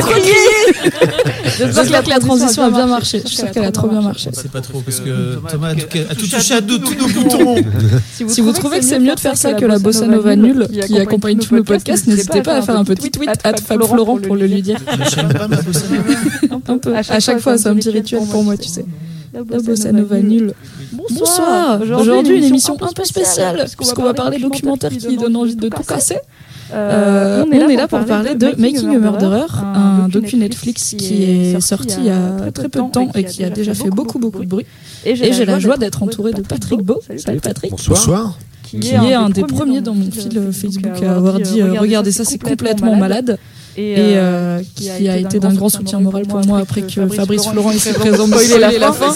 Crier J'espère que la transition a bien marché. Je suis sûre qu'elle a trop bien marché. C'est pas trop parce que Thomas a tout, tout touché à tous nos boutons. Si vous trouvez que c'est mieux de faire ça que la bossa nova nulle qui accompagne tous nos podcasts, n'hésitez pas à faire un petit tweet à Fab Florent pour le lui dire. J'aime pas ma bossa nova. Un peu. À chaque fois, c'est un petit rituel pour moi, tu sais. La bossa nova nulle. Bonsoir. Aujourd'hui, une émission un peu spéciale puisqu'on va parler documentaire qui donne envie de tout casser. Euh, on est là pour parler de Making a Murderer, un docu Netflix qui est sorti il y a très peu de temps et qui a déjà fait beaucoup beaucoup de bruit. Et j'ai la joie d'être entouré de Patrick Beau. Salut Patrick. Bonsoir. Qui est un des premiers dans mon fil Facebook à avoir dit euh, regardez ça c'est complètement malade et euh, qui a été d'un grand soutien moral pour moi après que Fabrice Florent ait présent spoilé la fin.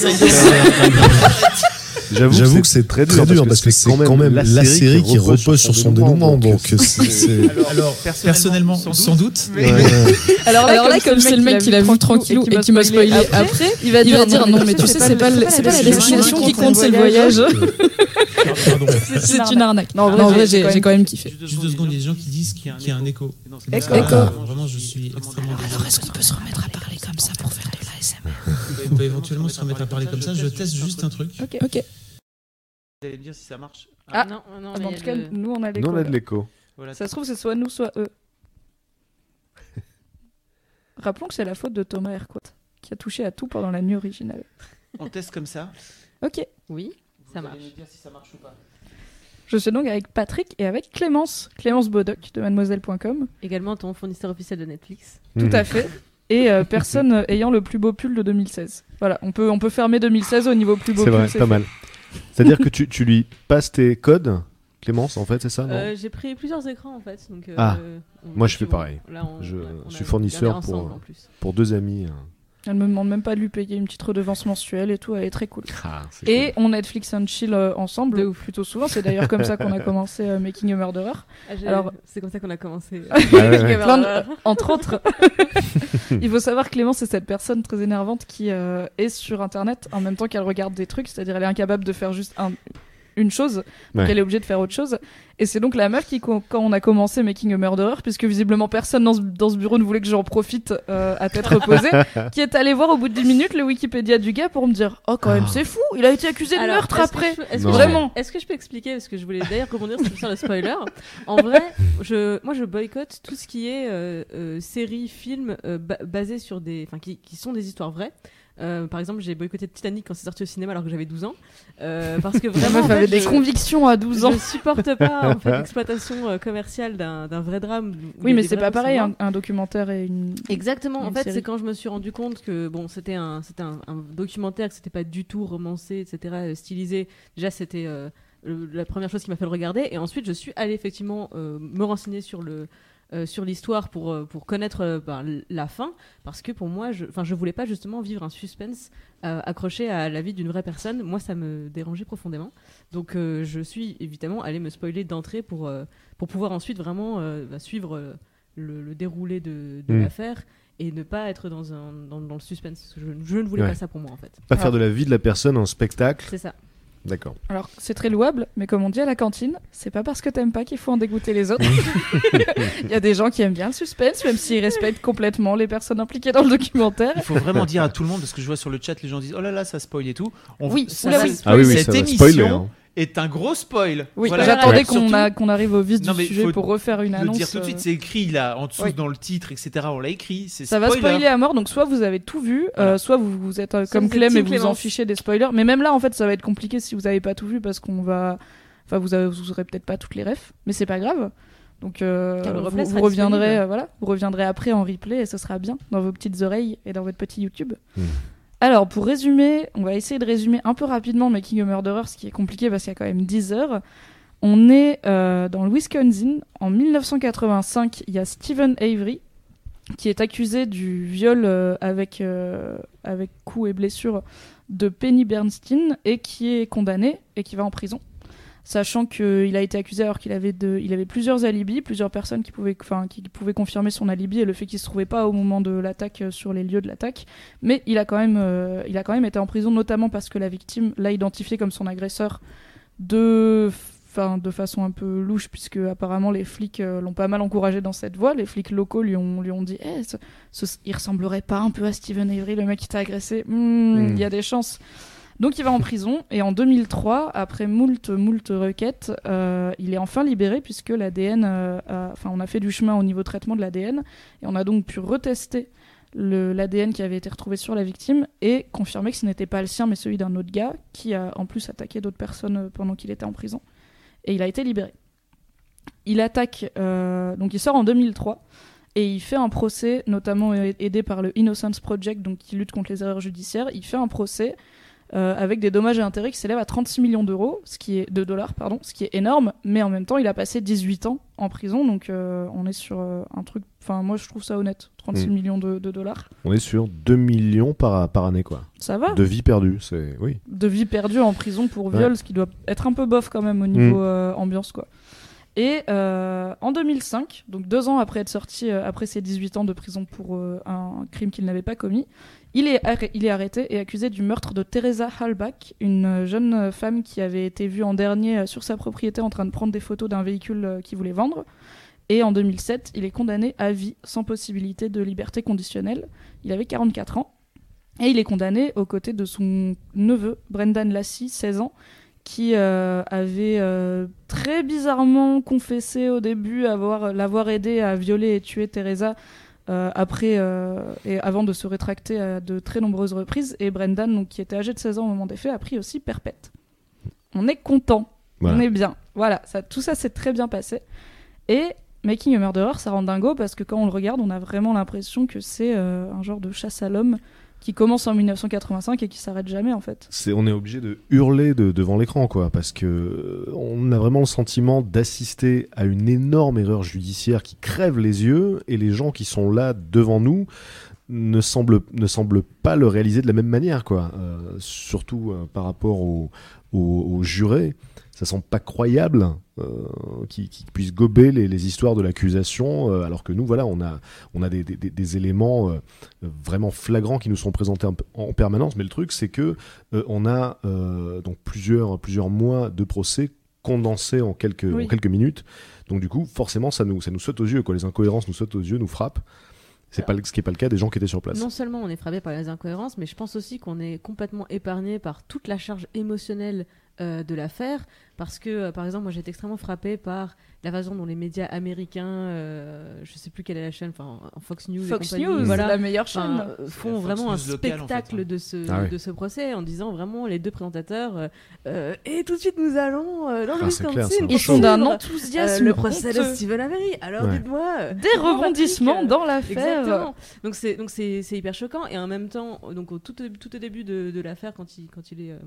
J'avoue que c'est très dur, parce que c'est quand même la série qui repose sur son dénouement. Donc, c'est. Alors, personnellement, sans doute. Alors là, comme c'est le mec qui l'a vu tranquillou et qui m'a spoilé après, il va dire non, mais tu sais, c'est pas la destination qui compte, c'est le voyage. C'est une arnaque. Non, en vrai, j'ai quand même kiffé. Juste deux secondes, il y a des gens qui disent qu'il y a un écho. Écho. Vraiment, je suis extrêmement. Alors, est-ce qu'on peut se remettre à parler comme ça pour faire On peut éventuellement se remettre à parler comme ça. Je teste juste un truc. Ok. Ok. Vous allez me dire si ça marche. Ah, non, non, Ah, En tout cas, le- nous on a Nous, on a de l'écho. Voilà. Ça se trouve, c'est soit nous, soit eux. Rappelons que c'est la faute de Thomas Hercouet, qui a touché à tout pendant la nuit originale. On teste comme ça. Ok, Oui, ça Vous marche. allez me dire si ça marche ou pas. je suis donc avec Patrick et avec Clémence, Clémence Bodoc de mademoiselle.com. Également ton fournisseur officiel de Netflix. Tout à fait. Et euh, personne euh, ayant le plus beau pull de 2016. Voilà, on peut, on peut fermer 2016 au niveau plus beau C'est pull. vrai, c'est pas fait. mal. C'est-à-dire que tu, tu lui passes tes codes, Clémence, en fait, c'est ça non Euh, J'ai pris plusieurs écrans en fait. Donc, euh, Ah, on- moi, je fais pareil. Là, on- Je on a- on a suis fournisseur pour- ensemble. Pour deux amis. euh. Elle me demande même pas de lui payer une petite redevance mensuelle et tout, elle est très cool. Ah, Et on Netflix and chill euh, ensemble ouf. plutôt souvent. C'est d'ailleurs comme ça qu'on a commencé euh, Making a Murderer. Ah, Alors- c'est comme ça qu'on a commencé. ouais, ouais. Plein de- entre autres. Il faut savoir que Clémence c'est cette personne très énervante qui euh, est sur internet en même temps qu'elle regarde des trucs, c'est-à-dire elle est incapable de faire juste un- une chose, donc Ouais. elle est obligée de faire autre chose. Et c'est donc la meuf qui, quand on a commencé Making a Murderer, puisque visiblement personne dans ce, dans ce bureau ne voulait que j'en profite euh, à tête reposée, qui est allée voir au bout de 10 minutes le Wikipédia du gars pour me dire Oh, quand même, Ah. c'est fou, il a été accusé de Alors, meurtre est-ce que après. je peux- est-ce que Vraiment. Est-ce que je peux expliquer Parce que je voulais d'ailleurs rebondir sur le spoiler. En vrai, je, moi je boycotte tout ce qui est euh, euh, séries, films euh, basés sur des. Enfin, qui, qui sont des histoires vraies. Euh, par exemple, j'ai boycotté Titanic quand c'est sorti au cinéma alors que j'avais 12 ans. Euh, parce que vraiment. meuf en fait, avait des je- convictions à 12 ans. Je supporte pas en fait, l'exploitation euh, commerciale d'un vrai drame. Oui, a mais c'est pas pareil, un, un documentaire et une. Exactement. En fait, c'est quand je me suis rendu compte que bon, c'était un, c'était un, un documentaire, que c'était pas du tout romancé, etc., stylisé. Déjà, c'était euh, la première chose qui m'a fait le regarder. Et ensuite, je suis allée effectivement euh, me renseigner sur le euh, sur l'histoire pour euh, pour connaître euh, ben, la fin, parce que pour moi, je, enfin, je voulais pas justement vivre un suspense euh, accroché à la vie d'une vraie personne. Moi, ça me dérangeait profondément. Donc, euh, je suis évidemment allée me spoiler d'entrée pour euh, pour pouvoir ensuite vraiment euh, bah, suivre. le, le déroulé de, de Mm. l'affaire et ne pas être dans, un, dans, dans le suspense. Je, je ne voulais Ouais. pas ça pour moi en fait. Pas faire de la vie de la personne un spectacle. C'est ça. D'accord. Alors, c'est très louable, mais comme on dit à la cantine, c'est pas parce que t'aimes pas qu'il faut en dégoûter les autres. Il y a des gens qui aiment bien le suspense, même s'ils respectent complètement les personnes impliquées dans le documentaire. Il faut vraiment dire à tout le monde, parce que je vois sur le chat, les gens disent Oh là là, ça spoil et tout. On- Oui, ça- ça- oui. Ah oui, oui, cette ça va émission spoiler. hein. Est un gros spoil. Oui, Voilà. j'attendais qu'on arrive au vif Non, du sujet pour refaire une le annonce. dire tout de suite, euh, c'est écrit là, en dessous oui. dans le titre, etc. On l'a écrit. Ça va spoiler. à mort, donc soit vous avez tout vu, euh, soit vous, vous êtes euh, comme Clem et vous en fichez des spoilers. Mais même là, en fait, ça va être compliqué si vous avez pas tout vu parce qu'on va. Enfin, vous, avez, vous aurez peut-être pas toutes les refs, mais c'est pas grave. Donc, euh, vous, vous reviendrez, euh, voilà, vous reviendrez après en replay et ce sera bien dans vos petites oreilles et dans votre petit YouTube. Hmm. Alors, pour résumer, on va essayer de résumer un peu rapidement Making a Murderer, ce qui est compliqué parce qu'il y a quand même 10 heures. On est euh, dans le Wisconsin. En 1985, il y a Stephen Avery qui est accusé du viol euh, avec, euh, avec coups et blessures de Penny Bernstein et qui est condamné et qui va en prison. Sachant qu'il a été accusé alors qu'il avait, de, il avait plusieurs alibis, plusieurs personnes qui pouvaient, enfin, qui pouvaient confirmer son alibi et le fait qu'il se trouvait pas au moment de l'attaque euh, sur les lieux de l'attaque. Mais il a, quand même, euh, il a quand même été en prison, notamment parce que la victime l'a identifié comme son agresseur de, enfin, de façon un peu louche, puisque apparemment les flics euh, l'ont pas mal encouragé dans cette voie. Les flics locaux lui ont, lui ont dit Eh, ce- ce- il ressemblerait pas un peu à Steven Avery, le mec qui t'a agressé Hmm, Il y a des chances. Donc il va en prison et en 2003, après moult moult requêtes, euh, il est enfin libéré puisque l'ADN, euh, enfin on a fait du chemin au niveau traitement de l'ADN et on a donc pu retester l'ADN qui avait été retrouvé sur la victime et confirmer que ce n'était pas le sien mais celui d'un autre gars qui a en plus attaqué d'autres personnes euh, pendant qu'il était en prison et il a été libéré. Il attaque, donc il sort en 2003 et il fait un procès, notamment aidé par le Innocence Project, donc qui lutte contre les erreurs judiciaires. Il fait un procès euh, avec des dommages et intérêts qui s'élèvent à 36 millions d'euros, ce qui est de dollars, pardon, ce qui est énorme. Mais en même temps, il a passé 18 ans en prison, donc euh, on est sur euh, un truc. Enfin, moi, je trouve ça honnête, 36 Mm. millions de, de dollars. On est sur 2 millions par, par année, quoi. Ça va. De vie perdue, c'est. Oui. de vie perdue en prison pour Ouais. viol, ce qui doit être un peu bof quand même au niveau euh, ambiance quoi. Et euh, en 2005, donc deux ans après être sorti, euh, après ses 18 ans de prison pour euh, un crime qu'il n'avait pas commis, il est, arrêté et accusé du meurtre de Teresa Halbach, une euh, jeune euh, femme qui avait été vue en dernier euh, sur sa propriété en train de prendre des photos d'un véhicule qu'il voulait vendre. Et en 2007, il est condamné à vie sans possibilité de liberté conditionnelle. Il avait 44 ans. Et il est condamné aux côtés de son neveu, Brendan Lassie, 16 ans, qui avait très bizarrement confessé au début avoir l'avoir aidé à violer et tuer Teresa euh, après euh, et avant de se rétracter à de très nombreuses reprises. Et Brendan, donc, qui était âgé de 16 ans au moment des faits, a pris aussi perpète. On est content, Voilà. on est bien. Voilà, ça, tout ça s'est très bien passé. Et Making a Murderer, ça rend dingo parce que quand on le regarde, on a vraiment l'impression que c'est euh, un genre de chasse à l'homme qui commence en 1985 et qui s'arrête jamais en fait. On est obligé de hurler de- devant l'écran, quoi, parce que euh, on a vraiment le sentiment d'assister à une énorme erreur judiciaire qui crève les yeux, et les gens qui sont là devant nous ne semblent, pas le réaliser de la même manière, quoi. Euh, surtout euh, par rapport aux jurés. Ça semble pas croyable euh, qu'ils puissent gober les, les histoires de l'accusation, euh, alors que nous, voilà, on a, on a des, des- des- des éléments euh, vraiment flagrants qui nous sont présentés en, en permanence. Mais le truc, c'est que on a donc plusieurs, plusieurs mois de procès condensés en quelques, Oui. en quelques minutes. Donc du coup, forcément, ça nous, ça nous saute aux yeux. Quoi. Les incohérences nous sautent aux yeux, nous frappent. C'est pas ce qui n'est pas le cas des gens qui étaient sur place. Non seulement on est frappé par les incohérences, mais je pense aussi qu'on est complètement épargné par toute la charge émotionnelle euh, de l'affaire. Parce que, euh, par exemple, moi j'ai été extrêmement frappé par la façon dont les médias américains, euh, je sais plus quelle est la chaîne, enfin en Fox News, Fox News, voilà, la meilleure chaîne. font vraiment un en fait, spectacle ouais. de, ce, Ah ouais. de ce procès en disant vraiment les deux présentateurs et tout de suite nous allons euh, dans le Ah, clair, Wisconsin Ils sont d'un enthousiasme euh, le procès de. Stephen Avery. Alors Ouais. dites-moi Des rebondissements dans l'affaire. Exactement. Donc c'est donc c'est c'est hyper choquant et en même temps donc au tout au- tout au début de, de l'affaire quand il quand il est euh,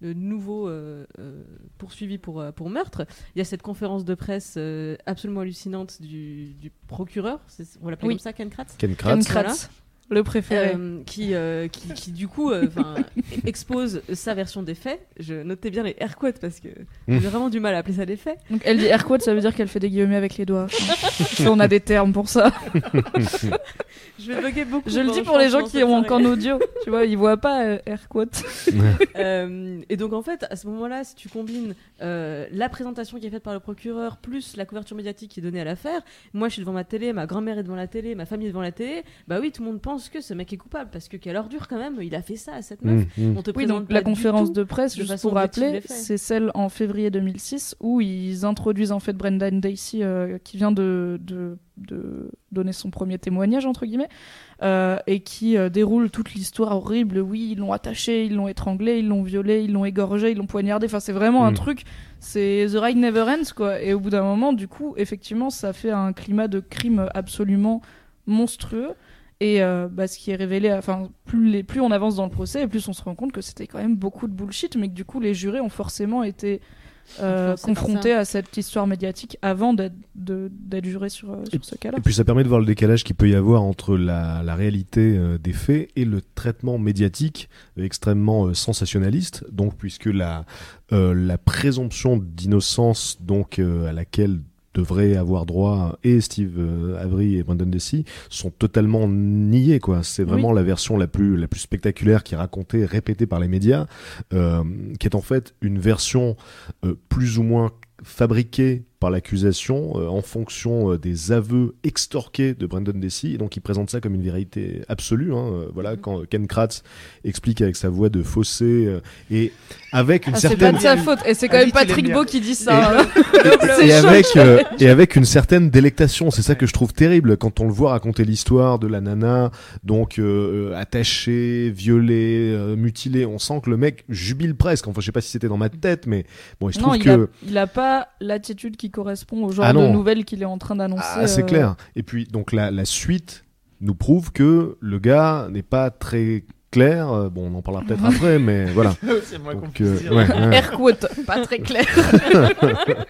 de nouveau euh, euh, poursuivi pour euh, pour meurtre, il y a cette conférence de presse euh, absolument hallucinante du, du procureur, on va l'appeler Oui. comme ça Ken Kratz? Ken Ken Kratz, Kratz. Le préféré. euh, qui, euh, qui, qui, du coup euh, expose sa version des faits. Je notais bien les air quotes parce que j'ai vraiment du mal à appeler ça des faits. Donc elle dit air quote, ça veut dire qu'elle fait des guillemets avec les doigts. On a des termes pour ça. Je vais bugger beaucoup. Je le dis pour les gens qui ont qu'en audio. Tu vois, ils voient pas euh, air quote. Euh, et donc en fait, à ce moment-là, si tu combines euh, la présentation qui est faite par le procureur plus la couverture médiatique qui est donnée à l'affaire, moi je suis devant ma télé, ma grand-mère est devant la télé, ma famille est devant la télé, bah oui, tout le monde pense que ce mec est coupable parce que quelle ordure quand même, il a fait ça à cette meuf. Mmh, mmh. On te Oui, présente donc pas la conférence de presse, de juste pour rappeler, c'est celle en février 2006 où ils introduisent en fait Brendan Dacy euh, qui vient de, de, de donner son premier témoignage entre guillemets euh, et qui euh, déroule toute l'histoire horrible. Oui, ils l'ont attaché, ils l'ont étranglé, ils l'ont violé, ils l'ont égorgé, ils l'ont poignardé. Enfin, c'est vraiment un Mm. truc. C'est The Ride Never Ends quoi. Et au bout d'un moment, du coup, effectivement, ça fait un climat de crime absolument monstrueux. Et euh, bah, ce qui est révélé, enfin, plus, les, plus on avance dans le procès, et plus on se rend compte que c'était quand même beaucoup de bullshit, mais que du coup, les jurés ont forcément été euh, confrontés à cette histoire médiatique avant d'être de- d'être jurés sur, euh, sur ce cas-là. Et puis ça permet de voir le décalage qu'il peut y avoir entre la, la réalité euh, des faits et le traitement médiatique extrêmement euh, sensationnaliste. Donc puisque la, euh, la présomption d'innocence donc euh, à laquelle devraient avoir droit et Steve euh, Avery et Brandon Dessy sont totalement niés quoi. C'est vraiment la version la plus la plus spectaculaire qui est racontée, répétée par les médias, euh, qui est en fait une version euh, plus ou moins fabriquée par l'accusation euh, en fonction euh, des aveux extorqués de Brandon Dessy. Et donc il présente ça comme une vérité absolue. Hein. Euh, voilà, quand Ken Kratz explique avec sa voix de fossé euh, et avec une Ah, c'est pas certaine de sa faute, et c'est quand Ah, même Patrick. Beau qui dit ça. hein. et C'est avec, euh, et avec une certaine délectation. C'est ça que je trouve terrible quand on le voit raconter l'histoire de la nana, donc euh, euh, attachée, violée, euh, mutilée. On sent que le mec jubile presque. Enfin, je sais pas si c'était dans ma tête, mais bon, je Non, trouve il, que a, il a pas l'attitude qui correspond au genre Ah de nouvelles qu'il est en train d'annoncer. ah, c'est euh, clair. Et puis donc la, la suite nous prouve que le gars n'est pas très clair. Euh, Bon, on en parlera peut-être après, mais voilà. c'est moi qu'on Donc, euh, dire. ouais, ouais. Air quote, pas très clair.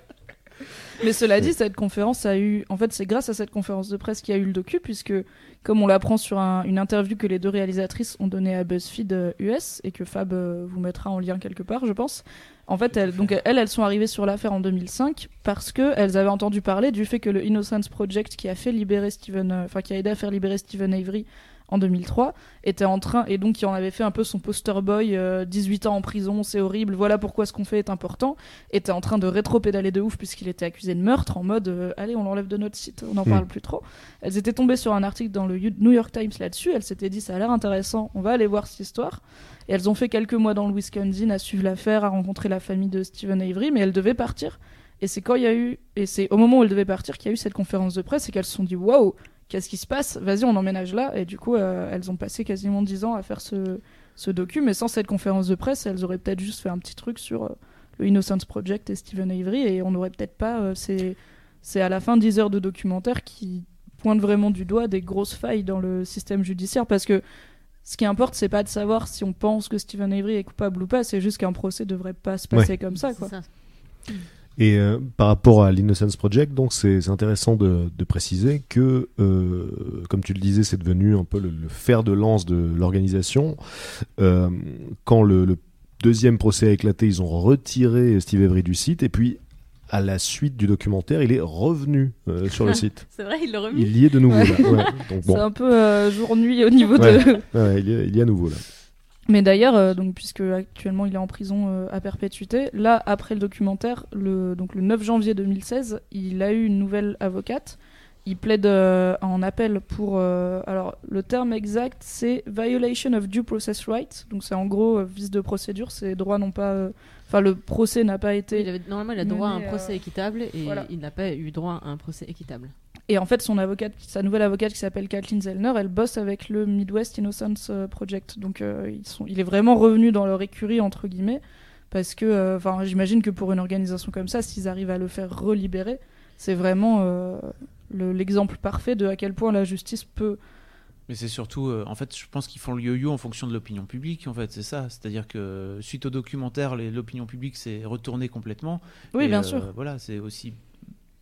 Mais cela dit, cette conférence a eu. En fait, c'est grâce à cette conférence de presse qu'il y a eu le docu, puisque, comme on l'apprend sur un- une interview que les deux réalisatrices ont donnée à BuzzFeed euh, US, et que Fab euh, vous mettra en lien quelque part, je pense. En fait, elles, donc, elles, elles sont arrivées sur l'affaire en 2005 parce qu'elles avaient entendu parler du fait que le Innocence Project, qui a fait libérer euh, qui a aidé à faire libérer Stephen Avery en 2003, était en train. Et donc, qui en avait fait un peu son poster boy, euh, 18 ans en prison, c'est horrible, voilà pourquoi ce qu'on fait est important était en train de rétro-pédaler de ouf puisqu'il était accusé de meurtre en mode euh, allez on l'enlève de notre site on n'en Hmm. parle plus trop elles étaient tombées sur un article dans le New York Times là-dessus elles s'étaient dit ça a l'air intéressant on va aller voir cette histoire et elles ont fait quelques mois dans le Wisconsin à suivre l'affaire à rencontrer la famille de Stephen Avery mais elles devaient partir et c'est quand il y a eu et c'est au moment où elles devaient partir qu'il y a eu cette conférence de presse et qu'elles se sont dit waouh qu'est-ce qui se passe vas-y on emménage là. Et du coup euh, elles ont passé quasiment 10 ans à faire ce ce docu. Mais sans cette conférence de presse elles auraient peut-être juste fait un petit truc sur euh, le Innocence Project et Stephen Avery. Et on n'aurait peut-être pas euh, c'est c'est à la fin 10 heures de documentaire qui pointe vraiment du doigt des grosses failles dans le système judiciaire. Parce que ce qui importe c'est pas de savoir si on pense que Stephen Avery est coupable ou pas. C'est juste qu'un procès devrait pas se passer comme ça quoi. C'est ça. Et euh, par rapport à l'Innocence Project, donc c'est intéressant de, de préciser que, euh, comme tu le disais, c'est devenu un peu le, le fer de lance de l'organisation. Euh, quand le, le deuxième procès a éclaté, ils ont retiré Steve Avery du site, et puis à la suite du documentaire, il est revenu euh, sur le site. C'est vrai, il l'a remis. Il y est de nouveau Ouais. Ouais. C'est bon, un peu euh, jour-nuit au niveau Ouais. de il, y est, il y est à nouveau là. Mais d'ailleurs, euh, donc puisque actuellement il est en prison euh, à perpétuité, là après le documentaire, le donc le 9 janvier 2016, il a eu une nouvelle avocate. Il plaide euh, en appel pour euh, alors le terme exact c'est violation of due process rights. Donc c'est en gros vice de procédure, ses droits n'ont pas enfin le procès n'a pas été Il avait- normalement, il a droit à un procès équitable et voilà. il n'a pas eu droit à un procès équitable. Et en fait, son avocate, sa nouvelle avocate qui s'appelle Kathleen Zellner, elle bosse avec le Midwest Innocence euh, Project. Donc, euh, ils sont, il est vraiment revenu dans leur écurie, entre guillemets, parce que, euh, enfin, j'imagine que pour une organisation comme ça, s'ils arrivent à le faire relibérer, c'est vraiment euh, le- l'exemple parfait de à quel point la justice peut. Mais c'est surtout, en fait, je pense qu'ils font le yo-yo en fonction de l'opinion publique, en fait, c'est ça. C'est-à-dire que suite au documentaire, l'opinion publique s'est retournée complètement. Oui, bien sûr. Voilà, c'est aussi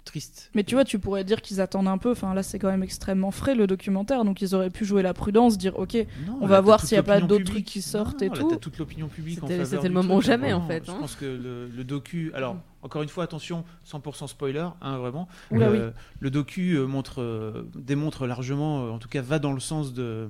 triste. Mais tu vois, tu pourrais dire qu'ils attendent un peu. Enfin, là, c'est quand même extrêmement frais le documentaire, donc ils auraient pu jouer la prudence, dire ok, Non, on là, va voir s'il y a pas d'autres trucs qui sortent Non, et là, tout. t'as toute l'opinion publique en C'était- le moment ou truc, jamais, hein, en fait, Je hein. pense que le, le docu. Alors, encore une fois, attention, 100% spoiler, hein, vraiment. Oula, Euh, Le docu euh, montre, euh, démontre largement, euh, en tout cas, va dans le sens de.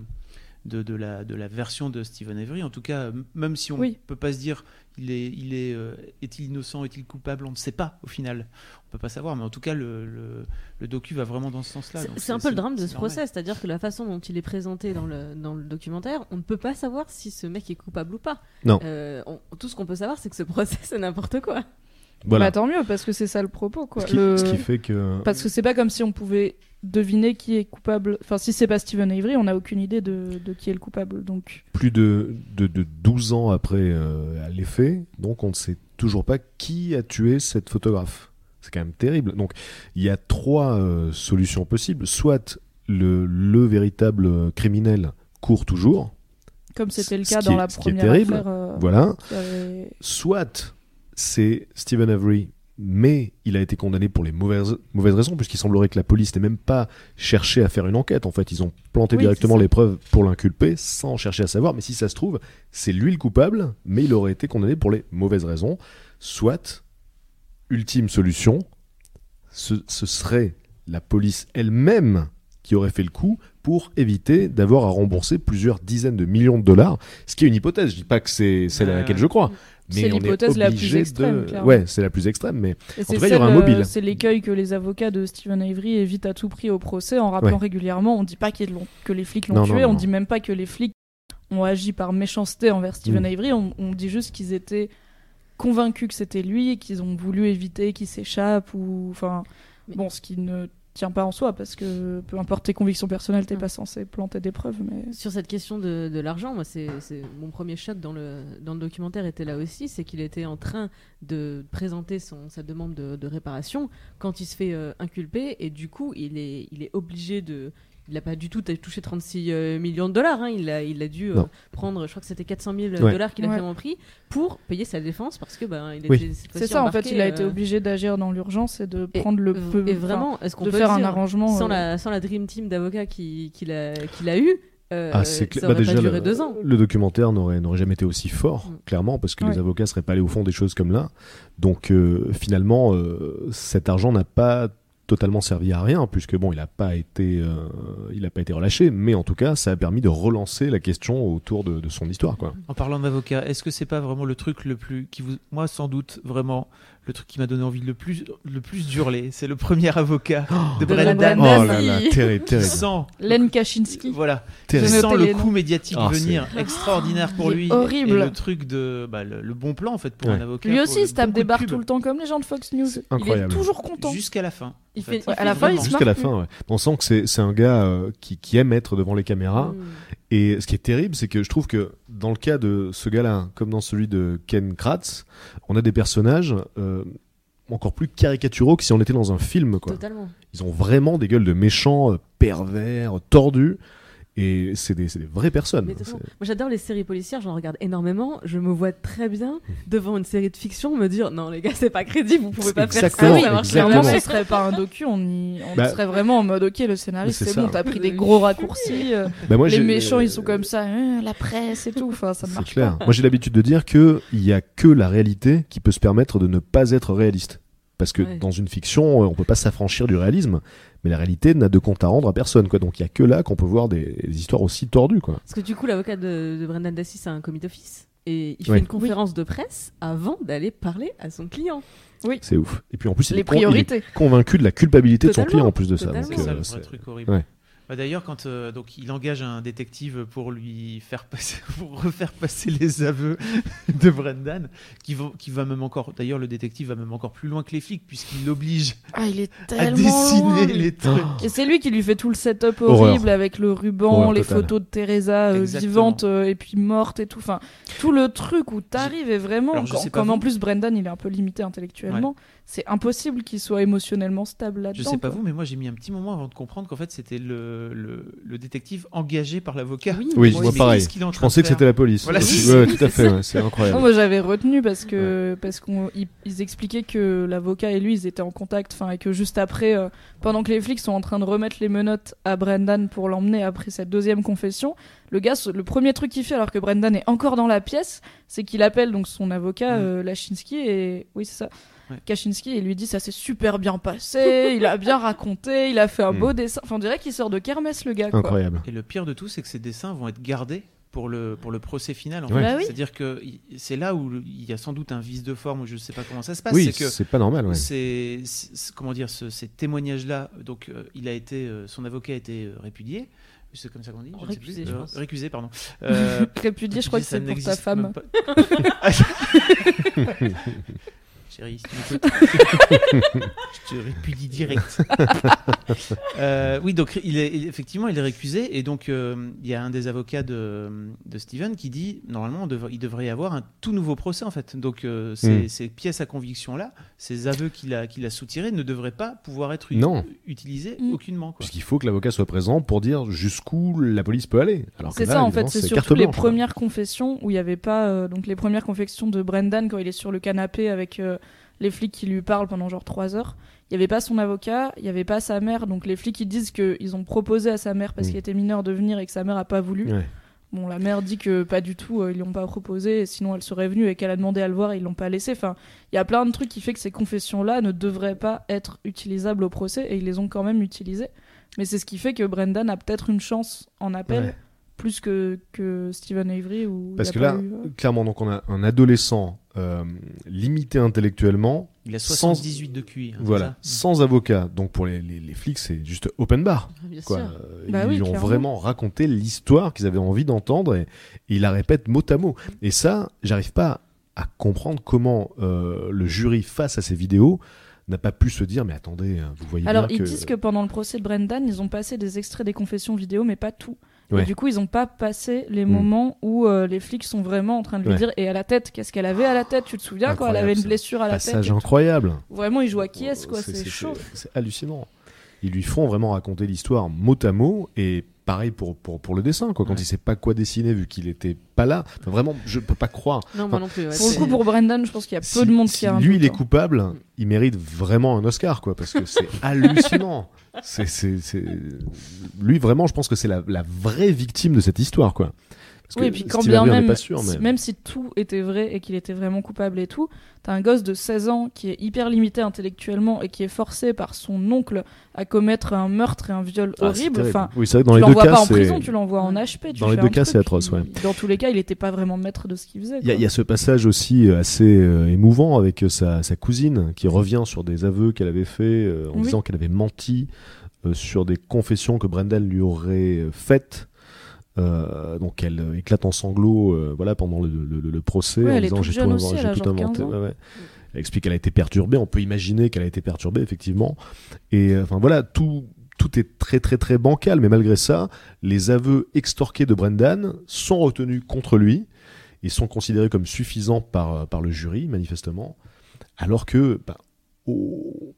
De, de la, de la version de Stephen Avery. En tout cas, même si on ne Oui. peut pas se dire il est, il est, euh, est-il innocent, est-il coupable, on ne sait pas au final. On peut pas savoir, mais en tout cas, le, le, le docu va vraiment dans ce sens-là. C'est- un peu le drame de ce normal. procès, c'est-à-dire que la façon dont il est présenté dans le, dans le documentaire, on ne peut pas savoir si ce mec est coupable ou pas. Non. Euh, on- tout ce qu'on peut savoir, c'est que ce procès, c'est n'importe quoi. Voilà. Bah tant mieux, parce que c'est ça le propos, quoi. ce, qui, Le- ce qui fait que. Parce que c'est pas comme si on pouvait deviner qui est coupable. Enfin, si c'est pas Stephen Avery, on n'a aucune idée de, de qui est le coupable. Donc, plus de, de, de 12 ans après euh, les faits, donc on ne sait toujours pas qui a tué cette photographe. C'est quand même terrible. Donc il y a trois euh, solutions possibles. Soit le, le véritable criminel court toujours, comme c'était le cas dans est- la ce qui est première terrible, affaire. euh, voilà. avait- Soit c'est Stephen Avery, mais il a été condamné pour les mauvaises, mauvaises raisons, puisqu'il semblerait que la police n'ait même pas cherché à faire une enquête. En fait, ils ont planté Oui, directement les preuves pour l'inculper, sans chercher à savoir. Mais si ça se trouve, c'est lui le coupable, mais il aurait été condamné pour les mauvaises raisons. Soit, ultime solution, ce, ce serait la police elle-même qui aurait fait le coup pour éviter d'avoir à rembourser plusieurs dizaines de millions de dollars, ce qui est une hypothèse. Je dis pas que c'est celle à laquelle je crois, C'est mais on est l'hypothèse la plus extrême, de. Ouais, c'est la plus extrême, mais Et tout c'est cas, il y aura un celle, euh, mobile. C'est l'écueil que les avocats de Stephen Avery évitent à tout prix au procès en rappelant Ouais. régulièrement. On dit pas que les flics l'ont tué, non, on non. dit même pas que les flics ont agi par méchanceté envers Stephen Mm. Avery. On, on dit juste qu'ils étaient convaincus que c'était lui et qu'ils ont voulu éviter qu'il s'échappe ou enfin Mais- bon, ce qui ne tient pas en soi parce que peu importe tes convictions personnelles, t'es Mm. pas censé planter des preuves. Mais Sur cette question de, de l'argent, moi, c'est c'est- mon premier choc dans le, dans le documentaire était là aussi, c'est qu'il était en train de présenter son, sa demande de, de réparation quand il se fait euh, inculper et du coup, il est, il est obligé de. Il n'a pas du tout touché 36 euh, millions de dollars. hein. Il, a, il a dû euh, prendre, je crois que c'était 400 000 Ouais. dollars qu'il a Ouais. finalement pris pour payer sa défense parce que ben, il Oui. c'est ça en fait, il a été euh, obligé d'agir dans l'urgence et de et- prendre le peu Et vraiment, est-ce qu'on peut faire un arrangement sans, euh, la, sans la dream team d'avocats qu'il qu'il a, qu'il a eu euh, Ah, c'est Bah, aurait déjà, pas duré le, deux ans. le documentaire n'aurait jamais été aussi fort, Mm. clairement, parce que Ouais. les avocats seraient pas allés au fond des choses comme là. Donc, euh, finalement, euh, cet argent n'a pas totalement servi à rien, puisque bon, il n'a pas été, euh, il a pas été relâché, mais en tout cas, ça a permis de relancer la question autour de, de son histoire, quoi. En parlant d'avocat, est-ce que c'est pas vraiment le truc le plus qui vous, moi sans doute vraiment le truc qui m'a donné envie le plus, le plus d'hurler, c'est le premier avocat de de Brendan. Oh là là, terrible, terrible. sent, Len Kaczynski. voilà, terrible. Notais le les coup médiatique Ah, venir extraordinaire pour lui. horrible. Et le truc de, bah, le, le bon plan en fait pour Ouais. un avocat. Lui aussi, il se tape des barres tout le temps comme les gens de Fox News. incroyable. Il est toujours content. Jusqu'à la fin. Il fait- à la fin, il se Jusqu'à la fin, ouais. On sent que c'est c'est un gars euh, qui, qui aime être devant les caméras. Mm. Et ce qui est terrible, c'est que je trouve que dans le cas de ce gars-là, comme dans celui de Ken Kratz, on a des personnages euh, encore plus caricaturaux que si on était dans un film. Quoi. Totalement. Ils ont vraiment des gueules de méchants, euh, pervers, tordus. Et c'est des, vraies personnes. Mais Moi j'adore les séries policières, j'en regarde énormément. Je me vois très bien devant une série de fiction me dire non les gars c'est pas crédible, vous pouvez pas Exactement, faire ça, ça marche exactement. Clairement, ce serait pas un docu, on, y, on Bah, serait vraiment en mode ok, le scénariste, c'est bon, t'as pris des gros raccourcis. euh, Bah, moi, les méchants, ils sont comme ça, euh, la presse et tout. Enfin, ça ne C'est marche clair. pas. Moi, j'ai l'habitude de dire que il y a que la réalité qui peut se permettre de ne pas être réaliste. Parce que Ouais. dans une fiction, on peut pas s'affranchir du réalisme, mais la réalité n'a de compte à rendre à personne, quoi. Donc il y a que là qu'on peut voir des, des histoires aussi tordues, quoi. Parce que du coup l'avocat de, de Brendan Dassey c'est un comité d'office et il fait une conférence de presse avant d'aller parler à son client. C'est ouf. Et puis en plus, il Les est, con- il est priorités. convaincu de la culpabilité de son client en plus de ça. Totalement. C'est euh, le truc horrible. Ouais. Bah, D'ailleurs, quand euh, donc il engage un détective pour lui faire passer, pour refaire passer les aveux de Brendan, qui va, qui va même encore. D'ailleurs, le détective va même encore plus loin que les flics puisqu'il l'oblige Ah, il est à tellement dessiner loin. les trucs. Et c'est lui qui lui fait tout le setup Horreur. horrible avec le ruban, Horreur les totale. photos de Teresa euh, vivante euh, et puis morte et tout. Enfin, tout le truc où t'arrives et vraiment, Alors, quand- comme vous. en plus Brendan il est un peu limité intellectuellement, c'est impossible qu'il soit émotionnellement stable là-dedans. Je sais pas quoi. vous, mais moi j'ai mis un petit moment avant de comprendre qu'en fait c'était le, le, le détective engagé par l'avocat. Oui, Oui, moi pareil. est Je pensais que c'était la police. Voilà, Ouais, tout à fait, ouais, c'est incroyable. Non, moi j'avais retenu parce que parce qu'on ils, ils expliquaient que l'avocat et lui ils étaient en contact, enfin et que juste après, euh, pendant que les flics sont en train de remettre les menottes à Brendan pour l'emmener après cette deuxième confession, le gars, le premier truc qu'il fait alors que Brendan est encore dans la pièce, c'est qu'il appelle donc son avocat Mm. euh, Lachinsky et oui c'est ça. Ouais. Kaczynski et lui dit ça s'est super bien passé, il a bien raconté, il a fait un Mm. beau dessin. Enfin, on dirait qu'il sort de kermesse le gars. Quoi. Incroyable. Et le pire de tout, c'est que ces dessins vont être gardés pour le, pour le procès final. En Ouais. fait. Bah oui. C'est-à-dire que c'est là où il y a sans doute un vice de forme, ou je sais pas comment ça se passe. Oui, c'est pas normal. Ouais. c'est comment dire ce- ces témoignages là donc euh, il a été euh, son avocat a été euh, répudié c'est comme ça qu'on dit je ne sais Récusé, plus. je Euh, pense. récusé pardon euh, Répudié, je crois que c'est pour n'existe femme. même pas. Chérie, si tu m'écoutes, je te répudie direct. Euh, oui, donc il est il- effectivement il est récusé et donc euh, il y a un des avocats de, de Steven qui dit normalement on il devrait y avoir un tout nouveau procès en fait. Donc euh, ces, Mm. ces pièces à conviction là, ces aveux qu'il a qu'il a soutirés ne devraient pas pouvoir être ut- Non. utilisés Mm. aucunement. Quoi. Puisqu'il faut que l'avocat soit présent pour dire jusqu'où la police peut aller. Alors que C'est là, ça en fait, évidemment, c'est carte surtout les blanche, quoi. premières confessions où il n'y avait pas euh, donc les premières confessions de Brendan quand il est sur le canapé avec euh, les flics qui lui parlent pendant genre trois heures. Il n'y avait pas son avocat, il n'y avait pas sa mère, donc les flics ils disent qu'ils ont proposé à sa mère parce qu'il était mineur de venir et que sa mère a pas voulu. Ouais. Bon, la mère dit que pas du tout, euh, ils lui ont pas proposé, sinon elle serait venue et qu'elle a demandé à le voir, et ils l'ont pas laissé. Enfin, il y a plein de trucs qui fait que ces confessions-là ne devraient pas être utilisables au procès et ils les ont quand même utilisées. Mais c'est ce qui fait que Brendan a peut-être une chance en appel Ouais. Plus que, que Stephen Avery ou Parce que là, clairement, donc on a un adolescent euh, limité intellectuellement, Il a Sans- 78 de QI. hein, voilà, ça sans avocat. Donc pour les, les- les flics, c'est juste open bar. Bien Quoi. sûr. Euh, Bah ils oui, lui ont clairement. vraiment raconté l'histoire qu'ils avaient envie d'entendre et, et il la répète mot à mot. Et ça, j'arrive pas à comprendre comment euh, le jury face à ces vidéos n'a pas pu se dire mais attendez, hein, vous voyez Alors, bien ils que disent que pendant le procès de Brendan, ils ont passé des extraits des confessions vidéo, mais pas tout. Ouais. Et du coup, ils n'ont pas passé les Mm. moments où euh, les flics sont vraiment en train de lui Ouais. dire et à la tête, qu'est-ce qu'elle avait à la tête? Tu te souviens quand elle Incroyable, avait une blessure à la tête? Passage tout. incroyable. Vraiment, il joue à qui est-ce quoi? C'est- C'est c'est- chaud. C'est hallucinant. Ils lui font vraiment raconter l'histoire mot à mot et pareil pour, pour, pour le dessin quoi. Quand Ouais. il sait pas quoi dessiner vu qu'il était pas là. Enfin, vraiment, je peux pas croire. Non, moi non plus. ouais, Pour le coup, pour Brendan, je pense qu'il y a peu Si- de monde si qui a un lui il est hein. coupable, il mérite vraiment un Oscar quoi parce que c'est hallucinant. C'est c'est c'est lui vraiment, je pense que c'est la, la vraie victime de cette histoire quoi. Parce Oui, et puis quand bien même, pas sûr, mais... si- même si tout était vrai et qu'il était vraiment coupable et tout, t'as un gosse de 16 ans qui est hyper limité intellectuellement et qui est forcé par son oncle à commettre un meurtre et un viol Ah, horrible. Enfin, oui, c'est vrai que dans tu les deux l'envoies cas, pas en prison, tu l'envoies en HP. Tu Dans les deux cas, c'est atroce, ouais. Dans tous les cas, il était pas vraiment maître de ce qu'il faisait. Il y, a- y ce passage aussi euh, assez euh, émouvant avec euh, sa, sa cousine qui revient sur des aveux qu'elle avait fait euh, en Oui. disant qu'elle avait menti sur des confessions que Brendan lui aurait faites. Euh, donc elle euh, éclate en sanglots euh, voilà, pendant le, le- le- le procès Ouais, en disant j'ai tout, aussi, inventé, elle a j'ai tout genre inventé. 15 ans. Ouais, ouais. Elle explique qu'elle a été perturbée, on peut imaginer qu'elle a été perturbée effectivement. Et enfin voilà, tout, tout est très très très bancal, mais malgré ça, les aveux extorqués de Brendan sont retenus contre lui et sont considérés comme suffisants par, par le jury, manifestement, alors que, bah, au,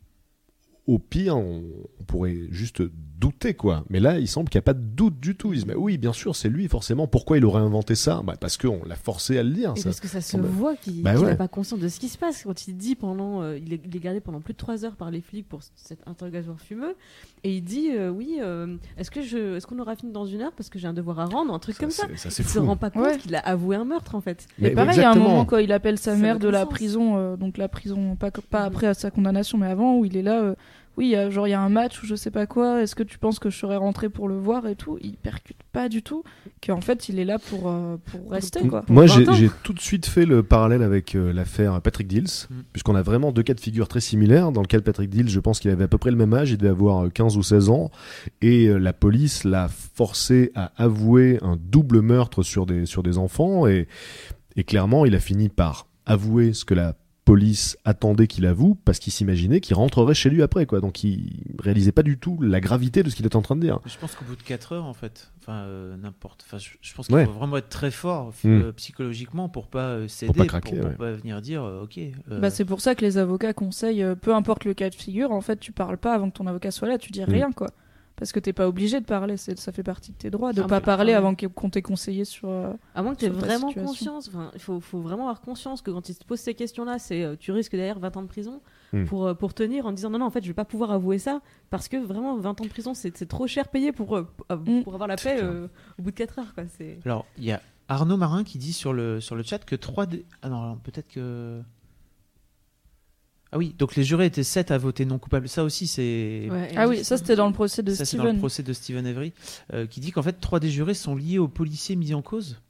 au pire, on, on pourrait juste douter, quoi. Mais là, il semble qu'il n'y a pas de doute du tout. Ils disent, mais oui, bien sûr, c'est lui, forcément. Pourquoi il aurait inventé ça? Bah, Parce qu'on l'a forcé à le dire. Et ça. parce que ça se semble- voit qu'il Bah ouais. n'est pas conscient de ce qui se passe. Quand il dit pendant. euh, il, est, il est gardé pendant plus de 3 heures par les flics pour cet interrogatoire fumeux. Et il dit euh, Oui, euh, est-ce que je, est-ce qu'on aura fini dans une heure? Parce que j'ai un devoir à rendre Un truc comme ça. c'est- ça, Il se fou. rend pas compte Ouais. qu'il a avoué un meurtre en fait. Mais Mais pareil, il y a un moment quand il appelle sa mère de la sens. prison, euh, donc la prison, pas, pas Mhm. après à sa condamnation, mais avant, où il est là. Euh, oui, il y a- genre il y a un match ou je sais pas quoi. Est-ce que tu penses que je serais rentré pour le voir et tout? Il percute pas du tout. Qu'en fait, il est là pour euh, pour rester quoi. Moi, Pour j'ai 20 ans. j'ai tout de suite fait le parallèle avec euh, l'affaire Patrick Dills, Mm. puisqu'on a vraiment deux cas de figure très similaires. Dans lequel Patrick Dills, je pense qu'il avait à peu près le même âge, il devait avoir euh, 15 ou 16 ans, et euh, la police l'a forcé à avouer un double meurtre sur des, sur des enfants, et, et clairement, il a fini par avouer ce que la police attendait qu'il avoue parce qu'il s'imaginait qu'il rentrerait chez lui après, quoi. Donc il réalisait pas du tout la gravité de ce qu'il était en train de dire. Je pense qu'au bout de 4 heures, en fait, enfin, euh, n'importe. Enfin, je, je pense qu'il Ouais. faut vraiment être très fort euh, psychologiquement pour pas euh, céder, pas craquer, pour, ouais. pas venir dire, euh, ok. euh, Bah, c'est pour ça que les avocats conseillent, euh, peu importe le cas de figure, en fait, tu parles pas avant que ton avocat soit là, tu dis Mm. rien, quoi. Parce que t'es pas obligé de parler, c'est- ça fait partie de tes droits, de Ah, pas parler ah, avant qu'on t'ait conseillé sur. euh, À moins que tu aies sur ta vraiment situation. conscience, enfin, il faut, faut vraiment avoir conscience que quand ils te posent ces questions-là, c'est euh, tu risques derrière 20 ans de prison Hmm. pour, euh, pour tenir en disant non, non, en fait, je vais pas pouvoir avouer ça parce que vraiment 20 ans de prison, c'est c'est trop cher payé pour, pour, Hmm. pour avoir la paix euh, au bout de 4 heures. Quoi. C'est... Alors, il y a Arnaud Marin qui dit sur le, sur le chat que 3 des... Ah non, alors, peut-être que... Ah oui, donc les jurés étaient 7 à voter non coupable. Ça aussi, c'est... Ouais, Ah oui, ça c'était dans le procès de Ça, c'est dans le Steven. procès de Stephen Avery, euh, qui dit qu'en fait, 3 des jurés sont liés aux policiers mis en cause.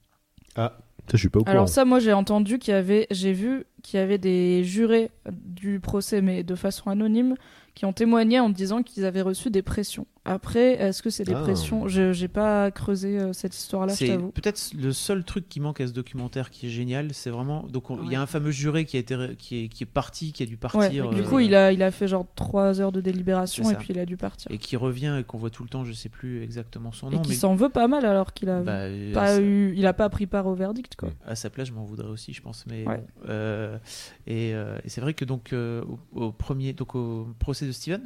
Ça, je suis pas au courant. Alors ça, moi j'ai entendu qu'il y avait, j'ai vu qu'il y avait des jurés du procès, mais de façon anonyme, qui ont témoigné en disant qu'ils avaient reçu des pressions. Après, est-ce que c'est des Ah. pressions? Je j'ai pas creusé euh, cette histoire-là, je t'avoue. peut-être le seul truc qui manque à ce documentaire qui est génial, c'est vraiment donc on- il y a Ouais. un fameux juré qui a été qui est, qui est parti, qui a dû Ouais, partir, du euh, coup, il a, il a fait genre 3 heures de délibération et puis il a dû partir. et qui revient et qu'on voit tout le temps, je sais plus exactement son Et nom, qui mais s'en veut pas mal alors qu'il a bah, pas eu, il a pas pris part au verdict quoi. à sa place, je m'en voudrais aussi, je pense, mais Ouais. bon. Euh, et, et c'est vrai que donc au, au premier donc au procès de Steven,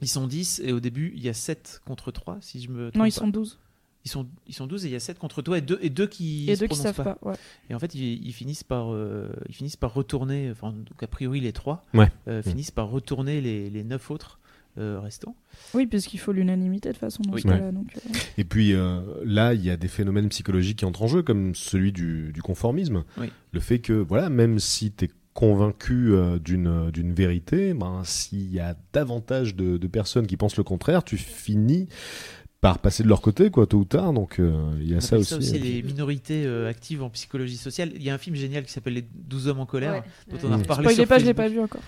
ils sont 10 et au début il y a 7 contre 3 si je me Non, trompe ils pas. sont 12. ils sont ils sont 12 et il y a 7 contre toi et deux et deux qui Et se deux qui prononcent savent pas. ouais. Et en fait, ils, ils finissent par, euh, ils finissent par retourner, enfin, donc a priori les trois, Ouais. euh, finissent par retourner les, les neuf autres euh, restants. Oui, puisqu'il faut l'unanimité de toute façon dans Oui. ce cas-là. donc, euh, Et puis euh, là, il y a des phénomènes psychologiques qui entrent en jeu, comme celui du, du conformisme. Oui. Le fait que, voilà, même si tu es convaincu euh, d'une d'une vérité, ben, s'il y a davantage de, de personnes qui pensent le contraire, tu finis par passer de leur côté, quoi, tôt ou tard. Donc euh, il y a ça aussi. aussi euh, les minorités euh, actives en psychologie sociale. Il y a un film génial qui s'appelle Les 12 hommes en colère, Ouais. dont Ouais. on a Mm. reparlé Spoilez sur pas, je l'ai pas vu encore.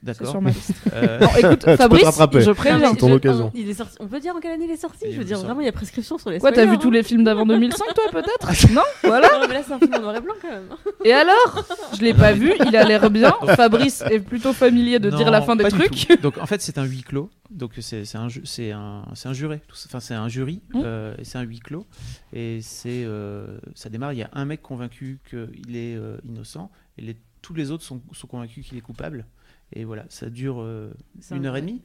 C'est D'accord. sur ma liste. Euh, Non, écoute, Fabrice, je préviens. ton je- occasion. il est sorti- On peut dire en quelle année il est sorti Il Je veux dire, vraiment, il y a prescription sur les Quoi, t'as vu tous hein. les films d'avant 2005, toi, peut-être Non Voilà. Non, mais là, c'est un film en noir et blanc quand même. Et alors? Je l'ai pas vu, il a l'air bien. Fabrice est plutôt familier de non, dire la fin des trucs. Donc en fait, c'est un huis clos. Donc c'est un, ju- c'est un, c'est un juré. Enfin, c'est un jury. Mm. euh, et c'est un huis clos. Et c'est, euh, ça démarre. Il y a un mec convaincu qu'il est euh, innocent. Et les, tous les autres sont, sont convaincus qu'il est coupable. Et voilà, ça dure euh, une un- heure et demie.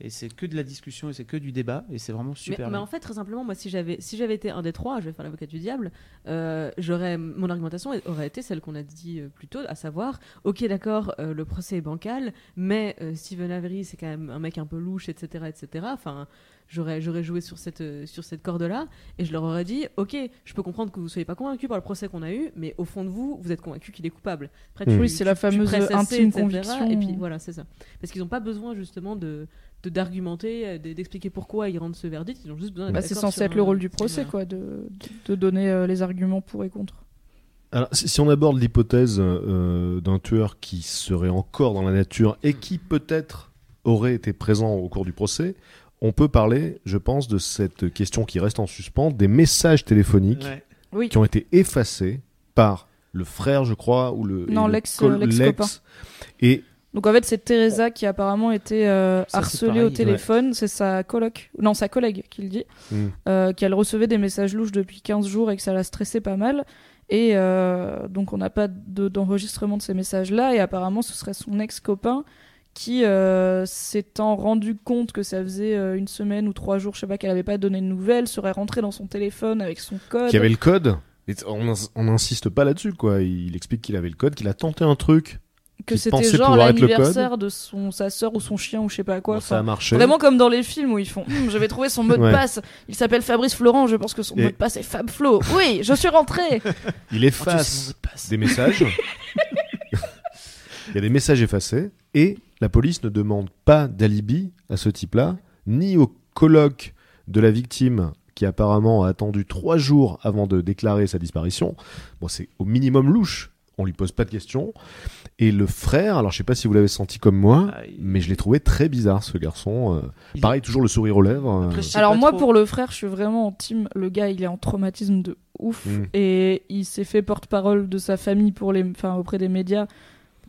Et c'est que de la discussion et c'est que du débat. Et c'est vraiment super. mais en fait, très simplement, moi, si j'avais si j'avais été un des trois, je vais faire l'avocat du diable, euh, j'aurais mon argumentation aurait été celle qu'on a dit euh, plus tôt, à savoir, ok, d'accord, le procès est bancal, mais Stephen Avery, c'est quand même un mec un peu louche, etc., etc. Enfin, j'aurais j'aurais joué sur cette euh, sur cette corde là, et je leur aurais dit, ok, je peux comprendre que vous soyez pas convaincus par le procès qu'on a eu, mais au fond de vous, vous êtes convaincus qu'il est coupable. Après. Oui, c'est la fameuse intime etc., conviction. Et puis voilà, c'est ça. Parce qu'ils n'ont pas besoin justement de d'argumenter, euh, de- d'expliquer pourquoi ils rendent ce verdict. Ils ont juste besoin d'être Bah, c'est censé être le rôle du procès, Voilà. quoi, de, de donner euh, les arguments pour et contre. Alors, si si on aborde l'hypothèse euh, d'un tueur qui serait encore dans la nature et qui peut-être aurait été présent au cours du procès, on peut parler, je pense, de cette question qui reste en suspens, des messages téléphoniques Ouais. Oui. qui ont été effacés par le frère, je crois, ou le, Non, l'ex- l'ex-copain. l'ex. Et Donc en fait, c'est Teresa qui apparemment été euh, Ça, harcelée pareil, au ouais. téléphone. C'est sa coloc, non sa collègue qui le dit, Hmm. euh, qu'elle recevait des messages louches depuis 15 jours et que ça la stressait pas mal. Et euh, donc on n'a pas de- d'enregistrement de ces messages-là. Et apparemment, ce serait son ex-copain qui, euh, s'étant rendu compte que ça faisait euh, une semaine ou trois jours, je sais pas, qu'elle avait pas donné de nouvelles, serait rentré dans son téléphone avec son code. qui avait le code. Et on ins- on n'insiste pas là-dessus, quoi. Il explique qu'il avait le code, qu'il a tenté un truc. que c'était genre l'anniversaire de son, sa sœur ou son chien ou je sais pas quoi. Bon, ça a marché. Vraiment comme dans les films où ils font Hum, Je vais trouver son mot de Ouais. passe. Il s'appelle Fabrice Florent, je pense que son Et- mot de passe est Fab Flo. Oui, je suis rentré Il Oh, tu sais, mon efface de passe. des messages. Il y a des messages effacés et la police ne demande pas d'alibi à ce type-là, ni au colloque de la victime qui apparemment a attendu trois jours avant de déclarer sa disparition. Bon, c'est au minimum louche. On lui pose pas de questions. Et le frère, alors je sais pas si vous l'avez senti comme moi, Ah, mais je l'ai trouvé très bizarre ce garçon. Euh, Il- Pareil, toujours le sourire aux lèvres. euh, Après, Alors moi trop. pour le frère, je suis vraiment en team. Le gars, il est en traumatisme de ouf Mm. et il s'est fait porte-parole de sa famille pour les, enfin auprès des médias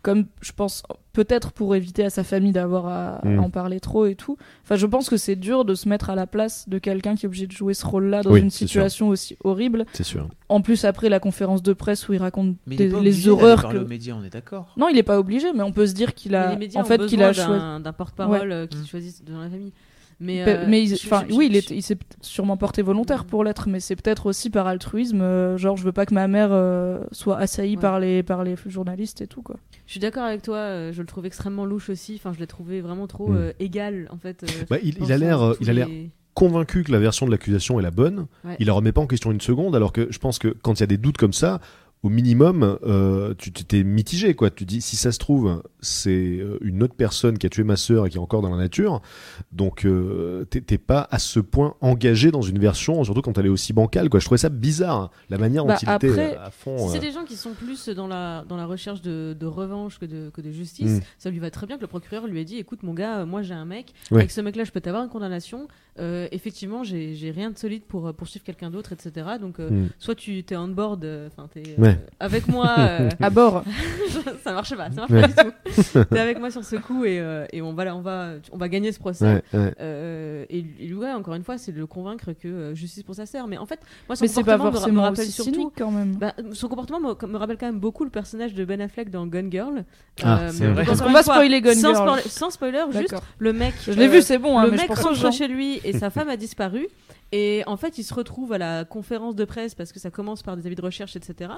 comme je pense peut-être pour éviter à sa famille d'avoir à, Mm. en parler trop et tout. Enfin, je pense que c'est dur de se mettre à la place de quelqu'un qui est obligé de jouer ce rôle-là dans Oui, une situation aussi horrible. C'est sûr. En plus, après la conférence de presse où il raconte Mais il des- pas les horreurs que. aux médias, on est d'accord. Non, il est pas obligé, mais on peut se dire qu'il a, les médias en fait, qu'il a choisi. d'un- porte-parole euh, qui Mm. choisisse dans la famille. Mais, euh, mais il- je- je- oui, il, je- est- il s'est sûrement porté volontaire pour l'être, mais c'est peut-être aussi par altruisme. euh, genre, je veux pas que ma mère euh, soit assaillie Ouais. par les par les journalistes et tout quoi. Je suis d'accord avec toi, euh, je le trouve extrêmement louche aussi. Enfin, je l'ai trouvé vraiment trop Mm. euh, égal en fait. euh, Bah, il, dans il a l'air, euh, il a l'air les- convaincu que la version de l'accusation est la bonne. Ouais. Il la remet pas en question une seconde, alors que je pense que quand il y a des doutes comme ça, au minimum, euh, tu t'es mitigé, quoi. Tu dis, si ça se trouve, c'est euh, une autre personne qui a tué ma sœur et qui est encore dans la nature, donc euh, t'es pas à ce point engagé dans une version, surtout quand elle est aussi bancale, quoi. Je trouvais ça bizarre, hein, la manière dont Bah, il était à fond. Si euh, c'est des gens qui sont plus dans la, dans la recherche de, de revanche que de, que de justice, Mm. ça lui va très bien que le procureur lui ait dit écoute, mon gars, moi j'ai un mec, Ouais. avec ce mec-là, je peux t'avoir une condamnation. Effectivement, j'ai rien de solide pour poursuivre quelqu'un d'autre, etc. Donc, Mm. soit tu t'es on board, enfin, t'es Ouais. avec moi. euh, À bord. ça marche pas, ça marche Ouais. pas du tout. T'es avec moi sur ce coup et, euh, et on, va, on, va, on va gagner ce procès. ouais, ouais. Euh, et lui, ouais, encore une fois, c'est de le convaincre que euh, justice pour sa sœur. Mais en fait, moi, son Mais c'est pas comportement me- me, rappelle aussi surtout. cynique quand même. Bah, son comportement me, me rappelle quand même beaucoup le personnage de Ben Affleck dans Gun Girl. Ah, c'est vrai. Parce qu'on va spoiler Gun sans, Girl. spoiler- sans spoiler, juste le mec. Je l'ai euh, vu, c'est bon. hein, le mais mec rentre chez lui et sa femme a disparu. Et en fait, il se retrouve à la conférence de presse parce que ça commence par des avis de recherche, etc.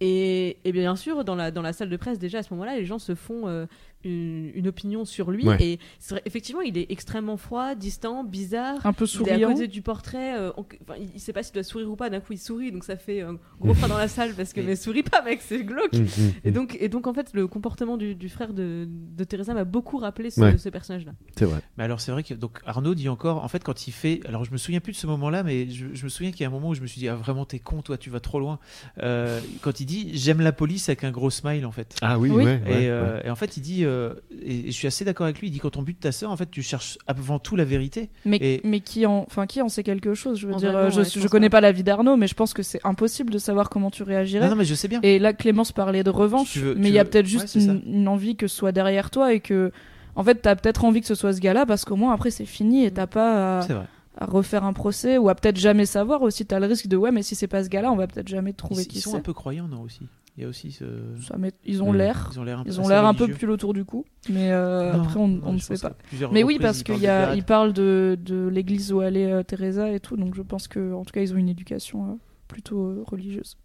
Et, et bien sûr, dans la, dans la salle de presse, déjà à ce moment-là, les gens se font euh, une, une opinion sur lui. Ouais. Et c'est vrai, effectivement, il est extrêmement froid, distant, bizarre. Un peu Il est à souriant. côté du portrait. euh, on- enfin, il, il sait pas s'il doit sourire ou pas. D'un coup, il sourit, donc ça fait un gros froid dans la salle parce que Mais- mais souris pas, mec, c'est glauque. Mm, mm, Et mm. donc, et donc, en fait, le comportement du, du frère de, de Teresa m'a beaucoup rappelé ce, Ouais. ce personnage-là. C'est vrai. Mais alors c'est vrai que donc Arnaud dit encore, en fait quand il fait, alors je me souviens plus de ce moment-là, mais je, je me souviens qu'il y a un moment où je me suis dit ah vraiment t'es con toi, tu vas trop loin. Euh, quand il dit j'aime la police avec un gros smile en fait. Ah oui, Oui. ouais, ouais, et, euh, ouais. et en fait il dit, euh, et, et je suis assez d'accord avec lui, il dit quand on bute ta sœur en fait tu cherches avant tout la vérité. Mais, Et- mais qui en, enfin qui en sait quelque chose Je veux En dire, vrai, euh, non, je, ouais, je je pense connais pas. la vie d'Arnaud, mais je pense que c'est impossible de savoir comment tu réagirais. Non, non mais je sais bien. Et là, Clémence parlait de revanche, Tu veux- mais tu il y a veux- peut-être juste une, une envie que ce soit derrière toi et que, en fait, t'as peut-être envie que ce soit ce gars-là parce qu'au moins après c'est fini et t'as pas à, C'est vrai. à refaire un procès ou à peut-être jamais savoir aussi. T'as le risque de ouais, mais si c'est pas ce gars-là, on va peut-être jamais trouver Ils, qui ils sont c'est. un peu croyants non aussi. Il y a aussi ce. Ça ils ont Mm. l'air, Ils ont l'air un peu. ils ont assez l'air un peu religieux. pull autour du cou, mais euh, Non, après on, non, on ne sait pas. Mais oui, parce qu'il parlent il parle de, de l'église où allait euh, Teresa et tout, donc je pense que en tout cas ils ont une éducation euh, plutôt euh, religieuse.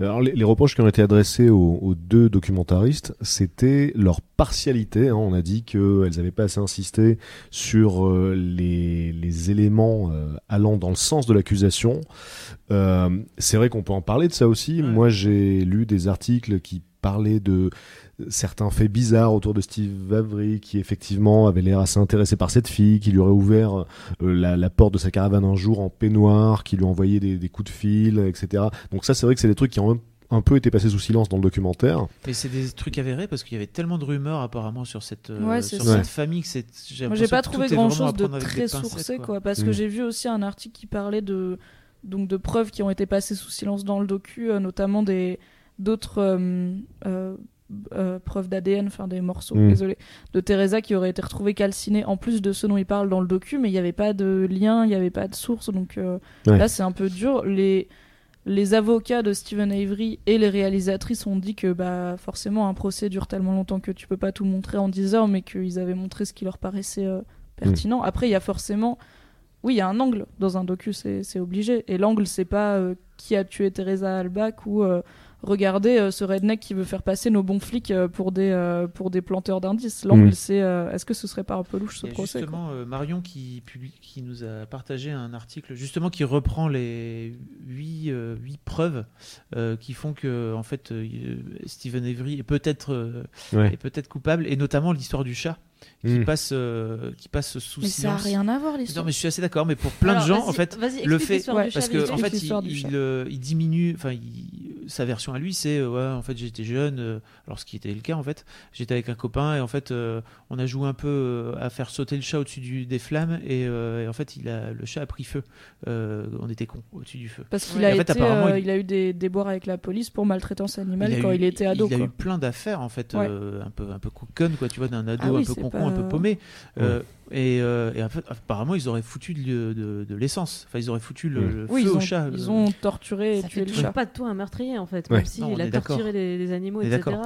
Alors, les, les reproches qui ont été adressés aux, aux deux documentaristes, c'était leur partialité. hein. On a dit qu'elles n'avaient pas assez insisté sur euh, les, les éléments euh, allant dans le sens de l'accusation. Euh, c'est vrai qu'on peut en parler de ça aussi. Ouais. Moi, j'ai lu des articles qui parlaient de certains faits bizarres autour de Steve Avery, qui effectivement avait l'air assez intéressé par cette fille, qui lui aurait ouvert euh, la, la porte de sa caravane un jour en peignoir, qui lui envoyait des, des coups de fil, etc. Donc ça, c'est vrai que c'est des trucs qui ont un, peu été passés sous silence dans le documentaire. Mais c'est des trucs avérés parce qu'il y avait tellement de rumeurs apparemment sur cette, euh, Ouais, sur cette famille que c'est. Moi, j'ai pas trouvé grand chose de très sourcé, quoi, parce que Mm. j'ai vu aussi un article qui parlait de donc de preuves qui ont été passées sous silence dans le docu, euh, notamment des d'autres euh, euh, euh, preuves d'ADN, enfin des morceaux, Mm. désolé, de Teresa qui auraient été retrouvés calcinés en plus de ceux dont il parle dans le docu, mais il n'y avait pas de lien, il n'y avait pas de source, donc euh, Ouais. là c'est un peu dur. Les les avocats de Stephen Avery et les réalisatrices ont dit que bah forcément un procès dure tellement longtemps que tu peux pas tout montrer en 10 heures, mais qu'ils avaient montré ce qui leur paraissait euh, pertinent. Après, il y a forcément, oui, il y a un angle dans un docu, c'est c'est obligé. Et l'angle, c'est pas euh, qui a tué Teresa Albach ou regardez euh, ce redneck qui veut faire passer nos bons flics euh, pour des euh, pour des planteurs d'indices. L'angle, c'est euh, est-ce que ce serait pas un peu louche ce procès justement euh, Marion qui, publie, qui nous a partagé un article justement qui reprend les huit, euh, huit preuves euh, qui font que en fait euh, Stephen Avery est peut-être euh, Ouais. est peut-être coupable et notamment l'histoire du chat qui Mm. passe euh, qui passe sous Mais ça a silence. rien à voir Non l'histoire. mais je suis assez d'accord mais pour plein Alors, de gens en fait le fait Ouais, parce que en fait il, il, euh, il diminue enfin sa version à lui, c'est ouais, en fait j'étais jeune, alors ce qui était le cas en fait, j'étais avec un copain et en fait on a joué un peu à faire sauter le chat au-dessus des flammes et, en fait il a, le chat a pris feu. on était con au-dessus du feu. Parce qu'il a, il... a eu des déboires avec la police pour maltraitance animale quand il était ado. Il a eu plein d'affaires en fait, un peu un peu quoi, tu vois, d'un ado ah un peu un peu paumé. Et, et en fait, apparemment, ils auraient foutu de, de, l'essence. Enfin, ils auraient foutu le, feu au chat. Ils ont torturé et tué le chat. pas de toi un meurtrier, en fait. Même s'il a torturé les, animaux, etc.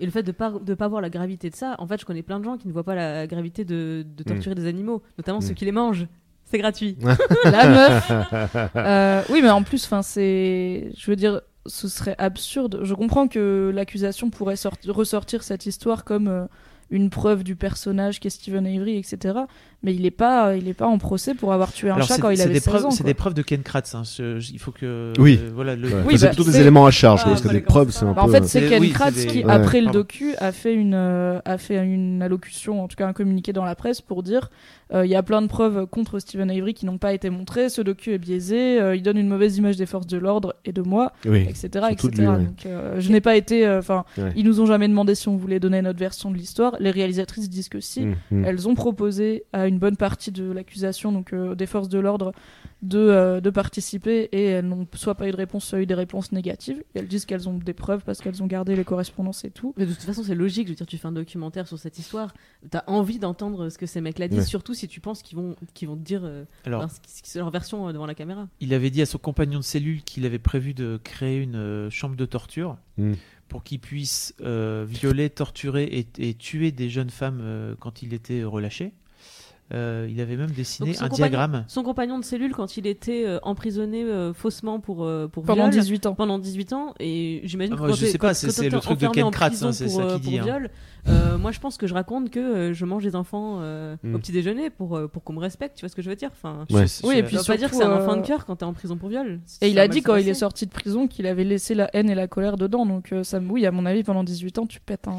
Et le fait de pas, de pas voir la gravité de ça, en fait, je connais plein de gens qui ne voient pas la gravité de, de torturer des animaux, notamment ceux qui les mangent. C'est gratuit. la meuf. Euh, oui, mais en plus, enfin, c'est. Je veux dire, ce serait absurde. Je comprends que l'accusation pourrait ressortir cette histoire comme. Euh, une preuve du personnage qu'est Steven Avery, etc. Mais il n'est pas, il est pas en procès pour avoir tué un chat quand il avait des 16 preuves, ans. C'est des preuves de Ken Kratz. Hein. Il faut que. Oui. Euh, voilà, le... oui, c'est plutôt des éléments à charge, parce que des preuves, c'est un bah, peu. En fait, c'est Ken Kratz qui, après le docu, a fait une, euh, a fait une allocution, en tout cas un communiqué dans la presse pour dire euh, il y a plein de preuves contre Stephen Avery qui n'ont pas été montrées. Ce docu est biaisé. il donne une mauvaise image des forces de l'ordre et de moi, etc., etc. Donc, je n'ai pas été. Enfin, ils nous ont jamais demandé si on voulait donner notre version de l'histoire. Les réalisatrices disent que si. Mmh, mmh. Elles ont proposé à une bonne partie de l'accusation, donc euh, des forces de l'ordre, de, euh, de participer et elles n'ont soit pas eu de réponse, soit eu des réponses négatives. Et elles disent qu'elles ont des preuves parce qu'elles ont gardé les correspondances et tout. Mais de toute façon, c'est logique. Je veux dire, tu fais un documentaire sur cette histoire, tu as envie d'entendre ce que ces mecs-là disent, surtout si tu penses qu'ils vont, qu'ils vont te dire euh, leur, leur version devant la caméra. Il avait dit à son compagnon de cellule qu'il avait prévu de créer une chambre de torture. Hmm pour qu'il puisse euh, violer, torturer et, tuer des jeunes femmes euh, quand il était relâché. Euh, il avait même dessiné un diagramme. Son compagnon de cellule, quand il était emprisonné faussement pour, pour pendant 18 ans. Pendant 18 ans, et j'imagine ah, que je sais pas, c'est le truc de Ken Kratz, hein, c'est ça qu'il dit. Hein. Euh, moi, je pense que je raconte que euh, je mange des enfants euh, au mm. petit déjeuner pour, pour qu'on me respecte. Tu vois ce que je veux dire enfin, Oui, et puis ça veut pas dire que c'est un enfant de cœur quand t'es en prison pour viol. Et il a dit quand il est sorti de prison qu'il avait laissé la haine et la colère dedans. Donc, ça, oui, à mon avis, pendant 18 ans, tu pètes un.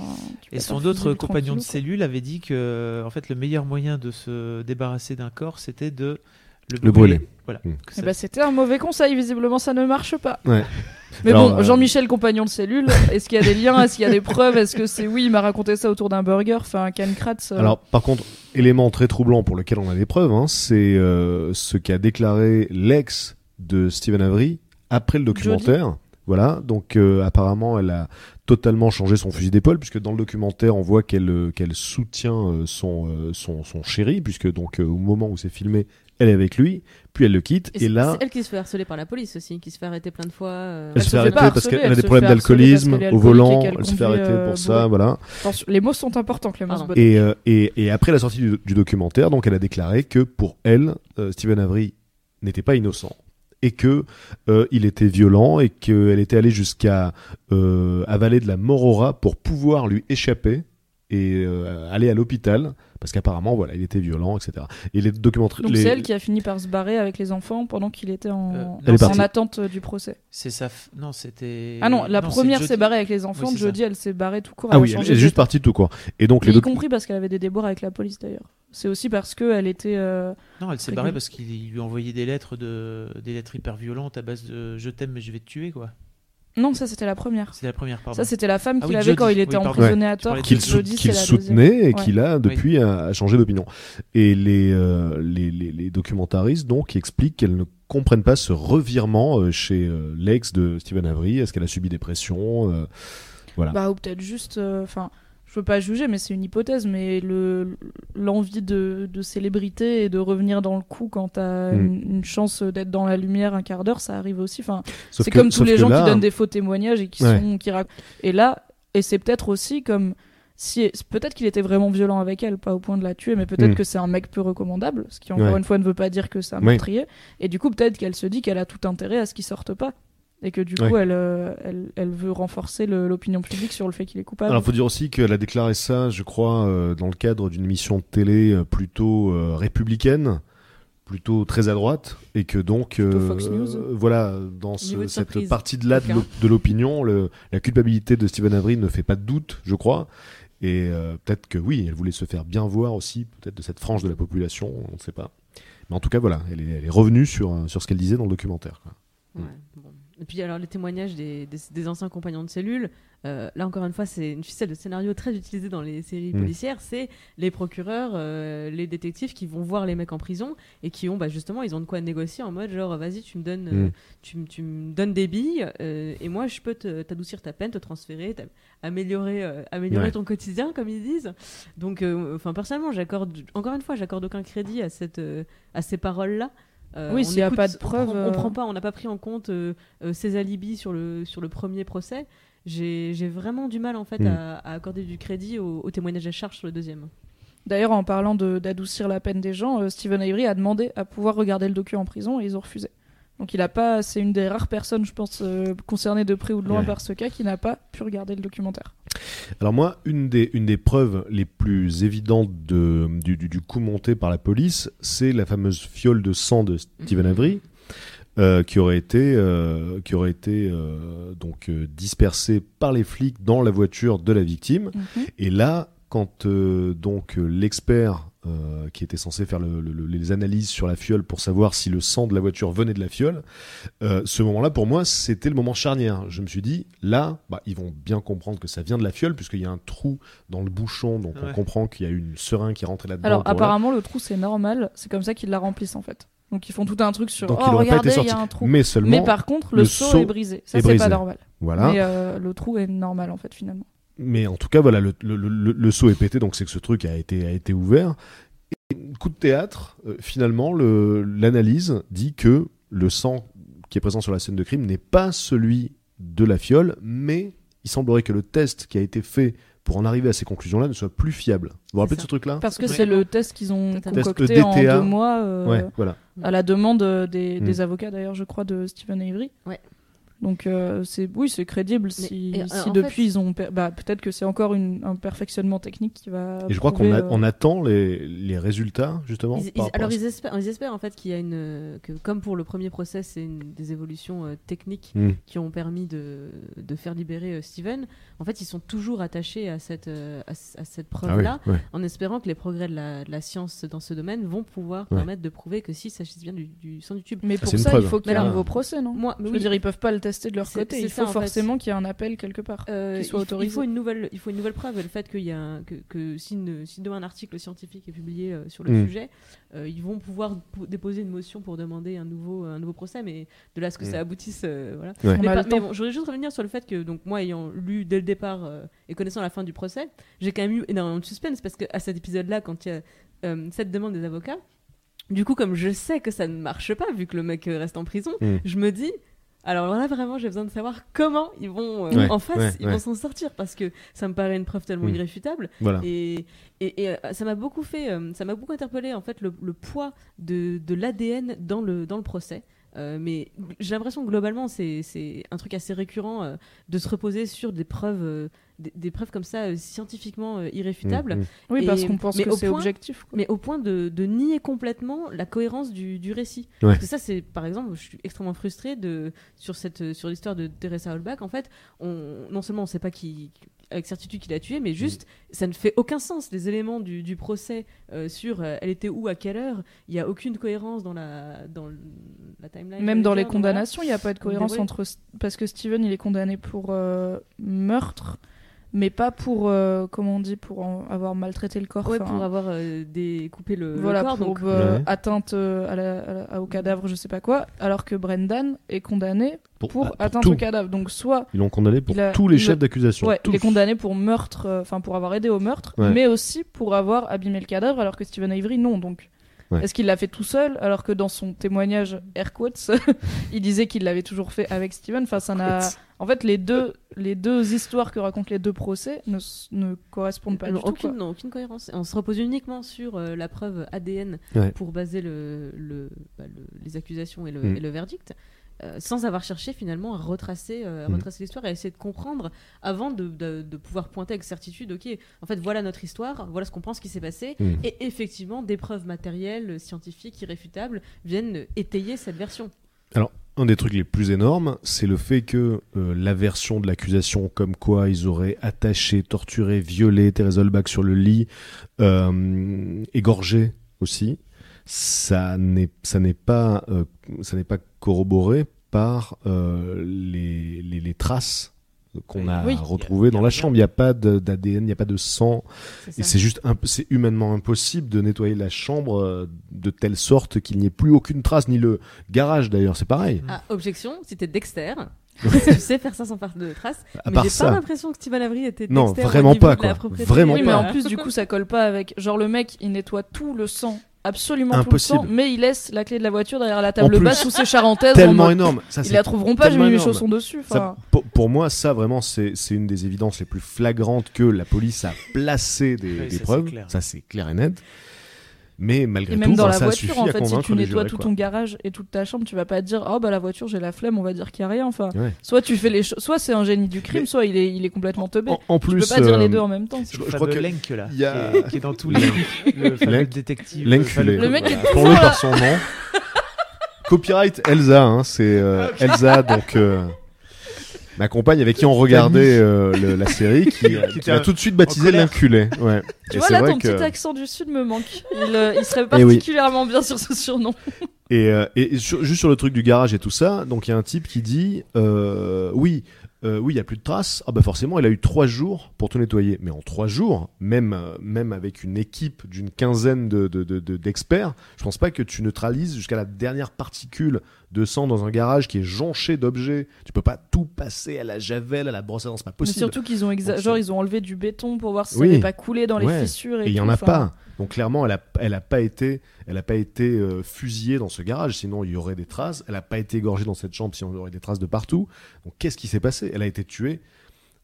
et son autre compagnon de cellule avait dit que en fait, le meilleur moyen de se débarrasser d'un corps, c'était de le brûler. Voilà. Mm. Eh ben, c'était un mauvais conseil, visiblement ça ne marche pas. Mais bon, euh, Jean-Michel, compagnon de cellule, est-ce qu'il y a des liens Est-ce qu'il y a des preuves Est-ce que c'est oui, il m'a raconté ça autour d'un burger Enfin, Ken Kratz. Euh. Alors, par contre, élément très troublant pour lequel on a des preuves, hein, c'est euh, ce qu'a déclaré l'ex de Stephen Avery après le documentaire. Voilà, donc apparemment, elle a totalement changé son fusil d'épaule puisque dans le documentaire on voit qu'elle qu'elle soutient son, son, son chéri puisque donc au moment où c'est filmé elle est avec lui, puis elle le quitte, et, là... C'est elle qui se fait harceler par la police aussi, qui se fait arrêter plein de fois. Euh. Elle, se fait arrêter parce qu'elle a des problèmes d'alcoolisme au volant, elle se fait arrêter pour euh, ça, voilà. les mots sont importants, Clémence et, euh, et, et, après la sortie du, documentaire, donc elle a déclaré que pour elle, Stephen Avery n'était pas innocent et que il était violent et qu'elle était allée jusqu'à avaler de la morora pour pouvoir lui échapper et aller à l'hôpital parce qu'apparemment voilà il était violent etc et les documentaires donc c'est elle qui a fini par se barrer avec les enfants pendant qu'il était en, euh, en attente euh, du procès. C'est ça non c'était ah non la première s'est barrée avec les enfants jeudi elle s'est barrée tout court. Ah oui elle est juste partie tout court. Et donc les y compris parce qu'elle avait des déboires avec la police d'ailleurs. C'est aussi parce que elle était euh, non elle s'est barrée parce qu'il lui envoyait des lettres de des lettres hyper violentes à base de je t'aime mais je vais te tuer quoi non, ça c'était la première. C'était la première, pardon. Ça c'était la femme ah qu'il avait quand il était emprisonné à tort. Qu'il soutenait et qui a depuis a, changé d'opinion. Et les, euh, les, les, documentaristes donc expliquent qu'elles ne comprennent pas ce revirement euh, chez euh, l'ex de Stephen Avery. Est-ce qu'elle a subi des pressions Voilà. Bah ou peut-être juste, enfin je veux pas juger, mais c'est une hypothèse, mais le l'envie de, de, célébrité et de revenir dans le coup quand t'as mm. une, chance d'être dans la lumière un quart d'heure, ça arrive aussi. Enfin, c'est comme tous les gens qui donnent des faux témoignages et qui sont qui Et là, et c'est peut-être aussi comme si peut-être qu'il était vraiment violent avec elle, pas au point de la tuer, mais peut-être mm. que c'est un mec peu recommandable, ce qui encore une fois ne veut pas dire que c'est un meurtrier. Et du coup, peut-être qu'elle se dit qu'elle a tout intérêt à ce qu'il sorte pas et que du coup elle, euh, elle, elle, veut renforcer l'opinion publique sur le fait qu'il est coupable. Alors il faut dire aussi qu'elle a déclaré ça, je crois, euh, dans le cadre d'une émission de télé euh, plutôt républicaine, plutôt très à droite, et que donc voilà, dans cette partie de là de l'opinion, la culpabilité de Stephen Avery ne fait pas de doute, je crois. Et peut-être que oui, elle voulait se faire bien voir aussi, peut-être de cette frange de la population, on ne sait pas. Mais en tout cas, voilà, elle est, elle est revenue sur, sur ce qu'elle disait dans le documentaire. Quoi. Ouais, bon. puis alors les témoignages des, des- des anciens compagnons de cellule, euh, là encore une fois, c'est une ficelle de scénario très utilisée dans les séries Mm. policières. C'est les procureurs, euh, les détectives qui vont voir les mecs en prison et qui ont bah, justement, ils ont de quoi négocier en mode genre vas-y, tu me donnes, euh, Mm. tu, m- tu me donnes des billes euh, et moi je peux t'adoucir ta peine, te transférer, améliorer, améliorer Ouais. ton quotidien comme ils disent. Donc, enfin personnellement, j'accorde encore une fois, j'accorde aucun crédit à cette, à ces paroles-là. Euh, Oui, on s'il y a pas de on preuves, On, euh, prend pas, on n'a pas pris en compte euh, euh, ses alibis sur le, sur le premier procès. J'ai j'ai vraiment du mal en fait Mm. à, à accorder du crédit au, au témoignage à charge sur le deuxième. D'ailleurs, en parlant de- d'adoucir la peine des gens, euh, Stephen Avery a demandé à pouvoir regarder le docu en prison et ils ont refusé. Donc il a pas, c'est une des rares personnes, je pense, euh, concernées de près ou de loin Ouais. par ce cas, qui n'a pas pu regarder le documentaire. Alors moi, une des, une des preuves les plus évidentes de, du, du- du coup monté par la police, c'est la fameuse fiole de sang de Stephen Avery, euh, qui aurait été, euh, qui aurait été donc dispersée par les flics dans la voiture de la victime. Et là, quand donc l'expert euh, qui était censé faire le- le- le- les analyses sur la fiole pour savoir si le sang de la voiture venait de la fiole, euh, ce moment-là pour moi c'était le moment charnière. Je me suis dit là, bah, ils vont bien comprendre que ça vient de la fiole puisqu'il y a un trou dans le bouchon, donc on comprend qu'il y a une seringue qui est rentrée là-dedans. Alors apparemment, le trou c'est normal, c'est comme ça qu'ils la remplissent en fait. Donc ils font tout un truc sur. Donc oh regardez, été il y a un trou. Mais seulement, Mais par contre, le, le seau, seau est brisé. Ça est c'est pas normal. voilà. Mais euh, le trou est normal en fait finalement. Mais en tout cas, voilà, le, le, le- le seau est pété, donc c'est que ce truc a été, a été ouvert. Et, coup de théâtre, euh, finalement, le- l'analyse dit que le sang qui est présent sur la scène de crime n'est pas celui de la fiole, mais il semblerait que le test qui a été fait pour en arriver à ces conclusions-là ne soit plus fiable. Vous vous rappelez de ce truc-là? Parce que c'est le test qu'ils ont concocté Test en deux mois. euh, Ouais, voilà. à la demande euh, des, Mm. des avocats d'ailleurs je crois de Stephen Avery Ouais. Donc euh, c'est oui c'est crédible Mais- si, et, euh, si en depuis fait- ils ont per- bah, peut-être que c'est encore une- un perfectionnement technique qui va Et je crois qu'on euh, on attend les, les résultats, justement. Ils- ils- par rapport à alors ils espèrent, ils espèrent en fait qu'il y a une que comme pour le premier procès, c'est des évolutions euh, techniques Mm. qui ont permis de, de faire libérer euh, Steven. En fait, ils sont toujours attachés à cette euh, à, cette Ah oui, preuve-là, ouais. en espérant que les progrès de la, de la science dans ce domaine vont pouvoir Ouais. permettre de prouver que si ça s'agit bien du, du sang du tube. mais Ah, pour ça preuve. il faut qu'il y ait Mais un alors- nouveau procès non? Moi, mais je oui. veux dire ils peuvent pas le tester de leur C'est- côté il ça, faut fait. forcément qu'il y ait un appel quelque part Euh, qu'il soit il, autorisé il faut une nouvelle, il faut une nouvelle preuve. Et le fait qu'il y a un- que, que si, une- si demain un article scientifique est publié euh, sur le Mm. sujet, euh, ils vont pouvoir po- déposer une motion pour demander un nouveau, un nouveau procès. Mais de là à ce que Mm. ça aboutisse, euh, voilà. Ouais. Mais, pas- bon, je voudrais juste revenir sur le fait que, donc, moi, ayant lu dès le départ euh, et connaissant la fin du procès, j'ai quand même eu énormément de suspense parce qu'à cet épisode-là, quand il y a euh, cette demande des avocats, du coup, comme je sais que ça ne marche pas, vu que le mec reste en prison, Mm. je me dis. Alors là, vraiment, j'ai besoin de savoir comment ils vont euh, Ouais, en face, ouais, ils ouais. vont s'en sortir parce que ça me paraît une preuve tellement Mm. irréfutable. Voilà. Et, et, et, euh, ça m'a beaucoup fait, euh, ça m'a beaucoup interpellé en fait le, le poids de, de l'ADN dans le, dans le procès. Euh, mais j'ai l'impression que globalement c'est c'est un truc assez récurrent de se reposer sur des preuves, des, des preuves comme ça euh, scientifiquement euh, irréfutables. Mm, mm. oui Et- parce qu'on pense mais que au c'est point- objectif quoi. Mais au point de, de nier complètement la cohérence du, du récit. Ouais. Parce que ça, c'est par exemple, je suis extrêmement frustrée de, sur, cette, sur l'histoire de Teresa Holbach. En fait, on, non seulement on ne sait pas qui, avec certitude qui l'a tué, mais juste, ça ne fait aucun sens. Les éléments du, du procès euh, sur euh, elle était où, à quelle heure, il n'y a aucune cohérence dans la, dans le- la timeline. même dans les voilà. condamnations il n'y a pas de cohérence ouais. entre parce que Steven il est condamné pour euh, meurtre mais pas pour euh, comment on dit pour en- avoir maltraité le corps Ouais, pour avoir euh, découpé le, le voilà corps. pour donc, euh, Ouais. atteinte euh, à la- à la- au cadavre je sais pas quoi alors que Brendan est condamné pour, ah, atteinte tout. au cadavre donc soit Ils l'ont condamné pour a- tous les chefs d'accusation. ouais, il est condamné pour meurtre euh, enfin pour avoir aidé au meurtre Ouais. mais aussi pour avoir abîmé le cadavre alors que Stephen Avery non donc Ouais. est-ce qu'il l'a fait tout seul alors que dans son témoignage air quotes il disait qu'il l'avait toujours fait avec Steven enfin ça n'a en fait les deux les deux histoires que racontent les deux procès ne, ne correspondent pas non, du tout aucune, quoi. non, aucune cohérence. On se repose uniquement sur euh, la preuve ADN Ouais. pour baser le, le- bah, le- les accusations et le, Mm. et le verdict, euh, sans avoir cherché finalement à retracer, euh, à Mm. retracer l'histoire et à essayer de comprendre avant de, de- de pouvoir pointer avec certitude, ok, en fait voilà notre histoire, voilà ce qu'on pense qui s'est passé, Mm. et effectivement des preuves matérielles, scientifiques, irréfutables viennent étayer cette version. Un des trucs les plus énormes, c'est le fait que euh, la version de l'accusation, comme quoi ils auraient attaché, torturé, violé Thérèse Holbach sur le lit, égorgé aussi, ça n'est ça n'est pas euh, ça n'est pas corroboré par euh, les, les, les traces qu'on a Oui. retrouvées dans la chambre. Il n'y a pas d'ADN, il n'y a pas de sang. C'est Et c'est juste, c'est humainement impossible de nettoyer la chambre euh, de telle sorte qu'il n'y ait plus aucune trace, ni le garage d'ailleurs, c'est pareil. Ah, objection, si t'es Dexter, tu sais faire ça sans faire de traces. À mais part j'ai pas l'impression que Stephen Avery était Non, vraiment pas, de la quoi. Vraiment Oui, pas. mais en plus, du coup, ça colle pas avec. Genre, le mec, il nettoie tout le sang, absolument tout le Impossible. mais il laisse la clé de la voiture derrière la table plus, basse sous ses charentaises. en Tellement mode, énorme. Ça, Ils la trouveront pas, j'ai mis mes chaussons dessus. Ça, pour, pour moi, ça vraiment, c'est une des évidences les plus flagrantes que la police a placé des, Oui, des ça, c'est preuves. clair. Ça, c'est clair et net. Mais malgré Et tout, même dans ben, la ça voiture, en à fait, si tu nettoies tout quoi. ton garage et toute ta chambre, tu vas pas te dire oh bah la voiture j'ai la flemme, on va dire qu'il y a rien. Enfin, Ouais. soit tu fais les choses, soit c'est un génie du crime, Mais- soit il est, il est complètement teubé. En, en tu plus, peux pas dire les euh, deux en même temps. je- Le je crois que Lenk, là, il y a- qui, est, qui est dans tous les le fameux Lenk- détective. L'enculé. Le mec est Pour le par son nom. Copyright Elsa, hein, c'est euh, Elsa, donc euh, ma compagne avec qui on regardait euh, le- la série, qui, Qui a tout de suite baptisé l'inculé. Ouais. Tu Et vois là, vrai ton que- petit accent du sud me manque. Il, euh, il serait Eh oui. particulièrement bien sur ce surnom. Et, euh, et sur- juste sur le truc du garage et tout ça, donc il y a un type qui dit euh, oui, euh, oui, il y a plus de traces. Ah bah forcément, il a eu trois jours pour tout nettoyer. Mais en trois jours, même euh, même avec une équipe d'une quinzaine de de- de- de- d'experts, je pense pas que tu neutralises jusqu'à la dernière particule de sang dans un garage qui est jonché d'objets. Tu peux pas tout passer à la javel, à la brosse à dents, c'est pas Mais possible. surtout qu'ils ont, Donc, genre, ils ont enlevé du béton pour voir si Oui. ça n'avait pas coulé dans les fissures. Et, il y en a enfin. pas. Donc clairement, elle a, elle a pas été, elle a pas été euh, fusillée dans ce garage. Sinon, il y aurait des traces. Elle a pas été égorgée dans cette chambre. Sinon, il y aurait des traces de partout. Donc qu'est-ce qui s'est passé? Elle a été tuée.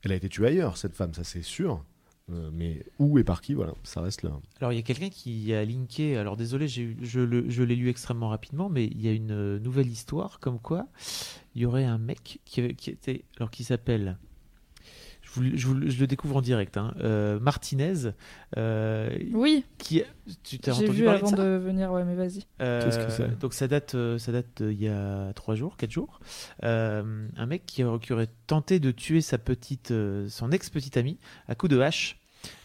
Elle a été tuée ailleurs, cette femme. Ça c'est sûr. Euh, mais où et par qui? Voilà, ça reste là. Alors il y a quelqu'un qui a linké, alors désolé, je, l'ai lu extrêmement rapidement, mais il y a une euh, nouvelle histoire comme quoi il y aurait un mec qui, était, alors qui s'appelle, vous je, vous le- je le découvre en direct, hein, euh, Martinez, euh, Oui, qui, tu t'as j'ai entendu vu parler avant de ça de venir, ouais, mais vas-y. Euh, Qu'est-ce que c'est? Donc ça date, euh, ça date d'il y a trois jours, quatre jours. Euh, un mec qui, aurait- qui aurait tenté de tuer sa petite, euh, son ex-petite amie à coup de hache,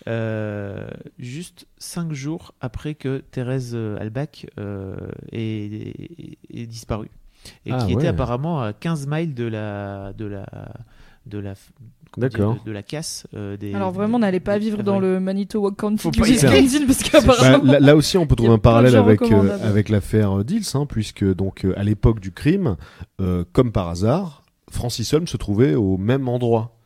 euh, juste cinq jours après que Thérèse euh, Albach euh, disparu et Ah, qui ouais. était apparemment à 15 miles de la, de la, de la, D'accord. de, de la casse euh, des. Alors vraiment, n'allez pas des vivre dans le Manitowoc County du. Wisconsin parce Bah, qu'apparemment. là, là aussi, on peut trouver un parallèle avec euh, avec l'affaire euh, Dils, hein, puisque donc euh, à l'époque du crime, euh, comme par hasard, Francis Holmes se trouvait au même endroit.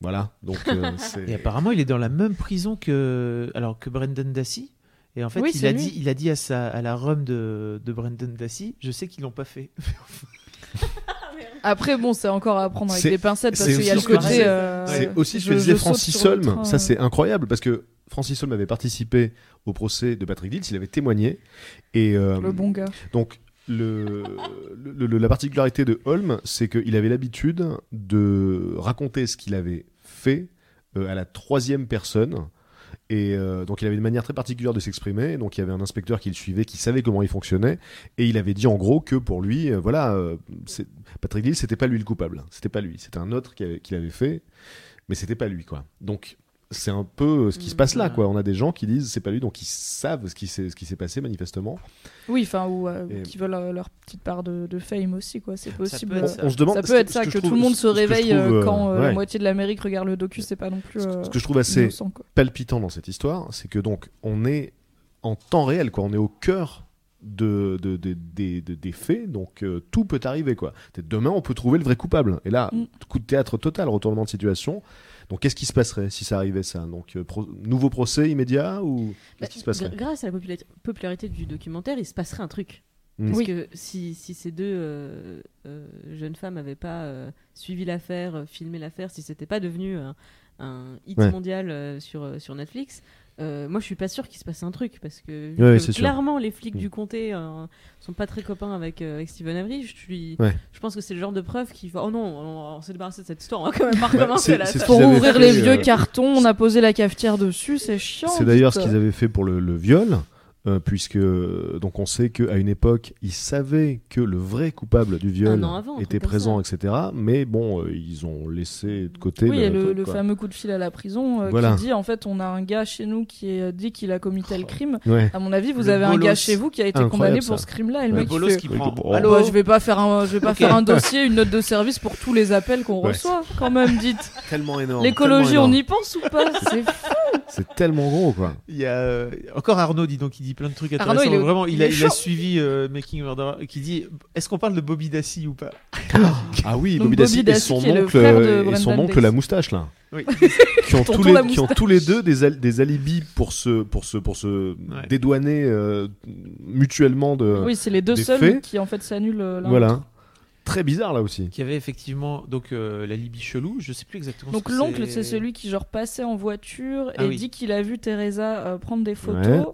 Voilà. Donc euh. Et apparemment, il est dans la même prison que, alors que Brendan Dassey. Et en fait, Oui, il, c'est a lui. dit, il a dit à, sa, à la rhum de, de Brendan Dassey Je sais qu'ils l'ont pas fait. Après, bon, c'est encore à apprendre avec des pincettes parce qu'il y a le côté. euh, C'est aussi ce je- que disait Francis Holm. Ça, c'est incroyable parce que Francis Holm avait participé au procès de Patrick Dils, il avait témoigné. Et euh, Le bon gars. donc, le, le- le- la particularité de Holm, c'est qu'il avait l'habitude de raconter ce qu'il avait fait euh, à la troisième personne. Et euh, donc, il avait une manière très particulière de s'exprimer. Donc, il y avait un inspecteur qui le suivait, qui savait comment il fonctionnait. Et il avait dit en gros que pour lui, euh, voilà, euh, Patrick Dils, c'était pas lui le coupable. C'était pas lui. C'était un autre qui l'avait fait. Mais c'était pas lui, quoi. Donc, c'est un peu ce qui se passe là, quoi. On a des gens qui disent c'est pas lui, donc ils savent ce qui s'est ce qui s'est passé manifestement. Oui, enfin, ou euh, Et- qui veulent euh, leur petite part de, de fame aussi, quoi. C'est possible. euh, ça. On se demande. Ça peut être ça, que tout le monde se réveille trouve, euh, euh, quand euh, la moitié de l'Amérique regarde le docu, c'est pas non plus. Ce- euh, Ce que je trouve assez innocent, palpitant dans cette histoire, c'est que donc on est en temps réel, quoi. On est au cœur de, de- de- des- de- des faits, donc euh, tout peut arriver, quoi. Peut-être Demain, on peut trouver le vrai coupable. Et là, Mm. coup de théâtre total, retournement de situation. Donc, qu'est-ce qui se passerait si ça arrivait, ça? Donc, euh, pro- nouveau procès immédiat ou Bah, qu'est-ce qui se passerait? gr- grâce à la popula- popularité du documentaire, il se passerait un truc. Mm. Parce Oui. que si, si ces deux euh, euh, jeunes femmes n'avaient pas euh, suivi l'affaire, filmé l'affaire, si c'était pas devenu un, un hit Ouais. mondial euh, sur, sur Netflix, euh, moi je suis pas sûr qu'il se passe un truc parce que, vu Ouais, que c'est sûr. clairement les flics Mm. du comté euh, sont pas très copains avec, euh, avec Steven Avery. Je, suis, Ouais. je pense que c'est le genre de preuve qui va oh non, on, on s'est débarrassé de cette histoire, on va quand même pas Bah, recommencer là. ça- Pour ouvrir fait, les vieux euh, cartons, on a posé la cafetière dessus, c'est chiant. C'est d'ailleurs ce qu'ils avaient fait pour le, le viol. Euh, puisque donc on sait qu'à une époque, ils savaient que le vrai coupable du viol Un an avant, un était présent, etc. Mais bon, euh, ils ont laissé de côté. Oui, il y a le, truc, le quoi. fameux coup de fil à la prison euh, Voilà. qui dit en fait on a un gars chez nous qui est, dit qu'il a commis tel crime. Ouais. À mon avis, vous Le avez un bolos. gars chez vous qui a été Incroyable, condamné ça. pour ce crime-là et le Ouais. mec Le bolos fait, qui prend. bon, Allô je vais pas faire un, je vais pas Ok. faire un dossier, une note de service pour tous les appels qu'on Ouais. reçoit. Quand même, dites. Tellement énorme. L'écologie, on y pense ou pas? C'est fou. C'est tellement gros, quoi. Il y a euh, encore Arnaud, dis donc, il dit plein de trucs Arnaud, intéressants. il est- Vraiment, il, il a, est il a chaud. suivi euh, Making Murderer, qui dit est-ce qu'on parle de Bobby Dassey ou pas? Ah oui, Donc Bobby Bobby Dassey et Dassey, son qui est le oncle, frère de euh, et Brendan son oncle Dassey. la moustache là, Oui. qui ont tous les, la qui ont moustache. tous les deux des, al- des alibis pour se pour se pour se Ouais. dédouaner euh, mutuellement de. Oui, c'est les deux des seuls faits. qui en fait s'annulent euh, l'un voilà. Très bizarre là aussi. Qui avait effectivement donc euh, la Libye chelou, je sais plus exactement. Donc ce que l'oncle, c'est celui qui genre passait en voiture Ah et oui. dit qu'il a vu Teresa euh, prendre des photos.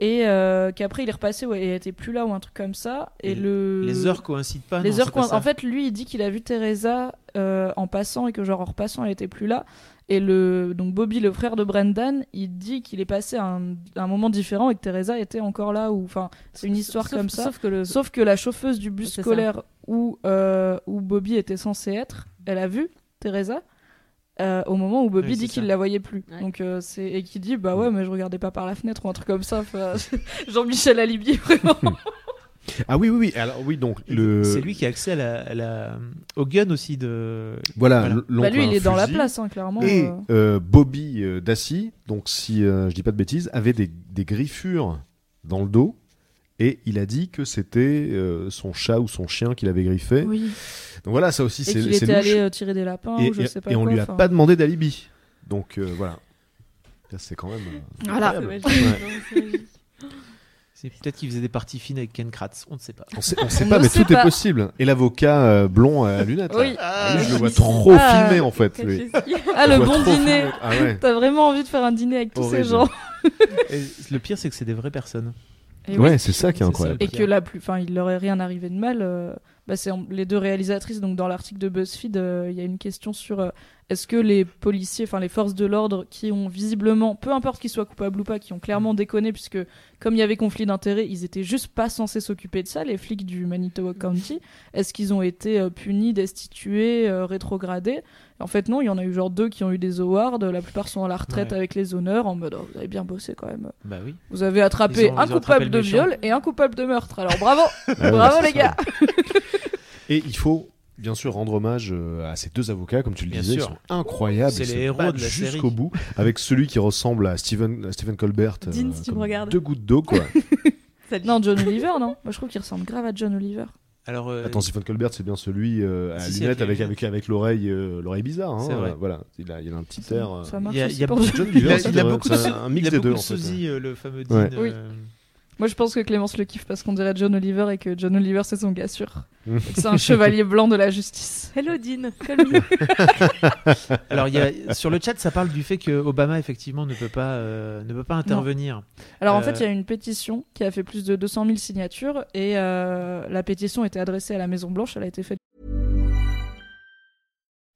Et euh, qu'après il est repassé ouais, et elle était plus là ou un truc comme ça. Et, Et le... Les heures coïncident pas. Les non, heures c'est pas. En fait, lui, il dit qu'il a vu Teresa euh, en passant et que genre en repassant, elle était plus là. Et le donc Bobby, le frère de Brendan, il dit qu'il est passé à un, moment différent et que Teresa était encore là. Ou enfin, c'est une histoire Sauf- comme ça. Sauf que le. Sauf que la chauffeuse du bus ça. scolaire où, euh, où Bobby était censé être, elle a vu Teresa euh, au moment où Bobby Oui, dit qu'il la voyait plus. Ouais. Donc euh, c'est et qui dit bah ouais mais je regardais pas par la fenêtre ou un truc comme ça. Enfin, Jean-Michel Alibi vraiment. Ah oui oui oui. Alors oui donc le. C'est lui qui a accès à la, à la- au gun aussi de. Voilà. Voilà. bah lui il est dans la place hein, clairement. Et euh. euh, Bobby euh, Dassey, donc si euh, je dis pas de bêtises, avait des, des griffures dans le dos. Et il a dit que c'était euh, son chat ou son chien qui l'avait griffé. Oui. Donc voilà, ça aussi Et c'est qu'il c'est était louche. allé euh, tirer des lapins et, ou je et- sais pas et on quoi, lui a pas demandé d'alibi. Donc euh, voilà. C'est quand même. euh, Voilà. C'est peut-être qu'il faisait des parties fines avec Ken Kratz, on ne sait pas. On sait, on sait On pas, mais sait tout pas. est possible. Et l'avocat euh, blond à lunettes. là. Oui. Ah, lui, je le vois trop Ah. filmé en fait. lui. Ah Je le bon dîner. Ah ouais. T'as vraiment envie de faire un dîner avec tous ces gens. Et le pire, c'est que c'est des vraies personnes. Et oui. Ouais, c'est ça qui est incroyable. ça. Et que la plus, enfin, il leur est rien arrivé de mal. euh, bah, c'est les deux réalisatrices. Donc, dans l'article de BuzzFeed, euh, il y a une question sur euh, est-ce que les policiers, enfin, les forces de l'ordre qui ont visiblement, peu importe qu'ils soient coupables ou pas, qui ont clairement déconné, puisque comme il y avait conflit d'intérêts, ils étaient juste pas censés s'occuper de ça, les flics du Manitoba County. Est-ce qu'ils ont été euh, punis, destitués, euh, rétrogradés? En fait, non. Il y en a eu genre deux qui ont eu des awards. La plupart sont à la retraite Ouais. avec les honneurs, en mode oh, vous avez bien bossé quand même. Bah oui. Vous avez attrapé ont- un attrapé coupable le de méchant. viol et un coupable de meurtre. Alors bravo, Ah bravo les gars. Et il faut bien sûr rendre hommage euh, à ces deux avocats, comme tu le Bien disais, sûr. qui sont incroyables. C'est ils les héros de la série. jusqu'au bout, avec celui qui ressemble à Stephen, à Stephen Colbert. euh, Dean, si tu me. Deux gouttes d'eau, quoi. Non, John Oliver, non Moi je trouve qu'il ressemble grave à John Oliver. Alors, euh, Attends, Stephen Colbert, c'est bien celui euh, à Si, si, lunettes avec avec, les avec, avec l'oreille euh, l'oreille bizarre. Hein, C'est vrai. euh, Voilà, il a, il a un petit air. Ça marche il y a- il y a pour beaucoup- John. John il a, Oliver, il a beaucoup de, un- un mix il a des beaucoup deux, de en fait. sosie, le fameux Dean. Ouais. Oui. Euh, Moi je pense que Clémence le kiffe parce qu'on dirait John Oliver et que John Oliver c'est son gars sûr. Mm. Et que c'est un chevalier blanc de la justice. Hello Dean. Alors, il y a, sur le chat, ça parle du fait que Obama effectivement ne peut pas, euh, ne peut pas intervenir. Alors en Euh, fait il y a une pétition qui a fait plus de 200 000 signatures et euh, la pétition était adressée à la Maison Blanche. Elle a été faite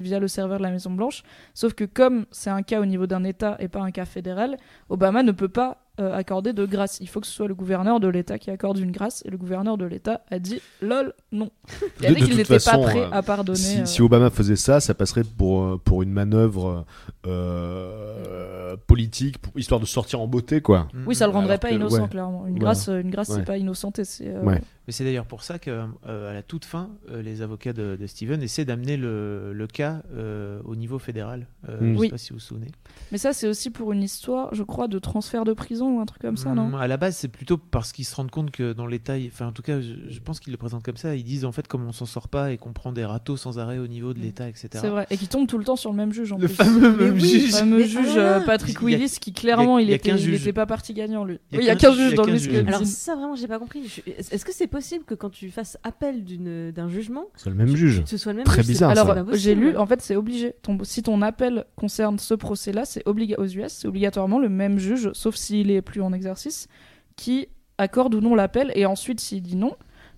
Via le serveur de la Maison Blanche. Sauf que comme c'est un cas au niveau d'un État et pas un cas fédéral, Obama ne peut pas euh, accorder de grâce. Il faut que ce soit le gouverneur de l'État qui accorde une grâce. Et le gouverneur de l'État a dit lol, non. Il a De- dit qu'il toute n'était pas façon, prêt euh, à pardonner. Si, euh, si Obama faisait ça, ça passerait pour, pour une manœuvre euh, politique, pour- histoire de sortir en beauté, quoi. Oui, ça le rendrait Alors pas que- innocent, ouais. clairement. Une grâce, une grâce, Ouais. c'est pas innocenté. C'est euh, Ouais. Mais c'est d'ailleurs pour ça qu'à la toute fin, euh, les avocats de, de Steven essaient d'amener le, le cas euh, au niveau fédéral. Euh. Je Oui. sais pas si vous vous souvenez. Mais ça, c'est aussi pour une histoire, je crois, de transfert de prison ou un truc comme ça, non? Mm, À la base, c'est plutôt parce qu'ils se rendent compte que dans l'État, enfin en tout cas, je, je pense qu'ils le présentent comme ça. Ils disent en fait comme on s'en sort pas et qu'on prend des râteaux sans arrêt au niveau de l'État, etc. C'est vrai. Et qui tombe tout le temps sur le même juge en Le plus. fameux même oui, juge. Fameux ah euh, Patrick Willis qui clairement a il juge. était pas parti gagnant lui. Il y a Oui, il y a qu'un- 15 il y juges dans le. Alors ça vraiment j'ai pas compris. Est-ce que c'est possible que quand tu fasses appel d'une- d'un jugement, C'est le même juge. ce soit le même Très juge C'est- bizarre, Alors j'ai lu, en fait c'est obligé. Ton- si ton appel concerne ce procès-là, c'est obliga aux US, c'est obligatoirement le même juge, sauf s'il est plus en exercice, qui accorde ou non l'appel. Et ensuite, s'il dit non,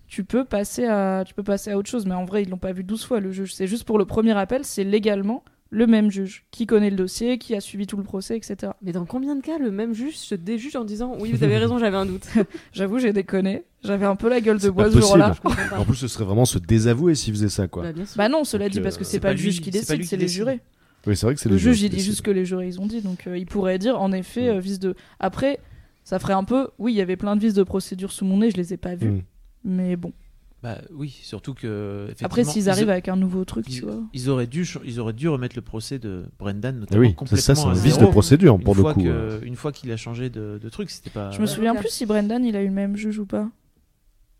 tu peux passer à, tu peux passer à autre chose. Mais en vrai, ils l'ont pas vu 12 fois le juge. C'est juste pour le premier appel, c'est légalement le même juge qui connaît le dossier, qui a suivi tout le procès, etc. Mais dans combien de cas le même juge se déjuge en disant oui vous avez raison j'avais un doute. J'avoue, j'ai déconné. J'avais un peu la gueule de bois ce jour-là. En plus, ce serait vraiment se désavouer s'il faisait ça, quoi. Bah, bien sûr. Bah non, cela Donc, dit, euh, parce que c'est c'est pas, pas le lui- juge qui décide, c'est les jurés. Oui, c'est vrai que c'est Le les juge, il qui dit juste décident. que les jurés, ils ont dit. Donc, euh, il pourrait dire, en effet, Mm. euh, vice de. Après, ça ferait un peu. Oui, il y avait plein de vices de procédure sous mon nez, je les ai pas vus. Mm. Mais bon. Bah oui, surtout que. Après, s'ils ils arrivent avec un nouveau truc, ils, tu vois. ils auraient dû, ils auraient dû remettre le procès de Brendan Ah notamment oui, c'est complètement ça, c'est à un zéro. vice de procédure, Une pour le fois coup. que- euh. Une fois qu'il a changé de, de truc, c'était pas. Je me souviens avocat. plus si Brendan, il a eu le même juge ou pas.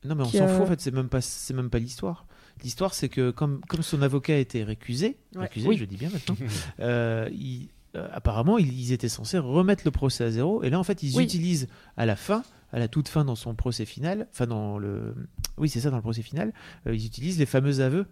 Non, mais on s'en a- fout en fait, c'est même pas, c'est même pas l'histoire. L'histoire, c'est que comme, comme son avocat a été récusé, Ouais. récusé, Oui. je dis bien maintenant, euh, il- euh, apparemment, ils, ils étaient censés remettre le procès à zéro, et là, en fait, ils Oui. utilisent à la fin, à la toute fin dans son procès final, enfin dans le, oui, c'est ça, dans le procès final, euh, ils utilisent les fameux aveux.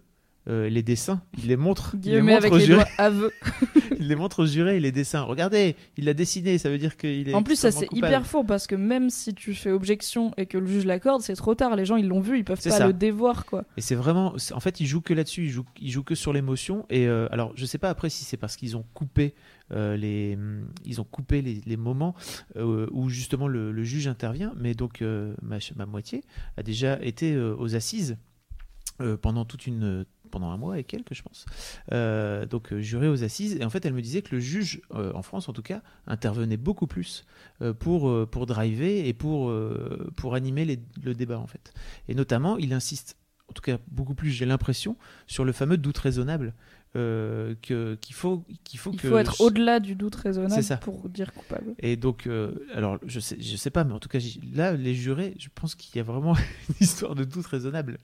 Euh, les dessins, ils les montrent, ils les avec aux les jurés, doigts ils les montrent aux jurés, les dessins. Regardez, il l'a dessiné, ça veut dire qu'il est. En plus, ça c'est hyper faux parce que même si tu fais objection et que le juge l'accorde, c'est trop tard. Les gens, ils l'ont vu, ils peuvent pas ça. le dévoir, quoi. Et c'est vraiment, en fait, ils jouent que là-dessus, ils jouent, ils jouent que sur l'émotion. Et euh, alors, je sais pas après si c'est parce qu'ils ont coupé euh, les, hum, ils ont coupé les, les moments où justement le, le juge intervient. Mais donc ma, moitié a déjà été aux assises pendant toute une, pendant un mois et quelques, je pense. Euh, donc euh, juré aux assises. Et en fait, elle me disait que le juge, euh, en France en tout cas, intervenait beaucoup plus euh, pour pour driver et pour pour animer les- le débat en fait. Et notamment, il insiste en tout cas beaucoup plus, j'ai l'impression, sur le fameux doute raisonnable. euh, qu'il faut, qu'il faut Il que. faut être au-delà du doute raisonnable ça. pour dire coupable. Et donc, euh, alors, je sais, je sais pas, mais en tout cas, là, les jurés, je pense qu'il y a vraiment une histoire de doute raisonnable.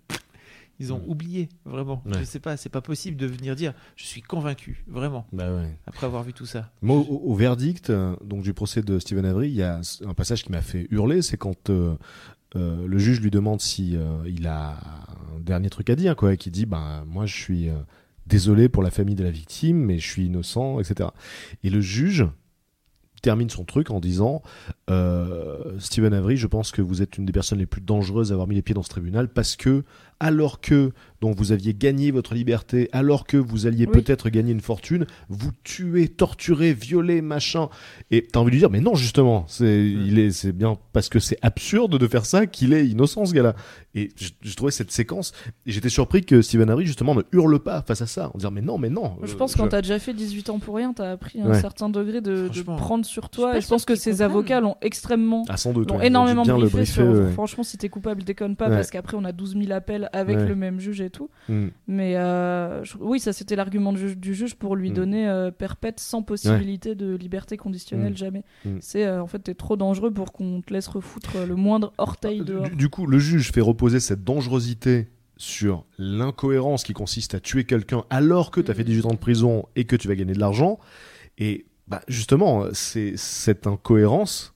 Ils ont Mm. oublié, vraiment. Ouais. Je sais pas, c'est pas possible de venir dire, je suis convaincu, vraiment, Bah ouais. après avoir vu tout ça. Moi, au, au verdict euh, donc du procès de Stephen Avery, il y a un passage qui m'a fait hurler, c'est quand euh, euh, le juge lui demande si euh, il a un dernier truc à dire, quoi, et qui dit, ben moi je suis désolé pour la famille de la victime, mais je suis innocent, etc. Et le juge termine son truc en disant Stephen Avery, je pense que vous êtes une des personnes les plus dangereuses à avoir mis les pieds dans ce tribunal parce que alors que donc vous aviez gagné votre liberté, alors que vous alliez Oui. peut-être gagner une fortune, vous tuez, torturez, violez, machin. Et t'as envie de lui dire, mais non, justement, c'est, il est, c'est bien parce que c'est absurde de faire ça qu'il est innocent, ce gars-là. Et je, je trouvais cette séquence, et j'étais surpris que Stephen Avery, justement, ne hurle pas face à ça, en disant, mais non, mais non. Je euh, pense que quand t'as déjà fait 18 ans pour rien, t'as appris un Ouais. certain degré de, prendre sur je toi. pas Et je pense que ces avocats l'ont extrêmement Ah, sans doute. l'ont ouais, ils ont énormément bien briefé le sur ouais. franchement si t'es coupable déconne pas Ouais. parce qu'après on a 12 000 appels avec Ouais. le même juge et tout Mm. mais euh, je- oui ça c'était l'argument du, juge- du juge pour lui Mm. donner euh, perpète sans possibilité de liberté conditionnelle Mm. jamais c'est euh, en fait t'es trop dangereux pour qu'on te laisse refoutre le moindre orteil dehors Du, du coup, le juge fait reposer cette dangerosité sur l'incohérence qui consiste à tuer quelqu'un alors que tu as fait 18 ans de prison et que tu vas gagner de l'argent. Et bah, justement, c'est cette incohérence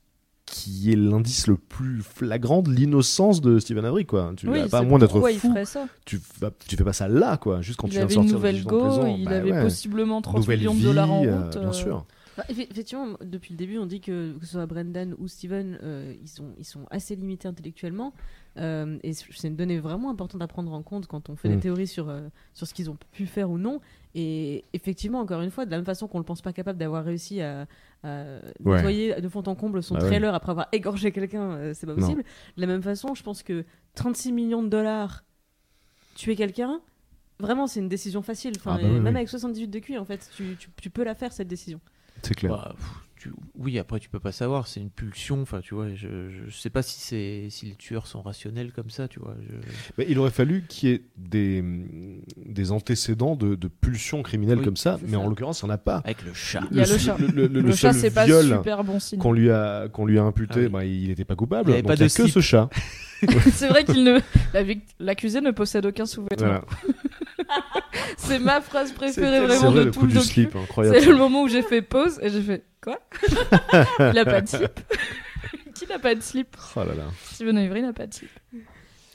qui est l'indice le plus flagrant de l'innocence de Stephen Avery. Quoi. Tu oui, n'as pas moins d'être pourquoi il fou. ferait ça Tu, vas- tu fais pas ça là, quoi, juste quand il tu viens de sortir de nouvelle 18 ans de go prison. il Bah avait ouais. possiblement 30 Nouvelle millions vie, de dollars en euh, route bien euh, sûr. Bah, effe- effectivement, depuis le début, on dit que que ce soit Brendan ou Steven, euh, ils, sont, ils sont assez limités intellectuellement. Euh, et c'est une donnée vraiment importante à prendre en compte quand on fait Mm. des théories sur, euh, sur ce qu'ils ont pu faire ou non. Et effectivement, encore une fois, de la même façon qu'on ne le pense pas capable d'avoir réussi à, à Ouais. nettoyer de fond en comble son Bah ouais. trailer après avoir égorgé quelqu'un, c'est pas Non. possible. De la même façon, je pense que 36 millions de dollars, tuer quelqu'un, vraiment, c'est une décision facile. Enfin, Ah bah oui, même oui. avec 78 de QI, en fait, tu, tu, tu peux la faire, cette décision. C'est clair. Bah, pff, tu- oui, après tu peux pas savoir, c'est une pulsion. Enfin, tu vois, je, je sais pas si c'est si les tueurs sont rationnels comme ça, tu vois. je- Mais il aurait fallu qu'il y ait des, des antécédents de, de pulsions criminelles Oui, comme ça, mais ça. en l'occurrence, il n'y en a pas. Avec le chat. Il y a le chat. Le, le- le Le chat, c'est pas super bon signe. qu'on lui a qu'on lui a imputé, Ah oui. bah, il n'était pas coupable. Il y avait donc pas il y a de que slip. ce chat. c'est vrai qu'il ne. L'accusé ne possède aucun sous-vêtement. Voilà. C'est ma phrase préférée vraiment vrai, de le tout coup le du slip, incroyable. C'est le moment où j'ai fait pause et j'ai fait quoi? Il a pas de slip. Qui n'a pas de slip? Oh là là. Steven Avery n'a pas de slip.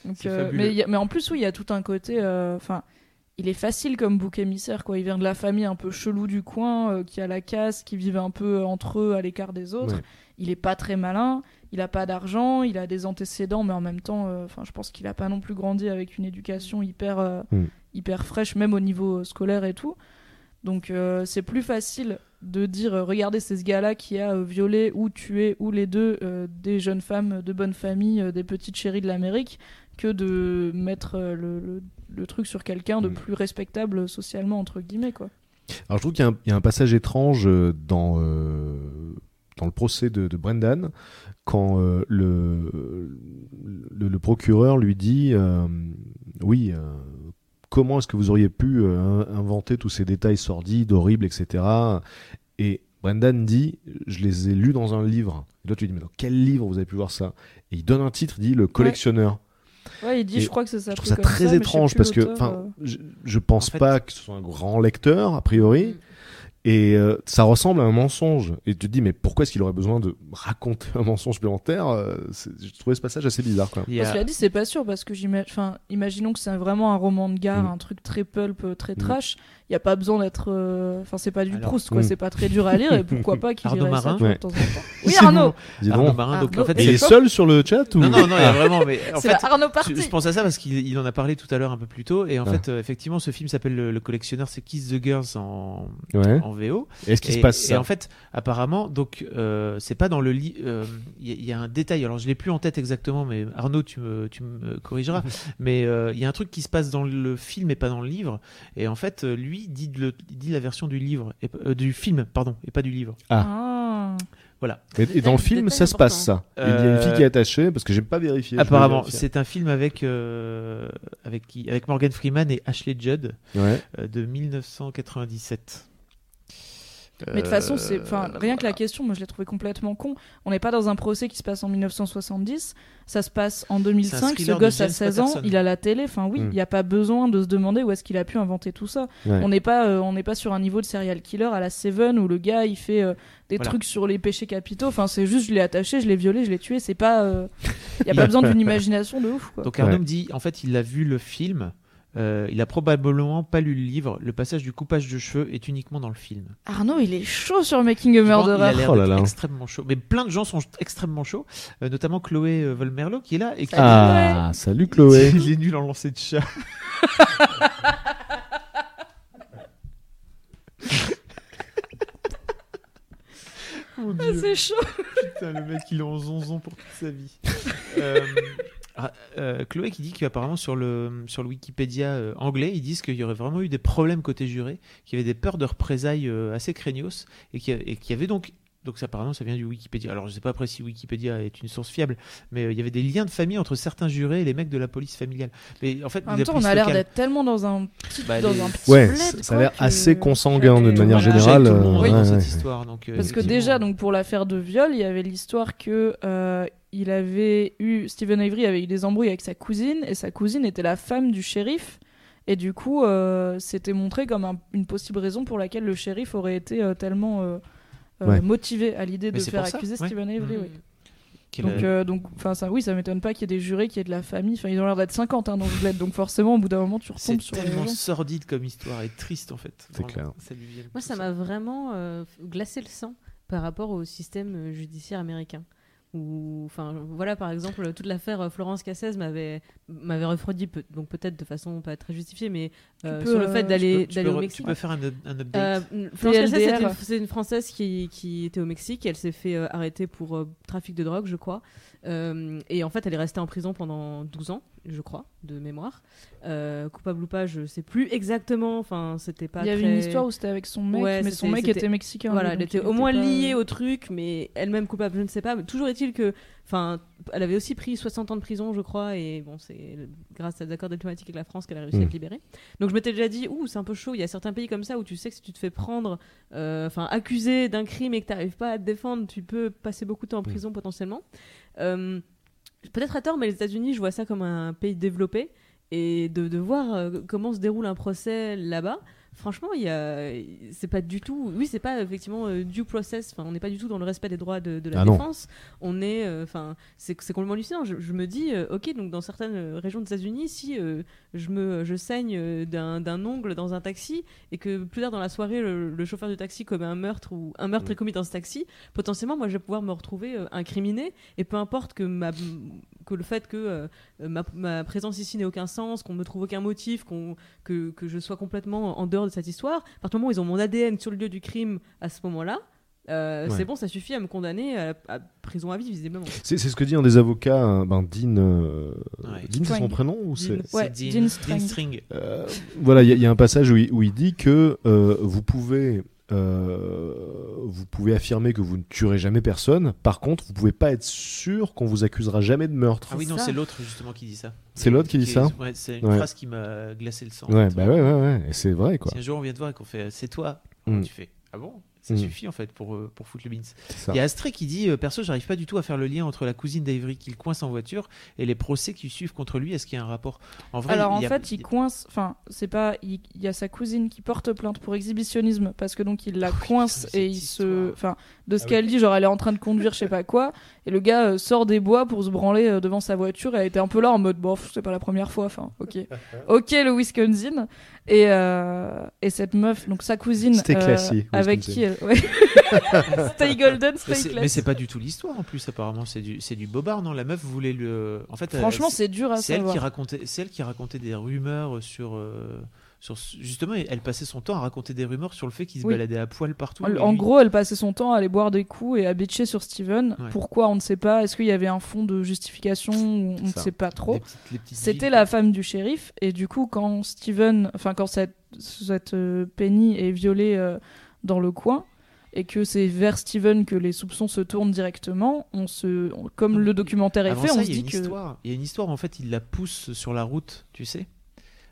Donc, euh, mais, a- mais en plus, oui, il y a tout un côté. euh, Enfin, il est facile comme bouc émissaire, quoi. Il vient de la famille un peu chelou du coin, euh, qui a la casse, qui vivent un peu entre eux à l'écart des autres. Ouais. Il est pas très malin. Il a pas d'argent, il a des antécédents, mais en même temps, euh, enfin, je pense qu'il a pas non plus grandi avec une éducation hyper, euh, Mm. Hyper fraîche, même au niveau scolaire et tout. Donc, euh, c'est plus facile de dire, euh, regardez, c'est ce gars-là qui a euh, violé ou tué ou les deux des jeunes femmes de bonne famille, des petites chéries de l'Amérique, que de mettre le, le- le truc sur quelqu'un de Mm. plus respectable socialement entre guillemets, quoi. Alors je trouve qu'il y, a un- il y a un passage étrange dans, dans le procès de, de Brendan quand euh, le, le, le procureur lui dit euh, oui euh, comment est-ce que vous auriez pu euh, in- inventer tous ces détails sordides horribles etc et Brendan dit je les ai lus dans un livre. Et toi tu lui dis mais dans quel livre vous avez pu voir ça? Et il donne un titre il dit le collectionneur. Ouais, il dit, Et je crois que ça je trouve ça très étrange parce que, enfin, euh. je, je pense En fait- pas que ce soit un grand lecteur a priori, et euh, ça ressemble à un mensonge. Et tu te dis, mais pourquoi est-ce qu'il aurait besoin de raconter un mensonge supplémentaire euh, J'ai trouvé ce passage assez bizarre, quoi. Il y Parce a- qu'il a dit, c'est pas sûr, parce que j'imagine, enfin, imaginons que c'est vraiment un roman de gare, Mm. un truc très pulp, euh, très Mm. trash. Il y a pas besoin d'être, euh, enfin, c'est pas du Alors, Proust, quoi. mm. C'est pas très dur à lire, et pourquoi pas qu'il Arnaud lirait ça Marin tu vois, de temps en temps. Oui, Arnaud. Dis Arnaud. Marin, donc Arnaud, en fait, Et il est c'est- seul sur le chat ou Non, non, non, il y a Ah. vraiment. Mais en C'est fait, la Arnaud je, Party. je pense à ça parce qu'il il en a parlé tout à l'heure un peu plus tôt. Et en Ah. fait, euh, effectivement, ce film s'appelle Le, Le Collectionneur, c'est Kiss the Girls en, Ouais. en VO. Et Est-ce qu'il et, se passe et ça en fait, apparemment, donc euh, c'est pas dans le lit. euh, Il y, a- il y a un détail. Alors je l'ai plus en tête exactement, mais Arnaud, tu me, tu me corrigeras. mais euh, il y a un truc qui se passe dans le film et pas dans le livre. Et en fait, euh, lui dit, le, il dit la version du livre, et, euh, du film, pardon, et pas du livre. Ah. Voilà. Et, et dans le film, ça se passe ça. Il y a une fille Euh, qui est attachée parce que j'ai pas vérifié. Apparemment, c'est un film avec euh, avec qui Avec Morgan Freeman et Ashley Judd Ouais. euh, de 1997. Mais de toute façon, c'est, Euh, enfin, rien que la question, moi, je l'ai trouvé complètement con. On n'est pas dans un procès qui se passe en 1970. Ça se passe en 2005. Ce gosse a James 16 ans, il a la télé. Enfin, oui, il Mm. n'y a pas besoin de se demander où est-ce qu'il a pu inventer tout ça. Ouais. On n'est pas, euh, on n'est pas sur un niveau de serial killer à la Seven où le gars il fait euh, des Voilà. trucs sur les péchés capitaux. Enfin, c'est juste, je l'ai attaché, je l'ai violé, je l'ai tué. C'est pas, euh, il n'y a pas besoin d'une imagination de ouf. Quoi. Donc Arnaud Ouais. me dit, en fait, il a vu le film. Euh, il a probablement pas lu le livre. Le passage du coupage de cheveux est uniquement dans le film. Arnaud, il est chaud sur Making a Franchement, Il Murderer. a l'air Oh là d'être là. extrêmement chaud. Mais plein de gens sont extrêmement chauds, euh, notamment Chloé euh, Volmerlo qui est là et qui Ah, salut Chloé. il est nul en lancer de chat. Mon Ah, Dieu. c'est chaud. Putain, le mec, il est en zonzon pour toute sa vie. Euh, ah, euh, Chloé qui dit qu'apparemment sur le, sur le Wikipédia euh, anglais, ils disent qu'il y aurait vraiment eu des problèmes côté juré, qu'il y avait des peurs de représailles euh, assez craignos, et qu'il y, avait donc. Donc ça, apparemment, ça vient du Wikipédia. Alors, je sais pas après si Wikipédia est une source fiable, mais euh, il y avait des liens de famille entre certains jurés et les mecs de la police familiale. Mais en fait, En de même temps, on a l'air d'être tellement dans un petit, Bah, dans les- un petit Ouais, bled, ça a l'air assez consanguin d'une que- manière voilà. générale. Touche avec tout le monde dans ouais, cette ouais. histoire. Donc, euh, Parce que déjà, donc pour l'affaire de viol, il y avait l'histoire que euh, il avait eu Stephen Avery avait eu des embrouilles avec sa cousine et sa cousine était la femme du shérif et du coup euh, c'était montré comme un- une possible raison pour laquelle le shérif aurait été euh, tellement euh, euh, Ouais. motivé à l'idée de c'est faire accuser ouais. Stephen Avery. Mm. oui. Donc, a- euh, donc, enfin ça, oui, ça m'étonne pas qu'il y ait des jurés qui aient de la famille. Enfin, ils ont l'air d'être 50 hein, dans ce bled, donc forcément, au bout d'un moment, tu c'est retombes sur les tellement sordide comme histoire et triste en fait. C'est clair. ça lui vient de Moi, ça m'a vraiment euh, glacé le sang par rapport au système judiciaire américain. Enfin, voilà, par exemple, toute l'affaire euh, Florence Cassez m'avait m'avait refroidi, donc peut-être de façon pas très justifiée, mais euh, peux, sur le euh, fait tu d'aller Tu peux- tu d'aller au Mexique. Tu peux faire un, un update. Euh, Florence Cassez, c'est une, une Française qui, qui était au Mexique. Elle s'est fait euh, arrêter pour euh, trafic de drogue, je crois. Euh, et en fait, elle est restée en prison pendant 12 ans, je crois, de mémoire. Euh, coupable ou pas, je sais plus exactement. Enfin, c'était pas. Il y avait très- une histoire où c'était avec son mec, Ouais, mais son mec c'était- était mexicain. Voilà, elle était au moins pas- liée au truc, mais elle-même coupable, je ne sais pas. Mais toujours est-il que, enfin, elle avait aussi pris 60 ans de prison, je crois, et bon, c'est grâce à des accords diplomatiques avec la France qu'elle a réussi à être libérée. Donc je m'étais déjà dit, ouh, c'est un peu chaud. Il y a certains pays comme ça où tu sais que si tu te fais prendre, euh, enfin, accusé d'un crime et que tu n'arrives pas à te défendre, tu peux passer beaucoup de temps en prison potentiellement. Euh, Peut-être à tort, mais les États-Unis, je vois ça comme un pays développé. Et de, de voir euh, comment se déroule un procès là-bas, franchement, il y a, c'est pas du tout. Oui, c'est pas effectivement euh, due process. Enfin, on n'est pas du tout dans le respect des droits de, de la Ah non. défense. On est, euh, enfin, c'est c'est complètement hallucinant. Je, je me dis, euh, ok, donc dans certaines euh, régions des États-Unis, si je me, je saigne d'un ongle dans un taxi et que plus tard dans la soirée, le, le chauffeur du taxi commet un meurtre ou un meurtre Mm. est commis dans ce taxi, potentiellement, moi, je vais pouvoir me retrouver incriminé et peu importe que ma que le fait que euh, ma, ma présence ici n'ait aucun sens, qu'on me trouve aucun motif, qu'on que, que je sois complètement en dehors de cette histoire, à partir du moment où ils ont mon ADN sur le lieu du crime à ce moment-là, euh, Ouais. c'est bon, ça suffit à me condamner à, à prison à vie, visiblement. C'est ce que dit un des avocats, hein, ben, Dean. euh, Ouais. Dean, c'est son prénom ou c'est Dean. Ouais, C'est Dean Dean, Strang. Dean String. Euh, voilà, il y, a- il y a un passage où il, où il dit que euh, vous pouvez. Euh, vous pouvez affirmer que vous ne tuerez jamais personne. Par contre, vous pouvez pas être sûr qu'on vous accusera jamais de meurtre. Ah oui, non, c'est l'autre justement qui dit ça. C'est l'autre qui dit ça Ouais, c'est une Ouais. phrase qui m'a glacé le sang. ouais, bah ouais, ouais, ouais. Et c'est vrai quoi. Si un jour on vient te voir et qu'on fait c'est toi, Mm. tu fais? Ah bon? Ça Mm. suffit en fait pour, euh, pour foutre le ça. Il y a Astré qui dit euh, Perso, j'arrive pas du tout à faire le lien entre la cousine d'Avery qu'il coince en voiture et les procès qui suivent contre lui. Est-ce qu'il y a un rapport? En vrai, Alors en il y a- fait, il coince. Enfin, c'est pas. Il, il y a sa cousine qui porte plainte pour exhibitionnisme parce que donc il la coince putain, et il se. Enfin, de ce Ah qu'elle dit, genre elle est en train de conduire, je sais pas quoi, et le gars euh, sort des bois pour se branler euh, devant sa voiture et elle était un peu là en mode bof, c'est pas la première fois. Enfin, ok, ok le Wisconsin et euh, et cette meuf, donc sa cousine, C'était classique, avec Wisconsin. qui elle. Ouais. stay golden, Mais stay c'est- classy. mais c'est pas du tout l'histoire en plus apparemment c'est du c'est du bobard non? La meuf voulait le en fait euh, Franchement, c'est dur à c'est elle qui savoir. racontait c'est elle qui racontait des rumeurs sur euh, sur justement elle passait son temps à raconter des rumeurs sur le fait qu'il se Oui. baladait à poil partout En, lui- gros, elle passait son temps à aller boire des coups et à bitcher sur Steven. Ouais. Pourquoi on ne sait pas. Est-ce qu'il y avait un fond de justification On ne sait pas trop. C'était la femme du shérif et du coup, quand Steven, enfin quand cette, cette euh, Penny est violée euh, dans le coin et que c'est vers Steven que les soupçons se tournent directement, on se, on- comme le documentaire est Avant fait, ça, on se dit que. Il y a une histoire, en fait, il la pousse sur la route, tu sais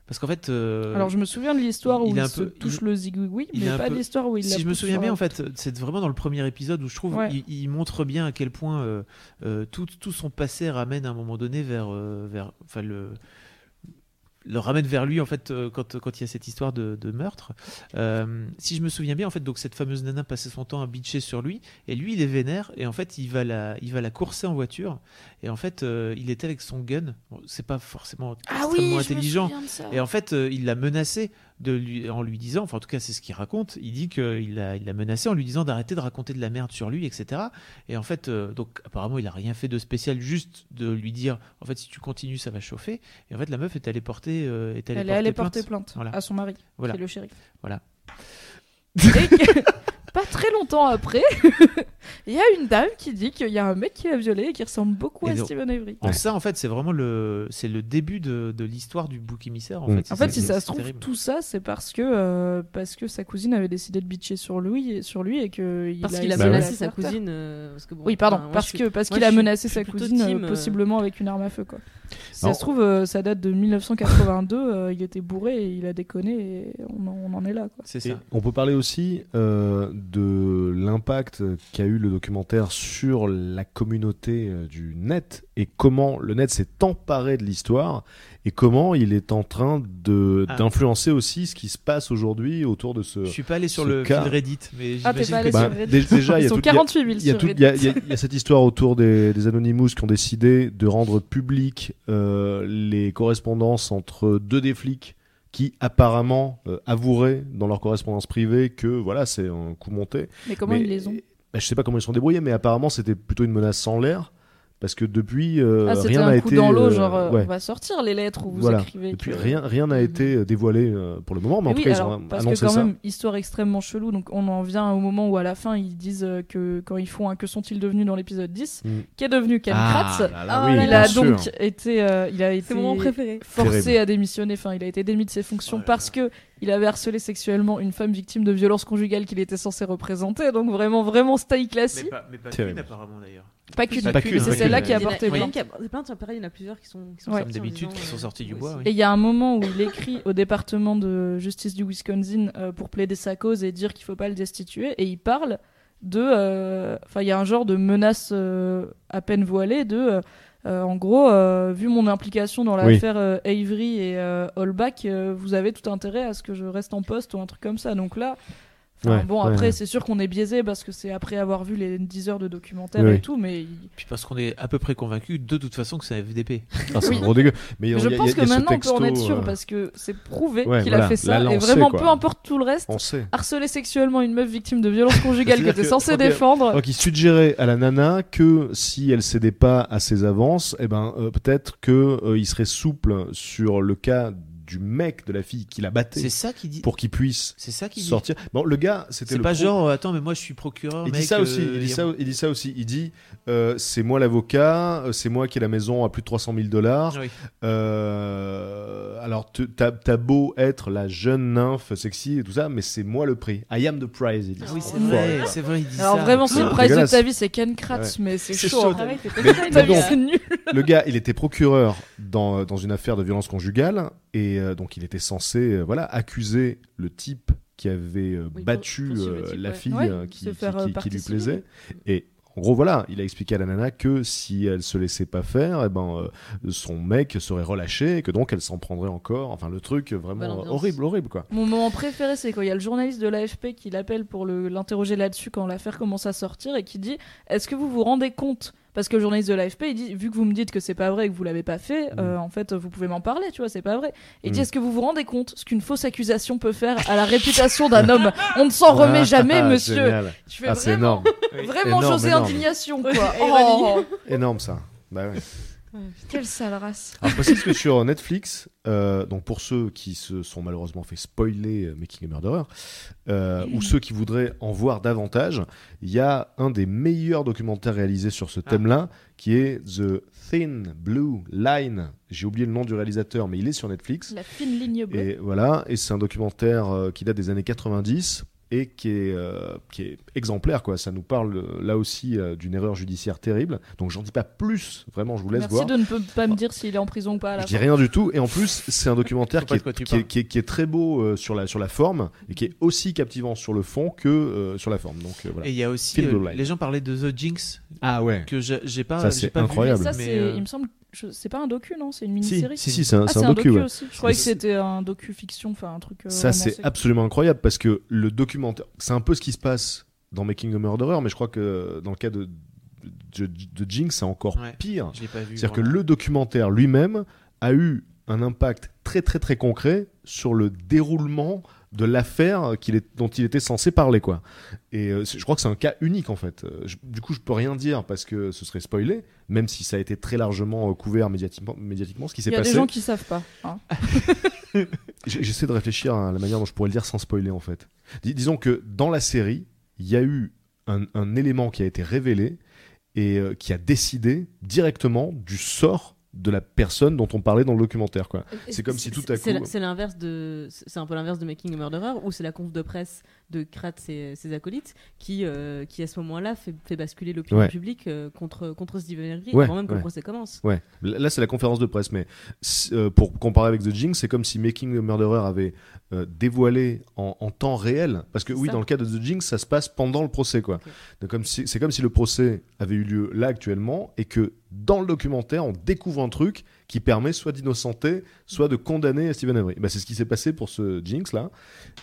Parce qu'en fait. euh, Alors je me souviens de l'histoire où il se peu- touche il- le zigouigoui, mais pas peu- l'histoire où il la si je me souviens bien, en fait, c'est vraiment dans le premier épisode où je trouve Ouais. il, il montre bien à quel point euh, euh, tout, tout son passé ramène à un moment donné vers, vers enfin le le ramène vers lui en fait euh, quand, quand il y a cette histoire de, de meurtre. Euh, si je me souviens bien en fait donc cette fameuse nana passait son temps à bitcher sur lui et lui il est vénère et en fait il va la il va la courser en voiture et en fait euh, il était avec son gun. Bon, c'est pas forcément Ah extrêmement oui, intelligent. Et en fait, euh, il l'a menacé de lui, en lui disant, enfin en tout cas c'est ce qu'il raconte, il dit qu'il l'a il menacé en lui disant d'arrêter de raconter de la merde sur lui, etc. Et en fait, euh, donc apparemment il a rien fait de spécial, juste de lui dire, en fait si tu continues ça va chauffer. Et en fait la meuf est allée porter, euh, est allée Elle est allée porter plainte. plainte Voilà. à son mari, Voilà. qui est le shérif. Voilà. Et que- pas très longtemps après, il y a une dame qui dit qu'il y a un mec qui l'a violée et qui ressemble beaucoup Et à donc- Steven Avery. Donc ça en fait c'est vraiment le, c'est le début de, de l'histoire du bouc émissaire. En Mm. fait, En si ça se trouve, terrible. tout ça, c'est parce que euh, parce que sa cousine avait décidé de bitcher sur lui et sur lui et que il Parce a qu'il a Bah menacé ouais. sa cousine. euh, parce que bon, Oui, pardon, enfin, parce suis- que parce qu'il a menacé sa cousine team, euh, possiblement avec une arme à feu quoi. Si ça se trouve, euh, ça date de 1982, euh, il était bourré et il a déconné et on en, on en est là quoi. C'est Et ça. on peut parler aussi euh, de l'impact qu'a eu le documentaire sur la communauté euh, du net et comment le net s'est emparé de l'histoire et comment il est en train de Ah. d'influencer aussi ce qui se passe aujourd'hui autour de ce. Je suis pas allé sur le cas- fil Reddit, mais Ah, pas allé que sur Reddit. dé- déjà, il y Ils a sont tout- il y a- 48 000 Il y, a cette histoire autour des, des Anonymous qui ont décidé de rendre publiques euh, les correspondances entre deux des flics qui apparemment euh, avoueraient dans leur correspondance privée que voilà c'est un coup monté. Mais comment Mais- ils les ont bah, Je sais pas comment ils sont débrouillés, mais apparemment c'était plutôt une menace sans l'air. parce que depuis euh, Ah, rien un n'a coup été dans l'eau, euh, genre euh, ouais. on va sortir les lettres où vous Voilà. écrivez. Depuis que- rien rien n'a été euh, dévoilé euh, pour le moment, mais en Oui, tout cas ils alors, ont parce que quand ça. même, histoire extrêmement chelou, donc on en vient au moment où à la fin ils disent que quand ils font un Que sont-ils devenus dans l'épisode 10, Mm. qui est devenu Ken Ah, Kratz, là là, oui, là il a sûr. donc été, euh, il a été mon préféré. forcé à démissionner, enfin il a été démis de ses fonctions Oh là parce que il avait harcelé sexuellement une femme victime de violence conjugale qu'il était censé représenter, donc vraiment vraiment style Mais classique. pas, mais pas qu'une, apparemment d'ailleurs. Pas qu'une, Pas qu'une, mais c'est celle-là qui a porté il y en a plainte. il y en a plusieurs qui sont, qui sont Ouais. d'habitude, qui sont euh, sortis du bois, oui. Et il y a un moment où il écrit au département de justice du Wisconsin euh, pour plaider sa cause et dire qu'il faut pas le destituer. Et il parle de. euh, Enfin, il y a un genre de menace euh, à peine voilée de. Euh, en gros, euh, vu mon implication dans l'affaire euh, Avery et euh, Holbach, euh, vous avez tout intérêt à ce que je reste en poste ou un truc comme ça. Donc là. Enfin, Ouais, bon, après, ouais. c'est sûr qu'on est biaisé parce que c'est après avoir vu les 10 heures de documentaire Oui, et tout, mais Puis parce qu'on est à peu près convaincu de toute façon que c'est FDP. Ah, c'est Oui. un gros dégueu. Mais il y a- je il y a- pense y que a maintenant on peut en être texto, sûr euh, parce que c'est prouvé ouais, qu'il a fait ça là, et sait, vraiment quoi. peu importe tout le reste on sait. harceler sexuellement une meuf victime de violence conjugale que t'es censé défendre Donc il suggérait à la nana que si elle cédait pas à ses avances, eh ben euh, peut-être que euh, il serait souple sur le cas du mec de la fille qui l'a batté C'est ça qui dit. pour qu'il puisse C'est ça qui dit. sortir. Bon, le gars, c'était C'est pas pro- genre, euh, attends, mais moi je suis procureur. Il mec, dit ça aussi. euh, Il dit ça, il dit ça aussi. Il dit euh, c'est moi l'avocat, c'est moi qui ai la maison à plus de 300 000 dollars. Oui. Euh, alors t'as beau être la jeune nymphe sexy et tout ça, mais c'est moi le prix. I am the prize. Il dit. Ah oui, c'est vrai, c'est vrai, il dit alors ça. vraiment si C'est le prize de ta vie c'est Ken Kratz mais c'est chaud. Ah ouais, Mais- mais nul le gars, il était procureur dans, dans une affaire de violence conjugale et euh, donc il était censé euh, voilà accuser le type qui avait euh, Oui, battu euh, type, la fille Ouais, euh, qui, euh, lui plaisait. Et en gros voilà il a expliqué à la nana que si elle se laissait pas faire eh ben euh, son mec serait relâché et que donc elle s'en prendrait encore. Enfin le truc vraiment horrible horrible quoi. Mon moment préféré c'est quand il y a le journaliste de l'AFP qui l'appelle pour l'interroger là-dessus quand l'affaire commence à sortir et qui dit est-ce que vous vous rendez compte parce que le journaliste de l'AFP il dit vu que vous me dites que c'est pas vrai et que vous l'avez pas fait euh, en fait vous pouvez m'en parler tu vois c'est pas vrai. Et il dit Mm. est-ce que vous vous rendez compte ce qu'une fausse accusation peut faire à la réputation d'un homme? On ne s'en remet jamais Ah, monsieur. génial. Je fais ah c'est vraiment, énorme. Vraiment Énorme, José énorme. indignation quoi. Oh, énorme ça. Bah ouais. quelle sale race. Alors, je précise que sur Netflix, euh, donc pour ceux qui se sont malheureusement fait spoiler euh, Making a Murderer, euh, ou ceux qui voudraient en voir davantage, il y a un des meilleurs documentaires réalisés sur ce thème-là, qui est The Thin Blue Line. J'ai oublié le nom du réalisateur, mais il est sur Netflix. la fine ligne bleue Et voilà, et c'est un documentaire euh, qui date des années 90 et qui est, euh, qui est exemplaire quoi. Ça nous parle euh, là aussi euh, d'une erreur judiciaire terrible. Donc j'en dis pas plus, vraiment, je vous laisse merci voir. de ne pas me dire s'il est en prison ou pas à la Je dis rien du tout. Et en plus, c'est un documentaire qui est, qui, est, parles. qui est- qui est très beau euh, sur, la, sur la forme et qui est aussi captivant sur le fond que euh, sur la forme. Donc euh, voilà. Et il y a aussi, euh, les gens parlaient de The Jinx, Ah ouais. que j'ai pas, Ça, c'est vu, incroyable. ça mais, c'est euh, il me semble c'est pas un docu non c'est une mini-série si, si, c'est un, ah c'est un docu. ouais. aussi je croyais que c'était un docu fiction enfin un truc euh, Ça, c'est absolument incroyable parce que le documentaire, c'est un peu ce qui se passe dans Making a Murderer, mais je crois que dans le cas de, de, de Jinx, c'est encore Ouais. pire. je l'ai pas vu. C'est-à-dire que le documentaire lui-même a eu un impact très très très concret sur le déroulement de l'affaire qu'il est, dont il était censé parler quoi. Et euh, je crois que c'est un cas unique en fait. Euh, je- du coup, je peux rien dire parce que ce serait spoilé, même si ça a été très largement euh, couvert médiatiquement, médiatiquement ce qui s'est il y a passé. des gens qui savent pas hein. J'essaie de réfléchir à la manière dont je pourrais le dire sans spoiler en fait. Dis- disons que dans la série, il y a eu un, un élément qui a été révélé et euh, qui a décidé directement du sort de la personne dont on parlait dans le documentaire quoi. C'est comme si tout à coup- la- C'est l'inverse de. C'est un peu l'inverse de Making a Murderer, où c'est la conf de presse de Kratz et ses acolytes qui, euh, qui à ce moment-là, fait, fait basculer l'opinion Ouais. publique euh, contre, contre Steven Avery Ouais, avant même que ouais. le procès commence. Ouais, là c'est la conférence de presse, mais euh, pour comparer avec The Jinx, c'est comme si Making a Murderer avait euh, dévoilé en, en temps réel, parce que oui, ça. dans le cas de The Jinx, ça se passe pendant le procès, quoi. Comme si- C'est comme si le procès avait eu lieu là actuellement, et que dans le documentaire, on découvre un truc qui permet soit d'innocenter, soit de condamner Stephen Avery. Bah, c'est ce qui s'est passé pour ce Jinx là,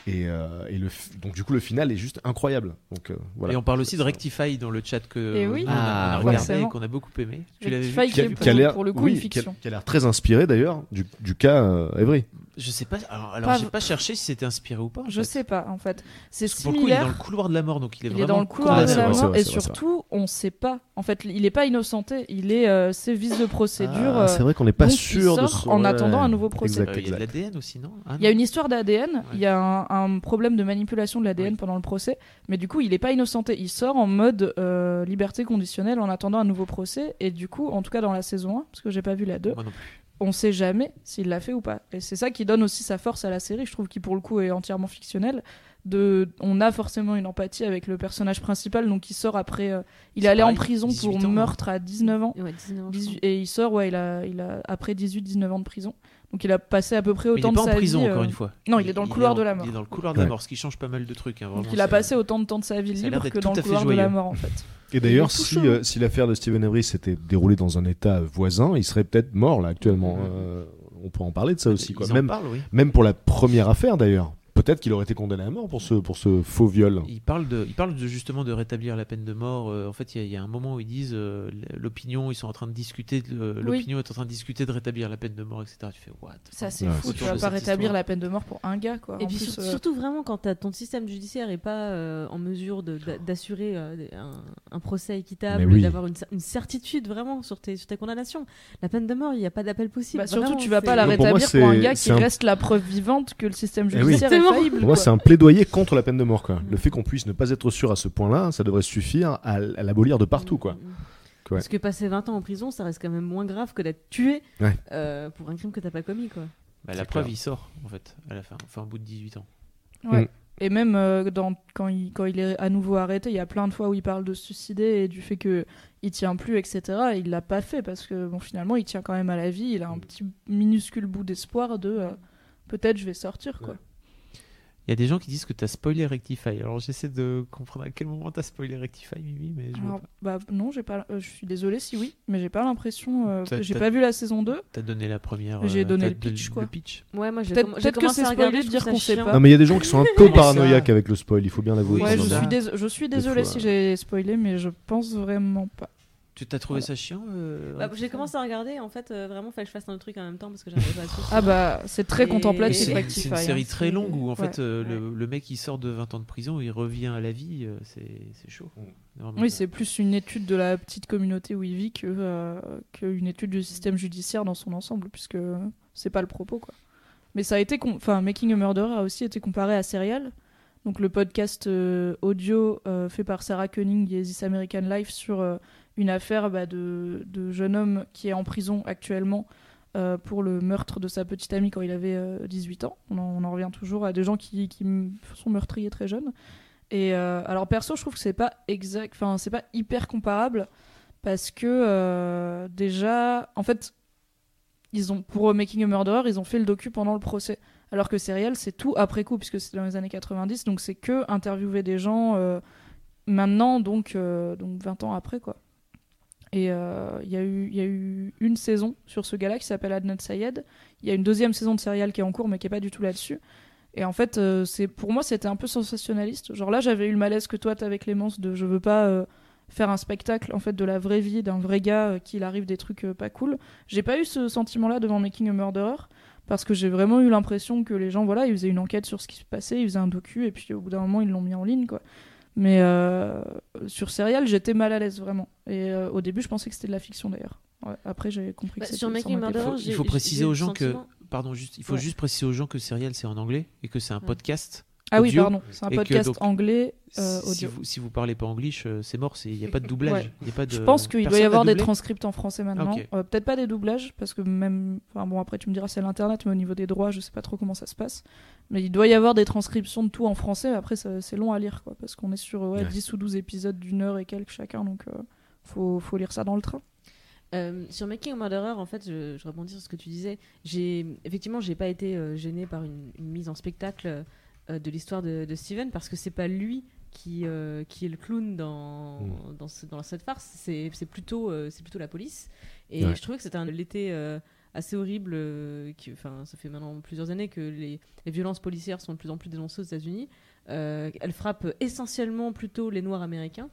et, euh, et le, donc du coup le final est juste incroyable. Donc euh, voilà. Et on parle aussi de Rectify dans le chat que Et oui. a- on a Ah, regardé et qu'on a beaucoup aimé. Tu l'avais vu qui a l'air, pour le coup, oui, une qui a- fiction. qui a l'air très inspiré d'ailleurs du, du cas euh, Avery. Je sais pas. Alors, alors Pas- j'ai pas cherché si c'était inspiré ou pas. en Je fait. sais pas, en fait. C'est le coup, il est dans similaire. le couloir de la mort, donc il est Il est vraiment dans le couloir de la Ouais, c'est mort. vrai, et surtout, on sait pas. En fait, il est pas innocenté. Il est euh, c'est vice de procédure. Ah, euh, c'est vrai qu'on n'est pas donc il sûr de sort son- en ouais. attendant un nouveau procès. Exact, Euh, Il y a de l'ADN aussi, non? Ah, Il y a une histoire d'ADN, il y a un, un problème de manipulation de l'ADN pendant le procès, mais du coup il est pas innocenté, il sort en mode euh, liberté conditionnelle en attendant un nouveau procès, et du coup, en tout cas dans la saison 1, parce que j'ai pas vu la 2, Moi non plus. On sait jamais s'il l'a fait ou pas. Et c'est ça qui donne aussi sa force à la série, je trouve, qui pour le coup est entièrement fictionnel. De, on a forcément une empathie avec le personnage principal, donc il sort après. euh, il est allé en prison 18 pour ans, hein. meurtre à 19 ans. Ouais, 19 ans, je 18 crois. et il sort, ouais, il a, il a après 18-19 ans de prison. Donc il a passé à peu près Mais il autant est de pas en sa prison, vie. encore euh, une fois. non, il est dans le couloir en- de la mort. Il est dans le couloir de la Ouais. mort, ce qui change pas mal de trucs. hein, Donc vraiment, il a passé autant de temps de sa vie libre que dans le couloir de la mort en fait. Et d'ailleurs, si, chaud. euh, si l'affaire de Steven Avery s'était déroulée dans un état voisin, il serait peut-être mort là actuellement. Mhm. Euh, on peut en parler de ça aussi. Quoi. Ils en Même, parlent, oui. même pour la première affaire d'ailleurs. Peut-être qu'il aurait été condamné à mort pour ce, pour ce faux viol. Ils parlent, de, ils parlent de, justement de rétablir la peine de mort. Euh, en fait, il y a- il y, a un moment où ils disent euh, l'opinion, ils sont en train de discuter, Oui. l'opinion est en train de discuter de rétablir la peine de mort, etc. Tu fais what? Ça c'est Ouais, fou, tu vas pas rétablir histoire. la peine de mort pour un gars quoi. Et En puis plus, sur- euh, surtout vraiment quand ton système judiciaire est pas euh, en mesure d'assurer euh, un, un procès équitable, oui. d'avoir une, cer- une certitude vraiment sur tes, sur tes condamnations. La peine de mort, il n'y a pas d'appel possible. bah, surtout Vraiment, tu vas pas la Mais pour moi, rétablir pour, un gars qui un- reste la preuve vivante que le système Eh oui. Pour moi, c'est un plaidoyer contre la peine de mort. Quoi. Le fait qu'on puisse ne pas être sûr à ce point-là, ça devrait suffire à, l'abolir de partout. Quoi. Mm, mm. Ouais. Parce que passer 20 ans en prison, ça reste quand même moins grave que d'être tué Ouais. euh, pour un crime que t'as pas commis. Quoi. Bah, La preuve, clair. il sort, en fait, à la fin, enfin, au bout de 18 ans. Ouais. Mm. Et même euh, dans, quand, il, quand il est à nouveau arrêté, il y a plein de fois où il parle de se suicider et du fait que il tient plus, etc. Et il l'a pas fait parce que bon, finalement, il tient quand même à la vie. Il a un petit minuscule bout d'espoir de euh, peut-être je vais sortir quoi. Il y a des gens qui disent que tu as spoilé Rectify. Alors j'essaie de comprendre à quel moment tu as spoilé Rectify, Mimi, mais je vois Alors, pas. bah non, j'ai pas. euh, je suis désolée si oui, mais j'ai pas l'impression. euh, j'ai pas vu la saison 2. T'as donné la première. J'ai euh, donné le pitch, quoi. pitch. Ouais, moi j'ai Peut-être- que commencé c'est à regarder, spoilé je de dire qu'on sait pas. Non, mais il y a des gens qui sont un peu paranoïaques avec le spoil, il faut bien l'avouer. Ouais, je suis, je suis désolée fois. si j'ai spoilé, mais je pense vraiment pas. Tu t'as trouvé ça chiant euh, Bah, j'ai commencé à regarder, en fait, euh, vraiment, fallait que je fasse un autre truc en même temps parce que j'arrivais pas à suivre. Ah bah, c'est très Et- contemplatif. C'est- une hein, série très c'est- longue où en ouais. fait euh, le, Ouais. le mec il sort de 20 ans de prison, il revient à la vie, euh, c'est c'est chaud. Vraiment. Oui, c'est plus une étude de la petite communauté où il vit que euh, qu'une étude du système judiciaire dans son ensemble, puisque c'est pas le propos quoi. Mais ça a été, enfin, Making a Murderer a aussi été comparé à Serial, donc le podcast euh, audio euh, fait par Sarah Koenig et This American Life sur euh, une affaire bah, de, de jeune homme qui est en prison actuellement euh, pour le meurtre de sa petite amie quand il avait euh, 18 ans. On en, revient toujours à des gens qui, qui sont meurtriers très jeunes. Et euh, alors perso, je trouve que c'est pas exact, enfin c'est pas hyper comparable parce que euh, déjà, en fait, ils ont pour Making a Murderer, ils ont fait le docu pendant le procès, alors que Serial c'est tout après coup puisque c'est dans les années 90, donc c'est que interviewer des gens euh, maintenant, donc euh, donc 20 ans après quoi. Et euh, il y, a eu- une saison sur ce gars-là qui s'appelle Adnan Sayed. Il y a une deuxième saison de Serial qui est en cours mais qui est pas du tout là-dessus. Et en fait, euh, pour moi, c'était un peu sensationnaliste. Genre là, j'avais eu le malaise que toi, t'avais Clémence, de je veux pas euh, faire un spectacle en fait de la vraie vie d'un vrai gars euh, qu'il arrive des trucs pas cool. J'ai pas eu ce sentiment-là devant Making a Murderer parce que j'ai vraiment eu l'impression que les gens, voilà, ils faisaient une enquête sur ce qui se passait, ils faisaient un docu et puis au bout d'un moment, ils l'ont mis en ligne, quoi. Mais euh, sur Serial, j'étais mal à l'aise vraiment. Et euh, au début, je pensais que c'était de la fiction d'ailleurs. Ouais, après, j'ai compris Bah, que c'était sur Making Murderer. Il faut préciser aux gens que, pardon, juste, il faut Ouais. juste préciser aux gens que Serial c'est en anglais et que c'est un Ouais. podcast. Ah oui, audio, pardon, c'est un que podcast donc, anglais euh, si, vous, si vous parlez pas anglais, euh, c'est mort, il n'y a pas de doublage. Ouais. il y a pas de, Je pense qu'il doit y avoir des transcripts en français maintenant. Ok. Euh, Peut-être pas des doublages, parce que même. Enfin bon, après tu me diras c'est l'internet, mais au niveau des droits, je sais pas trop comment ça se passe. Mais il doit y avoir des transcriptions de tout en français. Après, c'est long à lire, quoi, parce qu'on est sur ouais, Ouais. 10 ou 12 épisodes d'une heure et quelques chacun, donc euh, faut, faut lire ça dans le train. Euh, sur Making a Murderer, en fait, je, je rebondis sur ce que tu disais. J'ai effectivement, j'ai pas été euh, gêné par une, une mise en spectacle euh, de l'histoire de, de Steven parce que c'est pas lui qui, euh, qui est le clown dans, Mm. dans, ce- dans cette farce. C'est c'est plutôt, euh, c'est plutôt la police. Et Ouais. je trouvais que c'était un l'été assez horrible. qui- Enfin, ça fait maintenant plusieurs années que les, les violences policières sont de plus en plus dénoncées aux États-Unis. Elles frappent essentiellement plutôt les Noirs américains.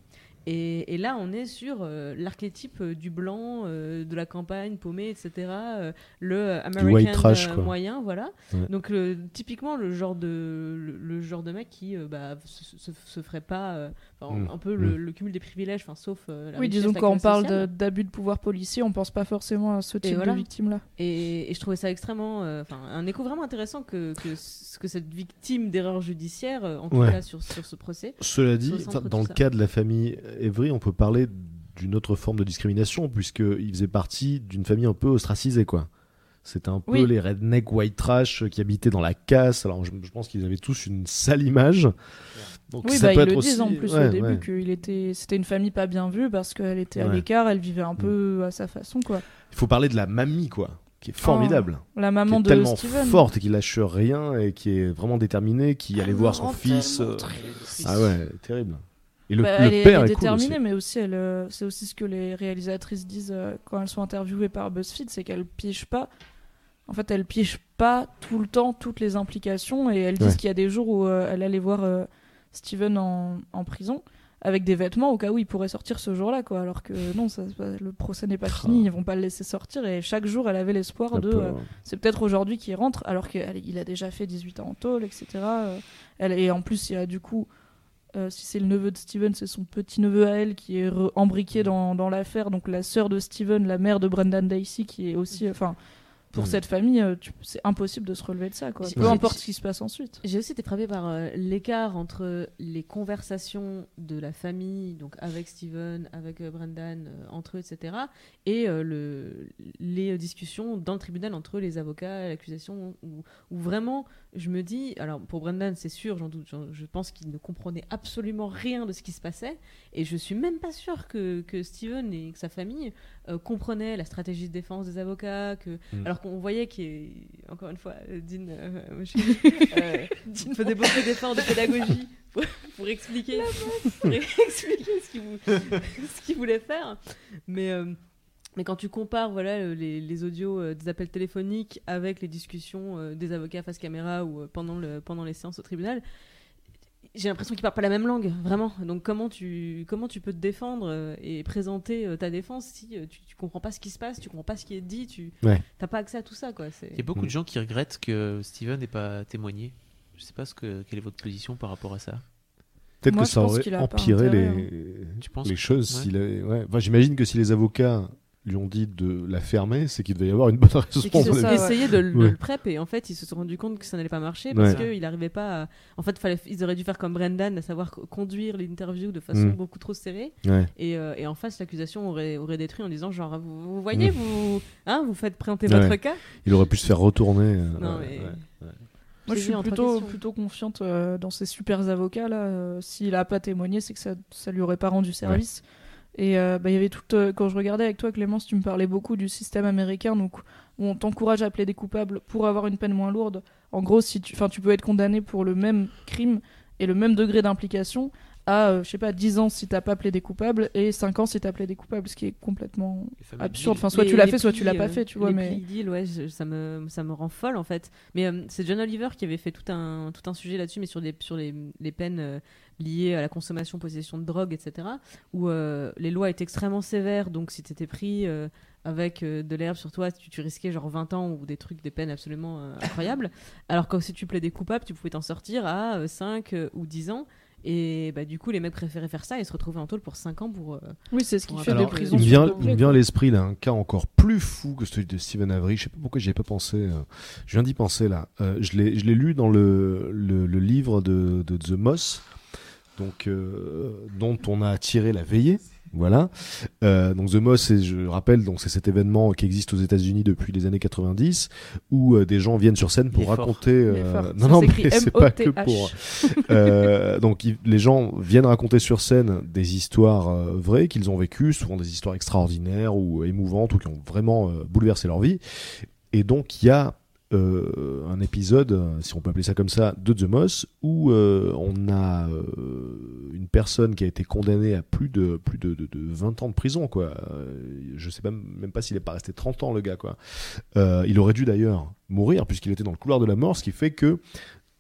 Et, et là, on est sur euh, l'archétype euh, du blanc, euh, de la campagne paumée, etc. euh, le American white trash, euh, moyen, voilà. Ouais. Donc le- typiquement le genre de le, le genre de mec qui euh, bah, se, se- se ferait pas, euh, enfin, Mm. un peu le, Mm. le cumul des privilèges, enfin sauf euh, la Oui, disons quand on parle de- d'abus de pouvoir policier, on pense pas forcément à ce type voilà. de victime-là. Et, et je trouvais ça extrêmement, euh, enfin, un écho vraiment intéressant que, que, ce- que cette victime d'erreur judiciaire, en tout Ouais. cas sur, sur ce procès. Cela dit, dans le ça. cas de la famille Evry, on peut parler d'une autre forme de discrimination, puisqu'il faisait partie d'une famille un peu ostracisée, quoi. C'était un peu Oui. les redneck white trash qui habitaient dans la casse. Alors, je, je pense qu'ils avaient tous une sale image. Donc, Oui, ça bah, peut ils être le aussi... disent en plus ouais, au début ouais. qu'il était, c'était une famille pas bien vue parce qu'elle était à Ouais. Mm. l'écart, elle vivait un peu à sa façon quoi. Il faut parler de la mamie, quoi, qui est formidable. La qui maman est de tellement Steven. forte et qui lâche rien et qui est vraiment déterminée, qui allait voir son fils. euh, Ah ouais, terrible. Et le, Bah, le elle est, père elle est est cool déterminée, mais aussi elle, euh, c'est aussi ce que les réalisatrices disent euh, quand elles sont interviewées par BuzzFeed, c'est qu'elles pichent pas. En fait, elles pichent pas tout le temps toutes les implications et elles disent Ouais. qu'il y a des jours où euh, elle allait voir Steven en, en prison avec des vêtements au cas où il pourrait sortir ce jour-là, quoi. Alors que non, ça, le procès n'est pas fini, ils vont pas le laisser sortir et chaque jour elle avait l'espoir de. euh, c'est peut-être aujourd'hui qu'il rentre, alors qu'il a déjà fait 18 ans en tôle, etc. Elle, et en plus, il y a du coup, euh, si c'est le neveu de Steven, c'est son petit-neveu à elle qui est embriqué dans, dans l'affaire. Donc la sœur de Steven, la mère de Brendan Dicey, qui est aussi. Enfin, pour Mm. cette famille, euh, c'est impossible de se relever de ça, quoi. Peu importe ce qui se passe ensuite. J'ai aussi été frappée par euh, l'écart entre les conversations de la famille, donc avec Steven, avec euh, Brendan, euh, entre eux, etc., et le, les discussions dans le tribunal entre les avocats, l'accusation, où, où vraiment, je me dis, alors pour Brendan, c'est sûr, j'en doute, je pense qu'il ne comprenait absolument rien de ce qui se passait, et je suis même pas sûre que, que Steven et que sa famille euh, comprenaient la stratégie de défense des avocats, que, Mm. alors qu'on voyait qu'il encore une fois, euh, Dean, euh, je- euh, Dean faisait beaucoup d'efforts de pédagogie pour, pour expliquer, pour expliquer ce qu'il vou- qu'il voulait faire. Mais, euh, mais quand tu compares voilà, le- les, les audios euh, des appels téléphoniques avec les discussions euh, des avocats face caméra ou euh, pendant, le, pendant les séances au tribunal, j'ai l'impression qu'ils parlent pas la même langue, vraiment. Donc comment tu, comment tu peux te défendre euh, et présenter euh, ta défense si euh, tu, tu comprends pas ce qui se passe, tu comprends pas ce qui est dit, tu Ouais. t'as pas accès à tout ça, quoi. Il y a beaucoup Mm. de gens qui regrettent que Steven n'ait pas témoigné. Je sais pas ce que, quelle est votre position par rapport à ça. Peut-être que ça aurait empiré intérêt, les, les choses. Ouais. s'il avait- ouais. Enfin, J'imagine que si les avocats lui ont dit de la fermer, c'est qu'il devait y avoir une bonne raison. C'est ont ouais. essayé de, le- Ouais. le prep et en fait ils se sont rendus compte que ça n'allait pas marcher parce Ouais. qu'ils n'arrivaient pas à... En fait fallait, ils auraient dû faire comme Brendan, à savoir co- conduire l'interview de façon Mm. beaucoup trop serrée Ouais. et, euh, et en face l'accusation aurait, aurait détruit en disant genre vous, vous voyez Mm. vous, hein, vous faites présenter Ouais. votre cas Il aurait pu se faire retourner. euh, Non ouais, mais... ouais. Moi, je suis plutôt, plutôt confiante euh, dans ces super avocats là. Euh, S'il a pas témoigné, c'est que ça, ça lui aurait pas rendu service. Et euh, bah, il y avait tout. euh, quand je regardais avec toi, Clémence, tu me parlais beaucoup du système américain, où on t'encourage à plaider coupable pour avoir une peine moins lourde. En gros, si tu, tu peux être condamné pour le même crime et le même degré d'implication à, euh, je sais pas, 10 ans si t'as pas plaidé coupable et 5 ans si t'as plaidé coupable, ce qui est complètement absurde. Enfin, soit Les- tu l'as fait, soit tu l'as pas euh, fait, tu vois. les Mais deal, ouais, je- ça me, ça me rend folle en fait. Mais euh, c'est John Oliver qui avait fait tout un, tout un sujet là-dessus, mais sur, des, sur les, les peines euh, liées à la consommation, possession de drogue, etc. Où euh, les lois étaient extrêmement sévères, donc si t'étais pris euh, avec euh, de l'herbe sur toi, tu, tu risquais genre 20 ans ou des trucs, des peines absolument euh, incroyables. Alors que si tu plaidais coupable, tu pouvais t'en sortir à euh, 5 euh, ou 10 ans. Et bah, du coup, les mecs préféraient faire ça et se retrouver en tôle pour 5 ans pour. euh, oui, c'est ce qui fait des prisons. Il vient, peuplées, il me vient à l'esprit là, un cas encore plus fou que celui de Stephen Avery. Je sais pas pourquoi j'y avais pas pensé. euh, Je viens d'y penser là. Euh, je l'ai je l'ai lu dans le, le, le livre de, de The Moss, donc, euh, dont on a tiré la veillée. Voilà. Euh, donc The Moss, je rappelle, donc c'est cet événement qui existe aux États-Unis depuis les années 90, où euh, des gens viennent sur scène pour raconter. Euh, non, Ça non, mais c'est pas que pour. Euh, donc les gens viennent raconter sur scène des histoires euh, vraies qu'ils ont vécues, souvent des histoires extraordinaires ou émouvantes ou qui ont vraiment euh, bouleversé leur vie. Et donc il y a euh, un épisode, si on peut appeler ça comme ça, de The Moss où euh, on a euh, personne qui a été condamnée à plus de plus de, de, de 20 ans de prison quoi. Euh, je sais même même pas s'il est pas resté 30 ans le gars quoi. Euh, il aurait dû d'ailleurs mourir puisqu'il était dans le couloir de la mort, ce qui fait que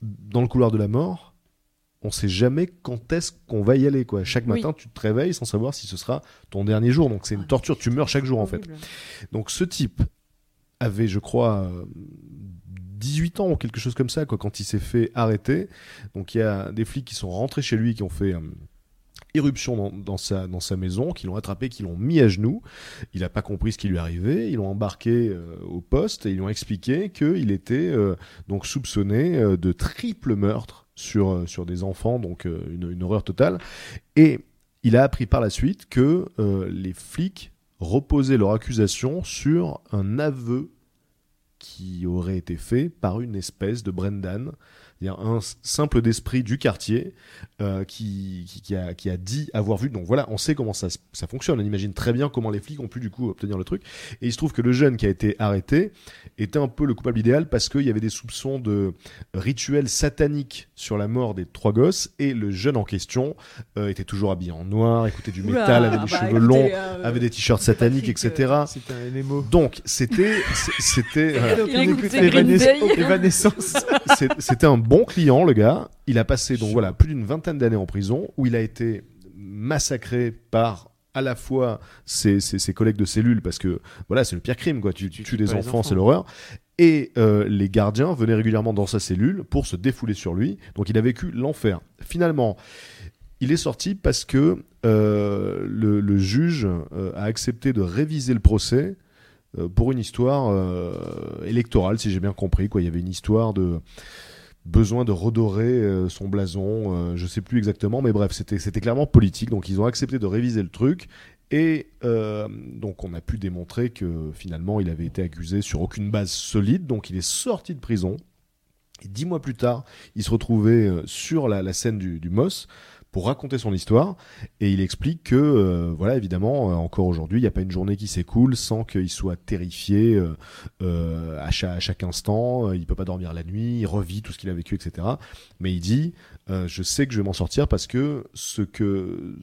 dans le couloir de la mort, on sait jamais quand est-ce qu'on va y aller. Quoi. Chaque Oui. matin, tu te réveilles sans savoir si ce sera ton dernier jour. Donc c'est une torture, tu meurs chaque jour en fait. Donc ce type avait, je crois, euh, 18 ans ou quelque chose comme ça quoi, quand il s'est fait arrêter. Donc il y a des flics qui sont rentrés chez lui, qui ont fait euh, irruption dans, sa, dans sa maison, qui l'ont attrapé, qui l'ont mis à genoux. Il n'a pas compris ce qui lui arrivait. Ils l'ont embarqué euh, au poste et ils lui ont expliqué qu'il était euh, donc soupçonné de triple meurtre sur, sur des enfants, donc une, horreur totale. Et il a appris par la suite que les flics reposaient leur accusation sur un aveu qui aurait été fait par une espèce de Brendan, c'est-à-dire un simple d'esprit du quartier euh, qui, qui, qui a, qui a dit avoir vu. Donc voilà, on sait comment ça, fonctionne. On imagine très bien comment les flics ont pu du coup obtenir le truc. Et il se trouve que le jeune qui a été arrêté était un peu le coupable idéal parce qu'il y avait des soupçons de rituels sataniques sur la mort des trois gosses et le jeune en question euh, était toujours habillé en noir, écoutait du métal, avait des bah, cheveux écoutez, longs, euh, avait des t-shirts sataniques, etc. C'était un LMO. Donc c'était c'était. C'est- C'était un bon client, le gars. Il a passé donc voilà plus d'une vingtaine d'années en prison où il a été massacré par à la fois ses, ses- ses collègues de cellule parce que voilà c'est le pire crime quoi. Tu, Tu tues tues des enfants, enfants. c'est l'horreur. Et euh, les gardiens venaient régulièrement dans sa cellule pour se défouler sur lui. Donc il a vécu l'enfer. Finalement, il est sorti parce que euh, le, le juge euh, a accepté de réviser le procès pour une histoire électorale, si j'ai bien compris. Quoi. Il y avait une histoire de besoin de redorer euh, son blason, euh, je sais plus exactement, mais bref, c'était clairement politique. Donc ils ont accepté de réviser le truc. Et euh, donc on a pu démontrer que finalement il avait été accusé sur aucune base solide. Donc il est sorti de prison. Et dix mois plus tard, il se retrouvait euh, sur la, la scène du, du MOS pour raconter son histoire. Et il explique que, euh, voilà, évidemment, euh, encore aujourd'hui, il n'y a pas une journée qui s'écoule sans qu'il soit terrifié euh, à, chaque, instant. Il peut pas dormir la nuit, il revit tout ce qu'il a vécu, etc. Mais il dit, je sais que je vais m'en sortir parce que ce que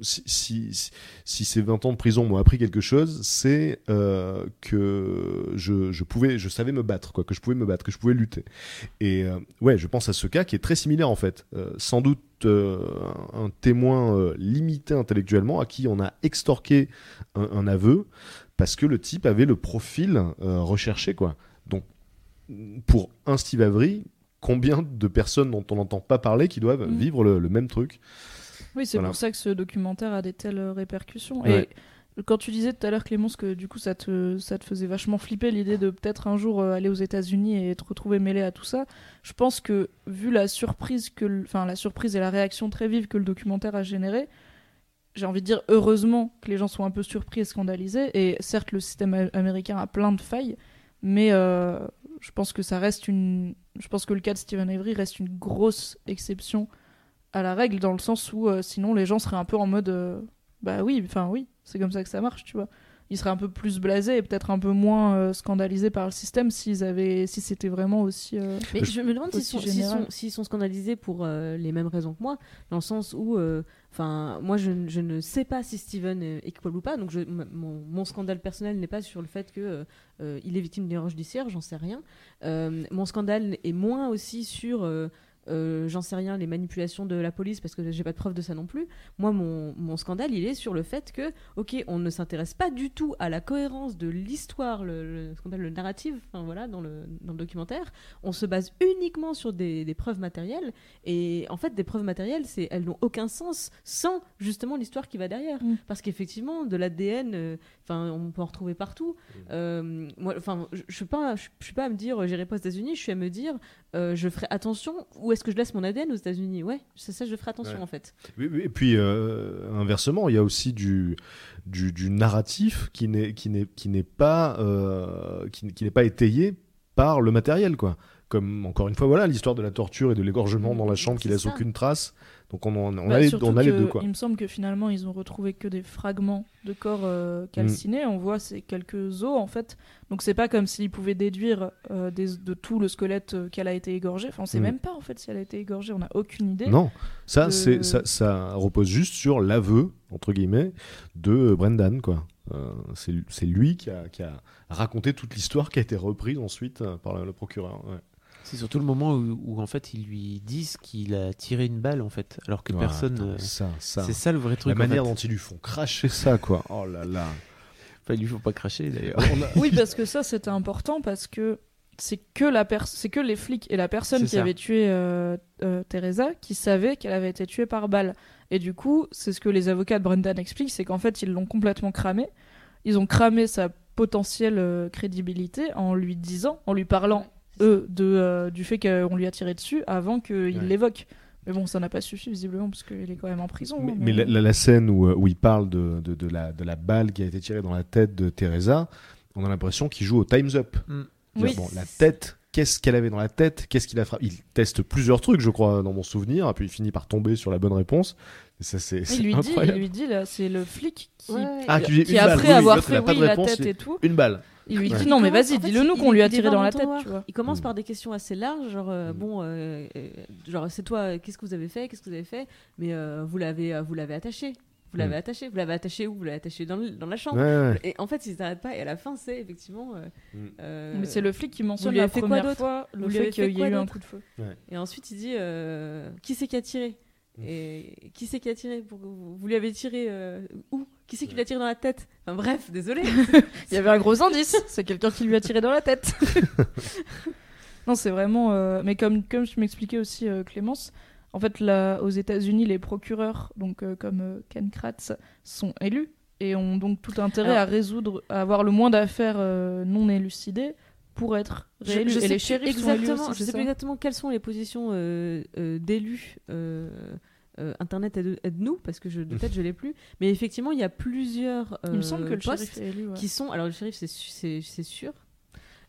si, ces 20 ans de prison m'ont appris quelque chose, c'est que je, je pouvais, je savais me battre, quoi, que je pouvais me battre, que je pouvais lutter. Et ouais, je pense à ce cas qui est très similaire en fait. Sans doute euh, un témoin euh, limité intellectuellement à qui on a extorqué un, un aveu parce que le type avait le profil euh, recherché quoi. Donc pour un Steve Avery, combien de personnes dont on n'entend pas parler qui doivent Mhm. vivre le, le même truc? Oui, c'est Voilà. pour ça que ce documentaire a des telles répercussions. Ouais. Et quand tu disais tout à l'heure, Clémence, que du coup ça te, ça te faisait vachement flipper l'idée de peut-être un jour euh, aller aux États-Unis et te retrouver mêlé à tout ça, je pense que vu la surprise, que enfin, la surprise et la réaction très vive que le documentaire a généré, j'ai envie de dire heureusement que les gens sont un peu surpris et scandalisés. Et certes, le système américain a plein de failles, mais euh, je pense que ça reste une. Je pense que le cas de Stephen Avery reste une grosse exception à la règle dans le sens où euh, sinon les gens seraient un peu en mode bah oui, enfin oui, c'est comme ça que ça marche, tu vois. Ils seraient un peu plus blasés et peut-être un peu moins euh, scandalisés par le système s'ils avaient, si c'était vraiment aussi. euh, Mais Je- me demande s'ils sont, sont, s'ils sont scandalisés pour euh, les mêmes raisons que moi, dans le sens où, euh, enfin, moi je, ne- je ne sais pas si Steven est coupable ou pas, donc je, m- mon, mon scandale personnel n'est pas sur le fait que euh, euh, il est victime d'une erreur judiciaire, j'en sais rien. Euh, mon scandale est moins aussi sur, euh, euh, j'en sais rien, les manipulations de la police parce que j'ai pas de preuve de ça non plus. Moi, mon, mon scandale, il est sur le fait que, ok, on ne s'intéresse pas du tout à la cohérence de l'histoire, le, le- ce qu'on appelle le narrative, enfin voilà, dans le, dans le documentaire. On se base uniquement sur des, des preuves matérielles. Et en fait, des preuves matérielles, c'est, elles n'ont aucun sens sans justement l'histoire qui va derrière. Mm. Parce qu'effectivement, de l'ADN, euh, enfin, on peut en retrouver partout. Euh, moi, enfin, je, suis pas, je, suis pas à me dire, j'irai pas aux États-Unis. Je suis à me dire, euh, je ferai attention. Où est-ce que je laisse mon ADN aux États-Unis? Ouais, c'est ça, je ferai attention Ouais. en fait. Oui, oui, Et puis euh, inversement, il y a aussi du, du, du narratif qui n'est qui n'est qui n'est pas euh, qui, n'est- qui n'est pas étayé par le matériel quoi. Comme encore une fois voilà l'histoire de la torture et de l'égorgement dans la chambre qui laisse ça. aucune trace. Donc on, on Bah, a les, surtout on a les deux quoi. Il me semble que finalement ils ont retrouvé que des fragments de corps euh, Mm. calcinés. On voit c'est quelques os en fait. Donc c'est pas comme s'ils pouvaient déduire euh, des- de tout le squelette euh, qu'elle a été égorgée. Enfin on sait Mm. même pas en fait si elle a été égorgée. On a aucune idée. Non, ça de- c'est ça, ça repose juste sur l'aveu entre guillemets de Brendan quoi. Euh, c'est c'est lui qui a, qui a raconté toute l'histoire qui a été reprise ensuite par le, le procureur. ouais. C'est surtout le moment où, où, en fait ils lui disent qu'il a tiré une balle en fait, alors que Voilà, personne. attends, euh, ça, ça. C'est ça le vrai truc. La en manière fait. dont ils lui font cracher ça, quoi. Oh là là. Enfin, il lui faut pas cracher d'ailleurs. A- Oui, parce que ça c'était important parce que c'est que la c'est que les flics et la personne qui ça. avait tué euh, euh, Teresa qui savaient qu'elle avait été tuée par balle. Et du coup, c'est ce que les avocats de Brendan expliquent, c'est qu'en fait ils l'ont complètement cramé. Ils ont cramé sa potentielle euh, crédibilité en lui disant, en lui parlant eux de euh, du fait qu'on lui a tiré dessus avant qu'il Ouais. l'évoque. Mais bon, ça n'a pas suffi visiblement parce qu'il est quand même en prison. Mais, hein, mais la, la- la scène où, euh, où il parle de, de, de la, de la balle qui a été tirée dans la tête de Teresa, on a l'impression qu'il joue au Time's Up. Mm. Oui. Bon, la tête, qu'est-ce qu'elle avait dans la tête Qu'est-ce qu'il a frappé Il teste plusieurs trucs, je crois, dans mon souvenir, et puis il finit par tomber sur la bonne réponse. Et ça, c'est il c'est lui dit, il lui dit là, c'est le flic qui, Ouais. Ah, qui balle. après Oui, oui, avoir il fait oui de la réponse, tête et tout, Une balle. il lui dit non mais vas-y, dis-le nous qu'on lui a tiré dans la tête, l'entonnoir. tu vois. Il commence Mm. par des questions assez larges, genre euh, Mm. bon, euh, euh, genre c'est toi, qu'est-ce que vous avez fait, qu'est-ce que vous avez fait, mais euh, vous l'avez, vous l'avez attaché, vous l'avez Mm. attaché, vous l'avez attaché où? Vous l'avez attaché dans, le- dans la chambre. Ouais, ouais. Et en fait, ils s'arrêtent pas. Et à la fin, c'est effectivement. euh, Mm. euh, Mais c'est le flic qui mentionne la fait quoi première d'autre? fois le fait qu'il y quoi a eu un coup de feu. Et ensuite, il dit euh, qui c'est qui a tiré? Mm. Et qui c'est qui a tiré pour... Vous lui avez tiré euh, où? Qui c'est qui lui a tiré dans la tête? Enfin bref, désolé. Il y avait un gros indice, c'est quelqu'un qui lui a tiré dans la tête. non, c'est vraiment. euh, Mais comme, comme je m'expliquais aussi, euh, Clémence, en fait, là, aux États-Unis, les procureurs, donc euh, comme euh, Ken Kratz, sont élus et ont donc tout intérêt Alors- à résoudre, à avoir le moins d'affaires euh, non élucidées pour être réélus. je et les shérifs sont élus exactement, aussi, je sais plus exactement quelles sont les positions euh, d'élus. Internet aide- aide-nous parce que je, de tête je l'ai plus mais effectivement il y a plusieurs Il me semble que le postes shérif est élu. ouais. qui sont alors le shérif c'est sûr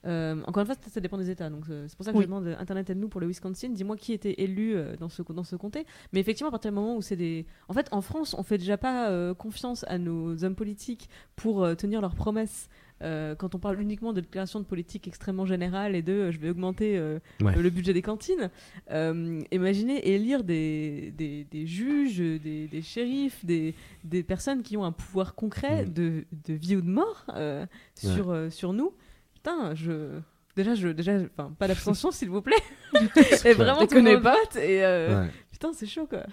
Euh, encore une fois ça, ça dépend des États donc euh, c'est pour ça que Oui. je demande euh, Internet aide-nous pour le Wisconsin dis-moi qui était élu dans ce dans ce comté mais effectivement à partir du moment où c'est des en fait en France on fait déjà pas euh, confiance à nos hommes politiques pour euh, tenir leurs promesses euh, quand on parle uniquement de déclaration de politique extrêmement générale et de euh, je vais augmenter euh, Ouais. le budget des cantines, imaginez élire des, des, des juges, des, des shérifs, des, des personnes qui ont un pouvoir concret Mm. de, de vie ou de mort sur, sur nous. Putain, je. Déjà, je, déjà, enfin, pas d'abstention, s'il vous plaît. et vraiment, Déconnez monde pas. Et euh, Ouais. putain, c'est chaud, quoi.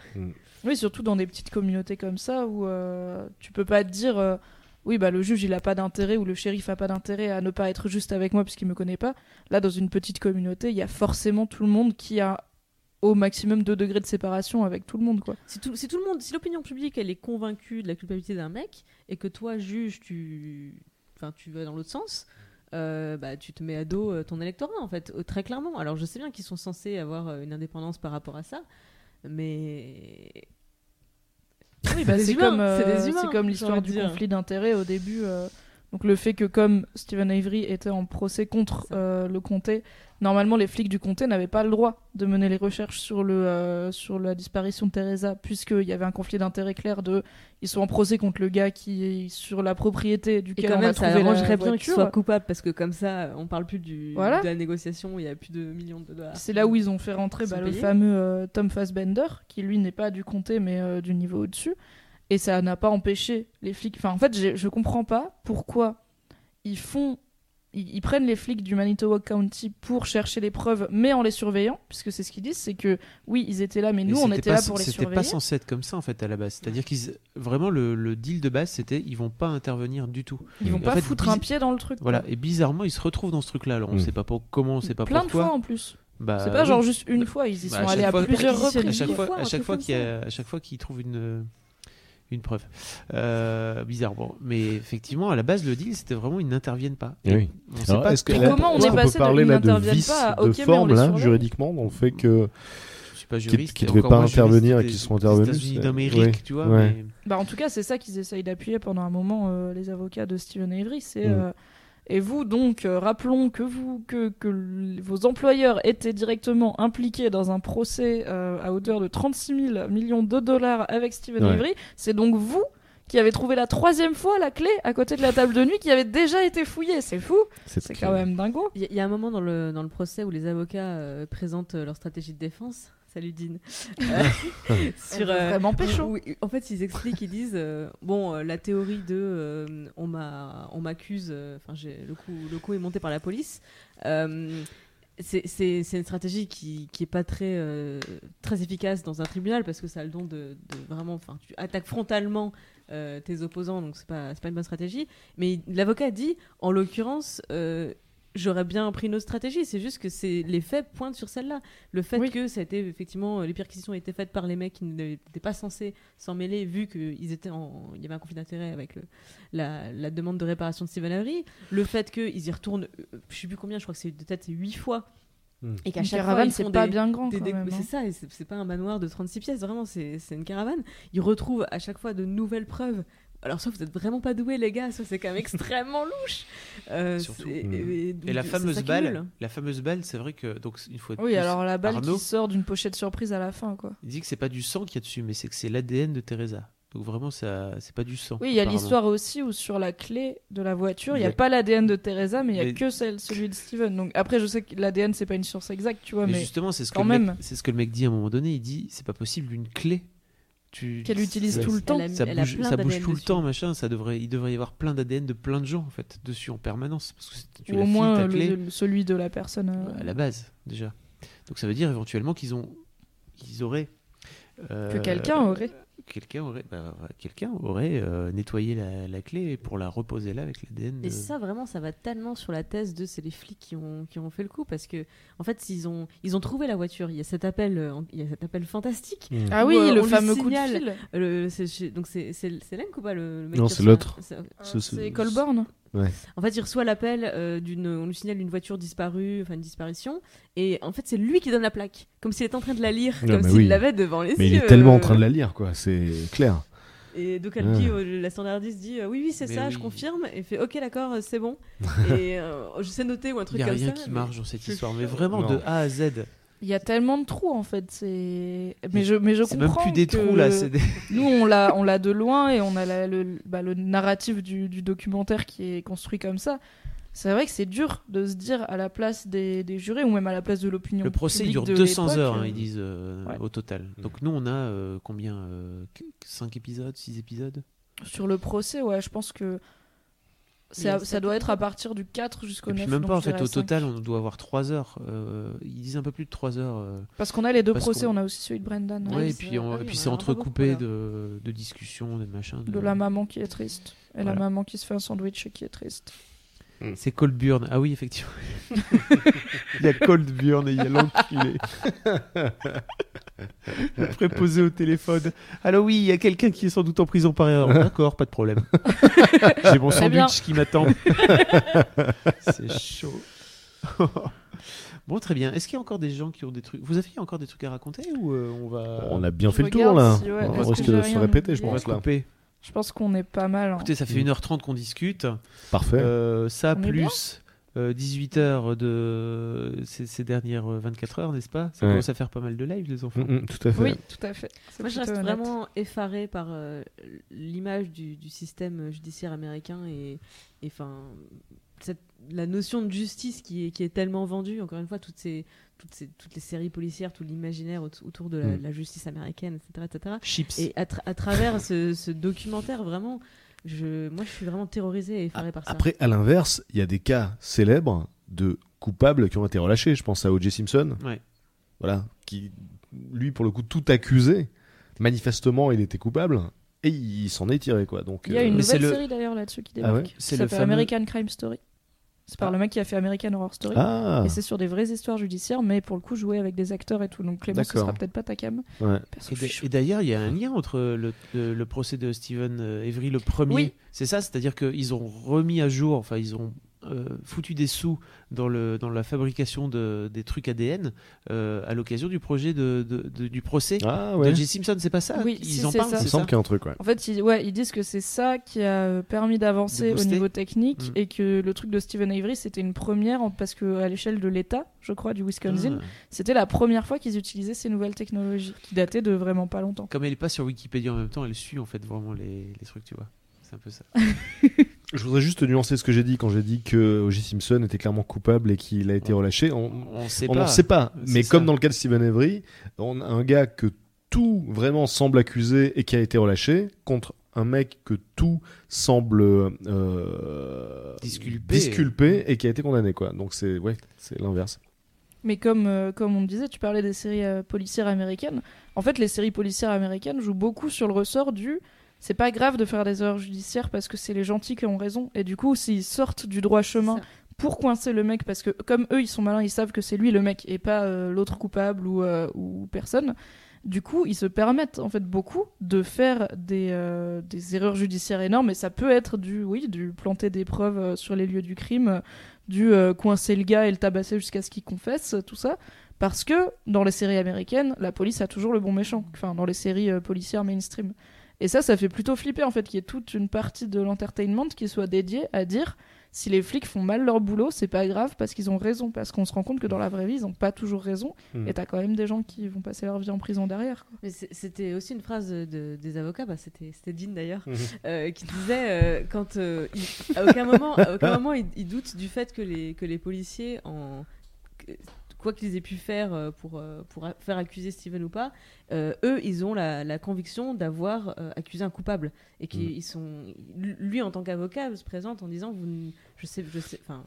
Oui, surtout dans des petites communautés comme ça où euh, tu peux pas te dire euh, oui bah le juge il a pas d'intérêt ou le shérif a pas d'intérêt à ne pas être juste avec moi puisqu'il me connaît pas. Là dans une petite communauté, il y a forcément tout le monde qui a au maximum 2 degrés de séparation avec tout le monde quoi. Si tout, si tout le monde, si l'opinion publique elle est convaincue de la culpabilité d'un mec et que toi juge tu, enfin tu vas dans l'autre sens, euh, bah tu te mets à dos euh, ton électorat en fait, euh, très clairement. Alors je sais bien qu'ils sont censés avoir une indépendance par rapport à ça, mais Oui, bah, c'est comme, euh, comme l'histoire du conflit d'intérêts au début. euh, donc le fait que comme Stephen Avery était en procès contre euh, le comté, normalement les flics du comté n'avaient pas le droit de mener les recherches sur, le, euh, sur la disparition de Teresa, puisqu'il y avait un conflit d'intérêts clair de... Ils sont en procès contre le gars qui est sur la propriété et duquel quand on même a ça trouvé la arrangerait bien qu'il soit coupable parce que comme ça on parle plus du Voilà. de la négociation, il y a plus de millions de dollars. C'est là où ils ont fait rentrer bah, le fameux euh, Tom Fassbender, qui lui n'est pas du comté mais du niveau au-dessus. Et ça n'a pas empêché les flics. Enfin, en fait, je comprends pas pourquoi ils font. Ils, ils prennent les flics du Manitowoc County pour chercher les preuves, mais en les surveillant, puisque c'est ce qu'ils disent, c'est que oui, ils étaient là, mais nous, on c'était était pas là pour les C'était surveiller. pas censé être comme ça en fait à la base. C'est-à-dire qu'ils vraiment le, le deal de base c'était ils vont pas intervenir du tout. Ils vont pas fait, foutre biz- un pied dans le truc. Voilà quoi. et bizarrement ils se retrouvent dans ce truc-là. Alors on Mm. sait pas pour comment, on sait pas Plein de pourquoi. fois en plus. Bah, c'est pas oui. genre juste une fois, ils y Bah, sont allés à fois- plusieurs reprises. fois, fois, à chaque fois comme qu'il y a, à chaque fois qu'ils trouvent une une preuve euh, bizarrement mais effectivement à la base le deal c'était vraiment ils n'interviennent pas Eh oui. on sait Alors, pas est-ce que Et là- comment on est passé peut de parler ils là de vice pas de ok, mais on forme là juridiquement dans le fait que je suis pas Qui- juriste qui et devaient pas intervenir et qui sont intervenus, d'Amérique ouais, tu vois ouais. mais- Bah, en tout cas, c'est ça qu'ils essayent d'appuyer pendant un moment, euh, les avocats de Stephen Avery. C'est Mm. euh, et vous donc euh, rappelons que vous que, que vos employeurs étaient directement impliqués dans un procès euh, à hauteur de 36 000 millions de dollars avec Stephen Ouais. Avery. C'est donc vous qui avez trouvé la troisième fois la clé à côté de la table de nuit qui avait déjà été fouillée. C'est fou. C'est quand même dingo. Il y, a- il y a un moment dans le, dans le procès où les avocats euh, présentent euh, leur stratégie de défense. Salut Dean. Euh, sur, veut vraiment pécho. où- où- en fait, ils expliquent, ils disent euh, bon, euh, la théorie de euh, on m'a, on m'accuse. euh, Enfin, le coup, le coup est monté par la police. Euh, c'est c'est- c'est une stratégie qui, qui est pas très, euh, très efficace dans un tribunal parce que ça a le don de, de vraiment. Enfin, tu attaques frontalement euh, tes opposants, donc c'est pas, c'est pas une bonne stratégie. Mais l'avocat dit, en l'occurrence, euh, j'aurais bien pris une autre stratégie. C'est juste que c'est les faits pointent sur celle-là. Le fait Oui. que ça a été effectivement les perquisitions ont été faites par les mecs qui n'étaient pas censés s'en mêler vu qu'ils étaient en, il y avait un conflit d'intérêt avec le, la, la demande de réparation de Stephen Avery. Le fait qu'ils y retournent, euh, je sais plus combien, je crois que c'est peut-être huit fois. Hmm. Et qu'à chaque fois, caravane, ils c'est font pas des- bien grand des-. C'est hein. ça, c'est pas un manoir de 36 pièces, vraiment, c'est une caravane. Ils retrouvent à chaque fois de nouvelles preuves. Alors, soit vous êtes vraiment pas doués, les gars, soit c'est quand même extrêmement louche. Euh, Surtout. c'est- Mm. et, Et la fameuse balle, la fameuse balle, c'est vrai que donc une fois de Oui, plus, alors la balle Arnaud, qui sort d'une pochette surprise à la fin, quoi. il dit que c'est pas du sang qu'il y a dessus, mais c'est que c'est l'ADN de Teresa. Donc vraiment, ça, c'est pas du sang. Oui, il y a l'histoire aussi où sur la clé de la voiture, il Il n'y y a a- pas l'ADN de Teresa, mais il y a Mais- que celle, celui de Steven. Donc après, je sais que l'ADN c'est pas une source exacte, tu vois, Mais, mais justement, c'est ce que quand le mec- même. c'est ce que le mec dit à un moment donné. Il dit, c'est pas possible une clé. Tu qu'elle utilise tout le temps. Elle a- ça elle a bouge, plein ça bouge tout le temps, machin. Ça devrait, il devrait y avoir plein d'ADN de plein de gens en fait dessus en permanence, parce que tu Ou au moins euh, clé, le- le- celui de la personne. euh, à la base déjà. Donc ça veut dire éventuellement qu'ils ont, qu'ils auraient euh, que quelqu'un aurait. Quelqu'un aurait, bah, quelqu'un aurait euh, nettoyé la, la clé pour la reposer là avec l'ADN. Et ça, vraiment, ça va tellement sur la thèse de c'est les flics qui ont, qui ont fait le coup parce que, en fait, ils ont, ils ont trouvé la voiture. Il y a cet appel, euh, il y a cet appel fantastique. Mm. Ah Où, oui, euh, le fameux coup de fil. Le- donc c'est c'est c'est Lenk ou pas le, le mec Non, c'est l'autre. c'est- Ce- En fait, il reçoit l'appel euh, d'une, on lui signale une voiture disparue, enfin une disparition, et en fait c'est lui qui donne la plaque, comme s'il était en train de la lire, Ouais, comme mais s'il oui. l'avait devant les Mais il yeux. est tellement en euh, train de la lire, quoi. C'est clair. Et donc elle dit, euh, la standardiste dit, euh, oui oui c'est Mais ça, oui. je confirme, et fait, ok d'accord, c'est bon. et euh, je sais noter ou un Il truc n'y a comme rien ça. qui mais- marche dans cette c'est histoire, mais vraiment Non. de A à Z. Il y a tellement de trous en fait. C'est. Mais je, mais je C'est même comprends. plus des que trous là, c'est des... Nous, on l'a, on l'a de loin et on a la- le, bah, le narratif du, du documentaire qui est construit comme ça. C'est vrai que c'est dur de se dire à la place des, des jurés ou même à la place de l'opinion. Le procès il publique dure de 200 l'époque, heures, hein, euh, ils disent euh, ouais. au total. Donc nous on a euh, combien 5 épisodes 6 épisodes? Sur le procès, ouais, je pense que ça, doit être à partir du 4 jusqu'au Et 9. puis même pas en fait, au total on doit avoir 3 heures. Euh, ils disent un peu plus de 3 heures. euh. Parce qu'on a les deux procès, on a aussi celui de Brendan. Ouais, oui, et puis, on- Ah puis c'est beaucoup, entrecoupé de, de discussions, de machins. De la maman qui est triste. Et la maman qui se fait un sandwich et qui est triste. C'est Coldburn. Ah oui, effectivement. il y a Coldburn et il y a l'enculé. le préposé au téléphone. Alors oui, il y a quelqu'un qui est sans doute en prison par erreur. D'accord, pas de problème. J'ai mon sandwich qui m'attend. C'est chaud. bon, très bien. Est-ce qu'il y a encore des gens qui ont des trucs Vous avez encore des trucs à raconter ou euh, on va On a bien Je fait le tour là. si, ouais, on risque de se répéter, je oublié on va pense se là. couper. Je pense qu'on est pas mal. hein. Écoutez, ça fait 1h30 qu'on discute. Parfait. Euh, ça On plus 18 heures de ces, ces dernières euh, 24 heures, n'est-ce pas? Ça Ouais. commence à faire pas mal de live, les enfants. Mm, mm, tout à fait. Oui, tout à fait. Moi, je reste honnête. vraiment effaré par euh, l'image du, du système judiciaire américain et, et, 'fin, cette- la notion de justice qui est, qui est tellement vendue. Encore une fois, toutes, ces, toutes, ces, toutes les séries policières, tout l'imaginaire aut- autour de la, Mm. la justice américaine, etc. etc. Chips. Et à, tra- à travers ce, ce documentaire, vraiment, je, moi, je suis vraiment terrorisée et effarée par ça. Après, à l'inverse, il y a des cas célèbres de coupables qui ont été relâchés. Je pense à O.J. Simpson, Ouais. voilà, qui, lui, pour le coup, tout accusé. Manifestement, il était coupable et il s'en est tiré, quoi. Donc, Il y a euh, une nouvelle le- série d'ailleurs là-dessus qui Ah débarque. ouais qui C'est le s'appelle fameux- American Crime Story. C'est par Ah. le mec qui a fait American Horror Story. Ah, Et c'est sur des vraies histoires judiciaires, mais pour le coup joué avec des acteurs et tout. Donc Clément, ce sera peut-être pas ta cam. ouais. Et d'ailleurs, il y a un lien entre le, le- le procès de Stephen euh, Avery, le premier. Oui. C'est ça, c'est-à-dire qu'ils ont remis à jour, enfin, ils ont euh, foutu des sous dans, le, dans la fabrication de, des trucs ADN euh, à l'occasion du projet de, de- de- du procès Ah ouais. de J. Simpson, c'est pas ça Oui, Ils si, en c'est parlent, ça. Il me c'est semble ça qu'il y a un truc, ouais. En fait, ils, ouais, ils disent que c'est ça qui a euh, permis d'avancer au niveau technique Mm. et que le truc de Stephen Avery c'était une première en- parce que à l'échelle de l'État, je crois, du Wisconsin, Ah. c'était la première fois qu'ils utilisaient ces nouvelles technologies qui dataient de vraiment pas longtemps. Comme elle est pas sur Wikipédia en même temps, elle suit en fait vraiment les, les trucs, tu vois. C'est un peu ça. Je voudrais juste nuancer ce que j'ai dit quand j'ai dit que O.J. Simpson était clairement coupable et qu'il a été relâché. On On sait on pas. n'en sait pas. Mais ça. comme dans le cas de Stephen Avery, on a un gars que tout vraiment semble accuser et qui a été relâché contre un mec que tout semble euh, Disculpé. disculpé et qui a été condamné quoi. Donc c'est ouais, c'est l'inverse. Mais comme, euh, comme on disait, tu parlais des séries euh, policières américaines. En fait, les séries policières américaines jouent beaucoup sur le ressort du c'est pas grave de faire des erreurs judiciaires parce que c'est les gentils qui ont raison. Et du coup, s'ils sortent du droit chemin pour coincer le mec, parce que comme eux, ils sont malins, ils savent que c'est lui le mec et pas euh, l'autre coupable ou, euh, ou personne. Du coup, ils se permettent en fait beaucoup de faire des, euh, des erreurs judiciaires énormes. Et ça peut être du, oui, du planter des preuves sur les lieux du crime, du coincer le gars et le tabasser jusqu'à ce qu'il confesse, tout ça. Parce que dans les séries américaines, la police a toujours le bon méchant. Enfin, dans les séries policières mainstream. Et ça, ça fait plutôt flipper en fait qu'il y ait toute une partie de l'entertainment qui soit dédiée à dire si les flics font mal leur boulot, c'est pas grave parce qu'ils ont raison. Parce qu'on se rend compte que dans la vraie vie, ils ont pas toujours raison. Mm. Et t'as quand même des gens qui vont passer leur vie en prison derrière. quoi. Mais c'était aussi une phrase de- des avocats, bah, c'était Dean d'ailleurs, Mhm. euh, qui disait euh, quand euh, il- à aucun moment, à aucun moment il, il doute du fait que les, que les policiers, en, quoi qu'ils aient pu faire euh, pour, euh, pour faire accuser Steven ou pas, euh, eux, ils ont la, la conviction d'avoir euh, accusé un coupable. Et qu'ils sont. Lui, en tant qu'avocat, se présente en disant vous, Je sais, je sais. Enfin,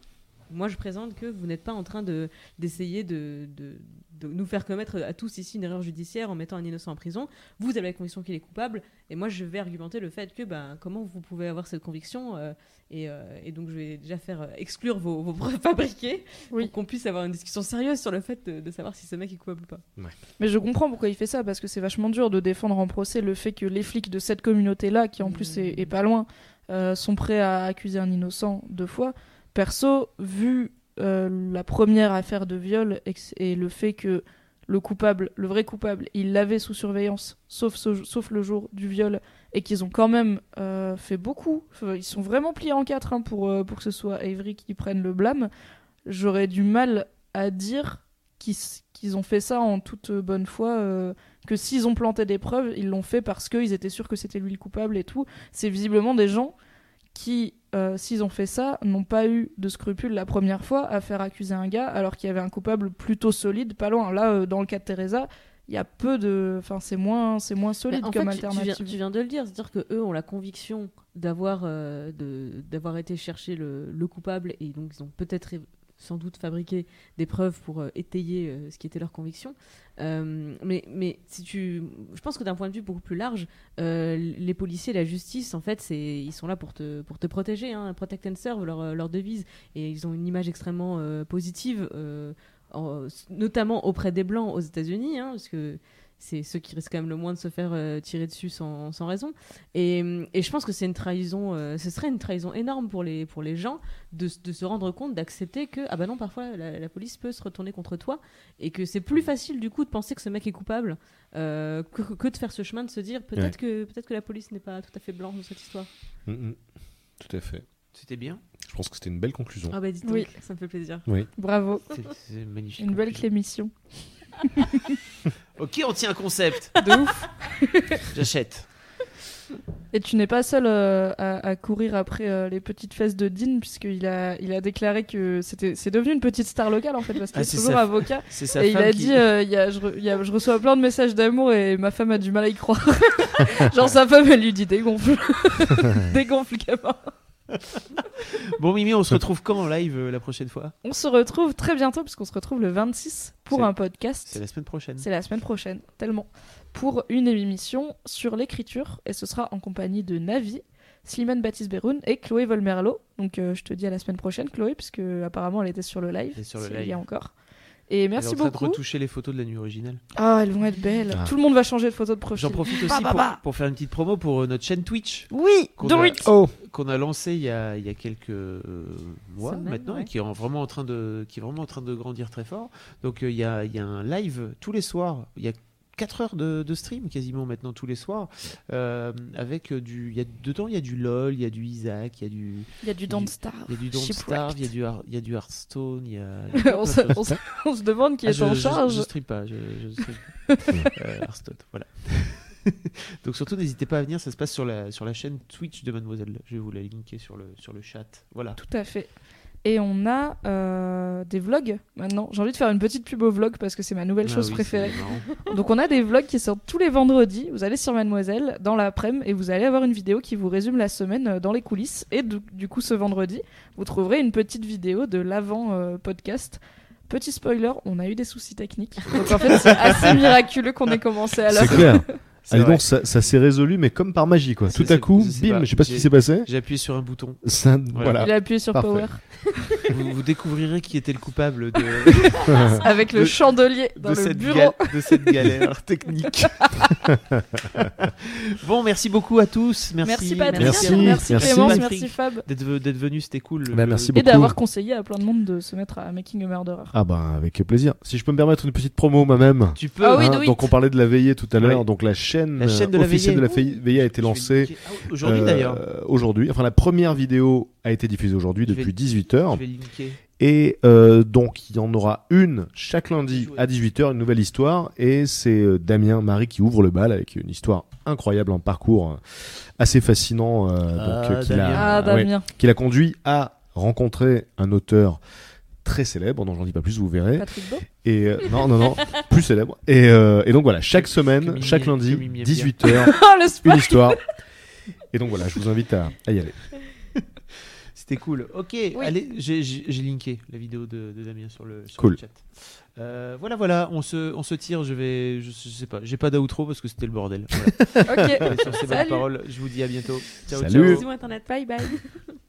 moi, je présente que vous n'êtes pas en train de d'essayer de, de, de nous faire commettre à tous ici une erreur judiciaire en mettant un innocent en prison. Vous avez la conviction qu'il est coupable, et moi, je vais argumenter le fait que, ben, comment vous pouvez avoir cette conviction euh, et, euh, et donc, je vais déjà faire euh, exclure vos, vos preuves fabriquées Oui. pour qu'on puisse avoir une discussion sérieuse sur le fait de, de savoir si ce mec est coupable ou pas. Mais je comprends pourquoi il fait ça, parce que c'est vachement dur de défendre en procès le fait que les flics de cette communauté-là, qui en plus est, est pas loin, euh, sont prêts à accuser un innocent deux fois. Perso, vu euh, la première affaire de viol et, le fait que le coupable, le vrai coupable, il l'avait sous surveillance, sauf, le jour du viol, et qu'ils ont quand même euh, fait beaucoup, ils sont vraiment pliés en quatre hein, pour, euh, pour que ce soit Avery qui prenne le blâme, j'aurais du mal à dire qu'ils ont fait ça en toute bonne foi, que s'ils ont planté des preuves, ils l'ont fait parce qu'ils étaient sûrs que c'était lui le coupable et tout. C'est visiblement des gens qui, euh, s'ils ont fait ça, n'ont pas eu de scrupules la première fois à faire accuser un gars alors qu'il y avait un coupable plutôt solide, pas loin. Là, euh, dans le cas de Teresa, il y a peu de. Enfin, c'est moins, c'est moins solide en comme fait, tu- tu, viens, alternative. tu viens de le dire, c'est-à-dire que eux ont la conviction d'avoir euh, de- d'avoir été chercher le, le coupable et donc ils ont peut-être sans doute fabriqué des preuves pour euh, étayer euh, ce qui était leur conviction. Euh, mais, mais si tu, je pense que d'un point de vue beaucoup plus large, les policiers, la justice, en fait, c'est ils sont là pour te pour te protéger, hein, protect and serve leur leur devise, et ils ont une image extrêmement positive. en- notamment auprès des blancs aux États-Unis, hein, parce que c'est ceux qui risquent quand même le moins de se faire euh, tirer dessus sans, sans raison. Et, et je pense que c'est une trahison, euh, ce serait une trahison énorme pour les, pour les gens de, de se rendre compte, d'accepter que, ah bah non, parfois la, la police peut se retourner contre toi, et que c'est plus facile du coup de penser que ce mec est coupable euh, que, que de faire ce chemin, de se dire peut-être que, peut que la police n'est pas tout à fait blanche dans cette histoire. Mm, mm. Tout à fait. C'était bien. Je pense que c'était une belle conclusion. Ah bah donc, Oui. ça me fait plaisir. Bravo. C'est- magnifique. Une belle conclusion. clémission. Ok, on tient un concept. De ouf. J'achète. Et tu n'es pas seul euh, à, à courir après euh, les petites fesses de Dean, puisqu'il a, il a déclaré que c'était, c'est devenu une petite star locale en fait, parce qu'il Ah, est toujours sa- avocat. Et il a qui- dit euh, y a, je, re- y a- je reçois plein de messages d'amour et ma femme a du mal à y croire. Genre sa femme, elle lui dit dégonfle. dégonfle, gamin. Bon, Mimi, on se retrouve quand en live euh, la prochaine fois? On se retrouve très bientôt, puisqu'on se retrouve le 26 pour un podcast. C'est la semaine prochaine. C'est la semaine prochaine, tellement. Pour une émission sur l'écriture, et ce sera en compagnie de Navi, Slimane Baptiste Beroun et Chloé Volmerlo. Donc euh, je te dis à la semaine prochaine, Chloé, puisque apparemment elle était sur le live. Est sur le si elle y live. est encore. Et merci est en train beaucoup. de retoucher les photos de la nuit originale. Ah, elles vont être belles. Ah. Tout le monde va changer de photo de profil. J'en profite Bah, aussi bah, pour, bah. pour faire une petite promo pour euh, notre chaîne Twitch Oui, Qu'on do a- it. Oh qu'on a lancée il y a, il y a quelques euh, mois maintenant ouais. et qui est en- vraiment en train de qui est vraiment en train de grandir très fort. Donc euh, il y, a, il y a un live tous les soirs. Il y a 4 heures de, de stream quasiment maintenant tous les soirs euh, avec du il y a dedans il y a du LOL, il y a du Isaac, il y a du Il y a du Don't Starve. il y a du Don't. Starve, il y a du Hearthstone, y a, on, se, on se- on se demande qui Ah, est je, en je- charge. Je, stream pas, je, je stream. euh, Hearthstone, voilà. Donc surtout n'hésitez pas à venir, ça se passe sur la sur la chaîne Twitch de Mademoiselle. Je vais vous la linker sur le sur le chat. Voilà. Tout à fait. Et on a euh, des vlogs maintenant. J'ai envie de faire une petite pub au vlog parce que c'est ma nouvelle Ah chose oui, préférée. Donc on a des vlogs qui sortent tous les vendredis. Vous allez sur Mademoiselle dans l'après-midi et vous allez avoir une vidéo qui vous résume la semaine euh, dans les coulisses. Et du, du coup ce vendredi, vous trouverez une petite vidéo de l'avant euh, podcast Petit spoiler, on a eu des soucis techniques. Donc en fait, c'est assez miraculeux qu'on ait commencé à l'heure. Allez vrai. donc, ça, ça s'est résolu, mais comme par magie, quoi. Tout à coup, bim, je sais pas ce qui s'est passé. J'ai appuyé sur un bouton. Ça, voilà. Il a appuyé sur Parfait. Power vous, vous découvrirez qui était le coupable de, avec le De- chandelier dans de, le cette, bureau. de cette galère technique. bon, merci beaucoup à tous. Merci, Merci Patrick, Merci, merci, merci. Clémence, merci Fab. d'être ve- d'être venu, c'était cool. Bah, Le- merci Et beaucoup. d'avoir conseillé à plein de monde de se mettre à Making a Murderer. Ah bah avec plaisir. Si je peux me permettre une petite promo moi-même. Tu peux. Ah oui, Hein, donc on parlait de la veillée tout à l'heure. Oui. Donc la chaîne, La chaîne de euh, la officielle veillée. de la veillée a été lancée Ah Aujourd'hui euh, d'ailleurs. Aujourd'hui. Enfin la première vidéo a été diffusée aujourd'hui Je vais- depuis 18h. Et euh, donc il y en aura une chaque lundi à 18h, une nouvelle histoire. Et c'est euh, Damien Marie qui ouvre le bal avec une histoire incroyable, un parcours euh, assez fascinant, euh, Ah, donc, euh, qui Damien. l'a Ah, ouais, qui l'a conduit à rencontrer un auteur très célèbre, dont j'en dis pas plus, vous verrez. Patrick Beau. Et euh, non, non, non, plus célèbre. Et, euh, et donc voilà, chaque semaine, chaque lundi, comme il m'y aime 18h, Oh, le spoil une histoire. Et donc voilà, je vous invite à, à y aller. C'était cool. Ok, allez, j'ai- linké la vidéo de, de Damien sur le, sur Cool. le chat. Euh, voilà, voilà, on se, on se tire. Je vais, je, sais pas, j'ai pas d'outro parce que c'était le bordel. Voilà. Ok. Allez, sur ces bonnes paroles, je vous dis à bientôt. Ciao, Salut. ciao. Bisous Internet. Bye bye.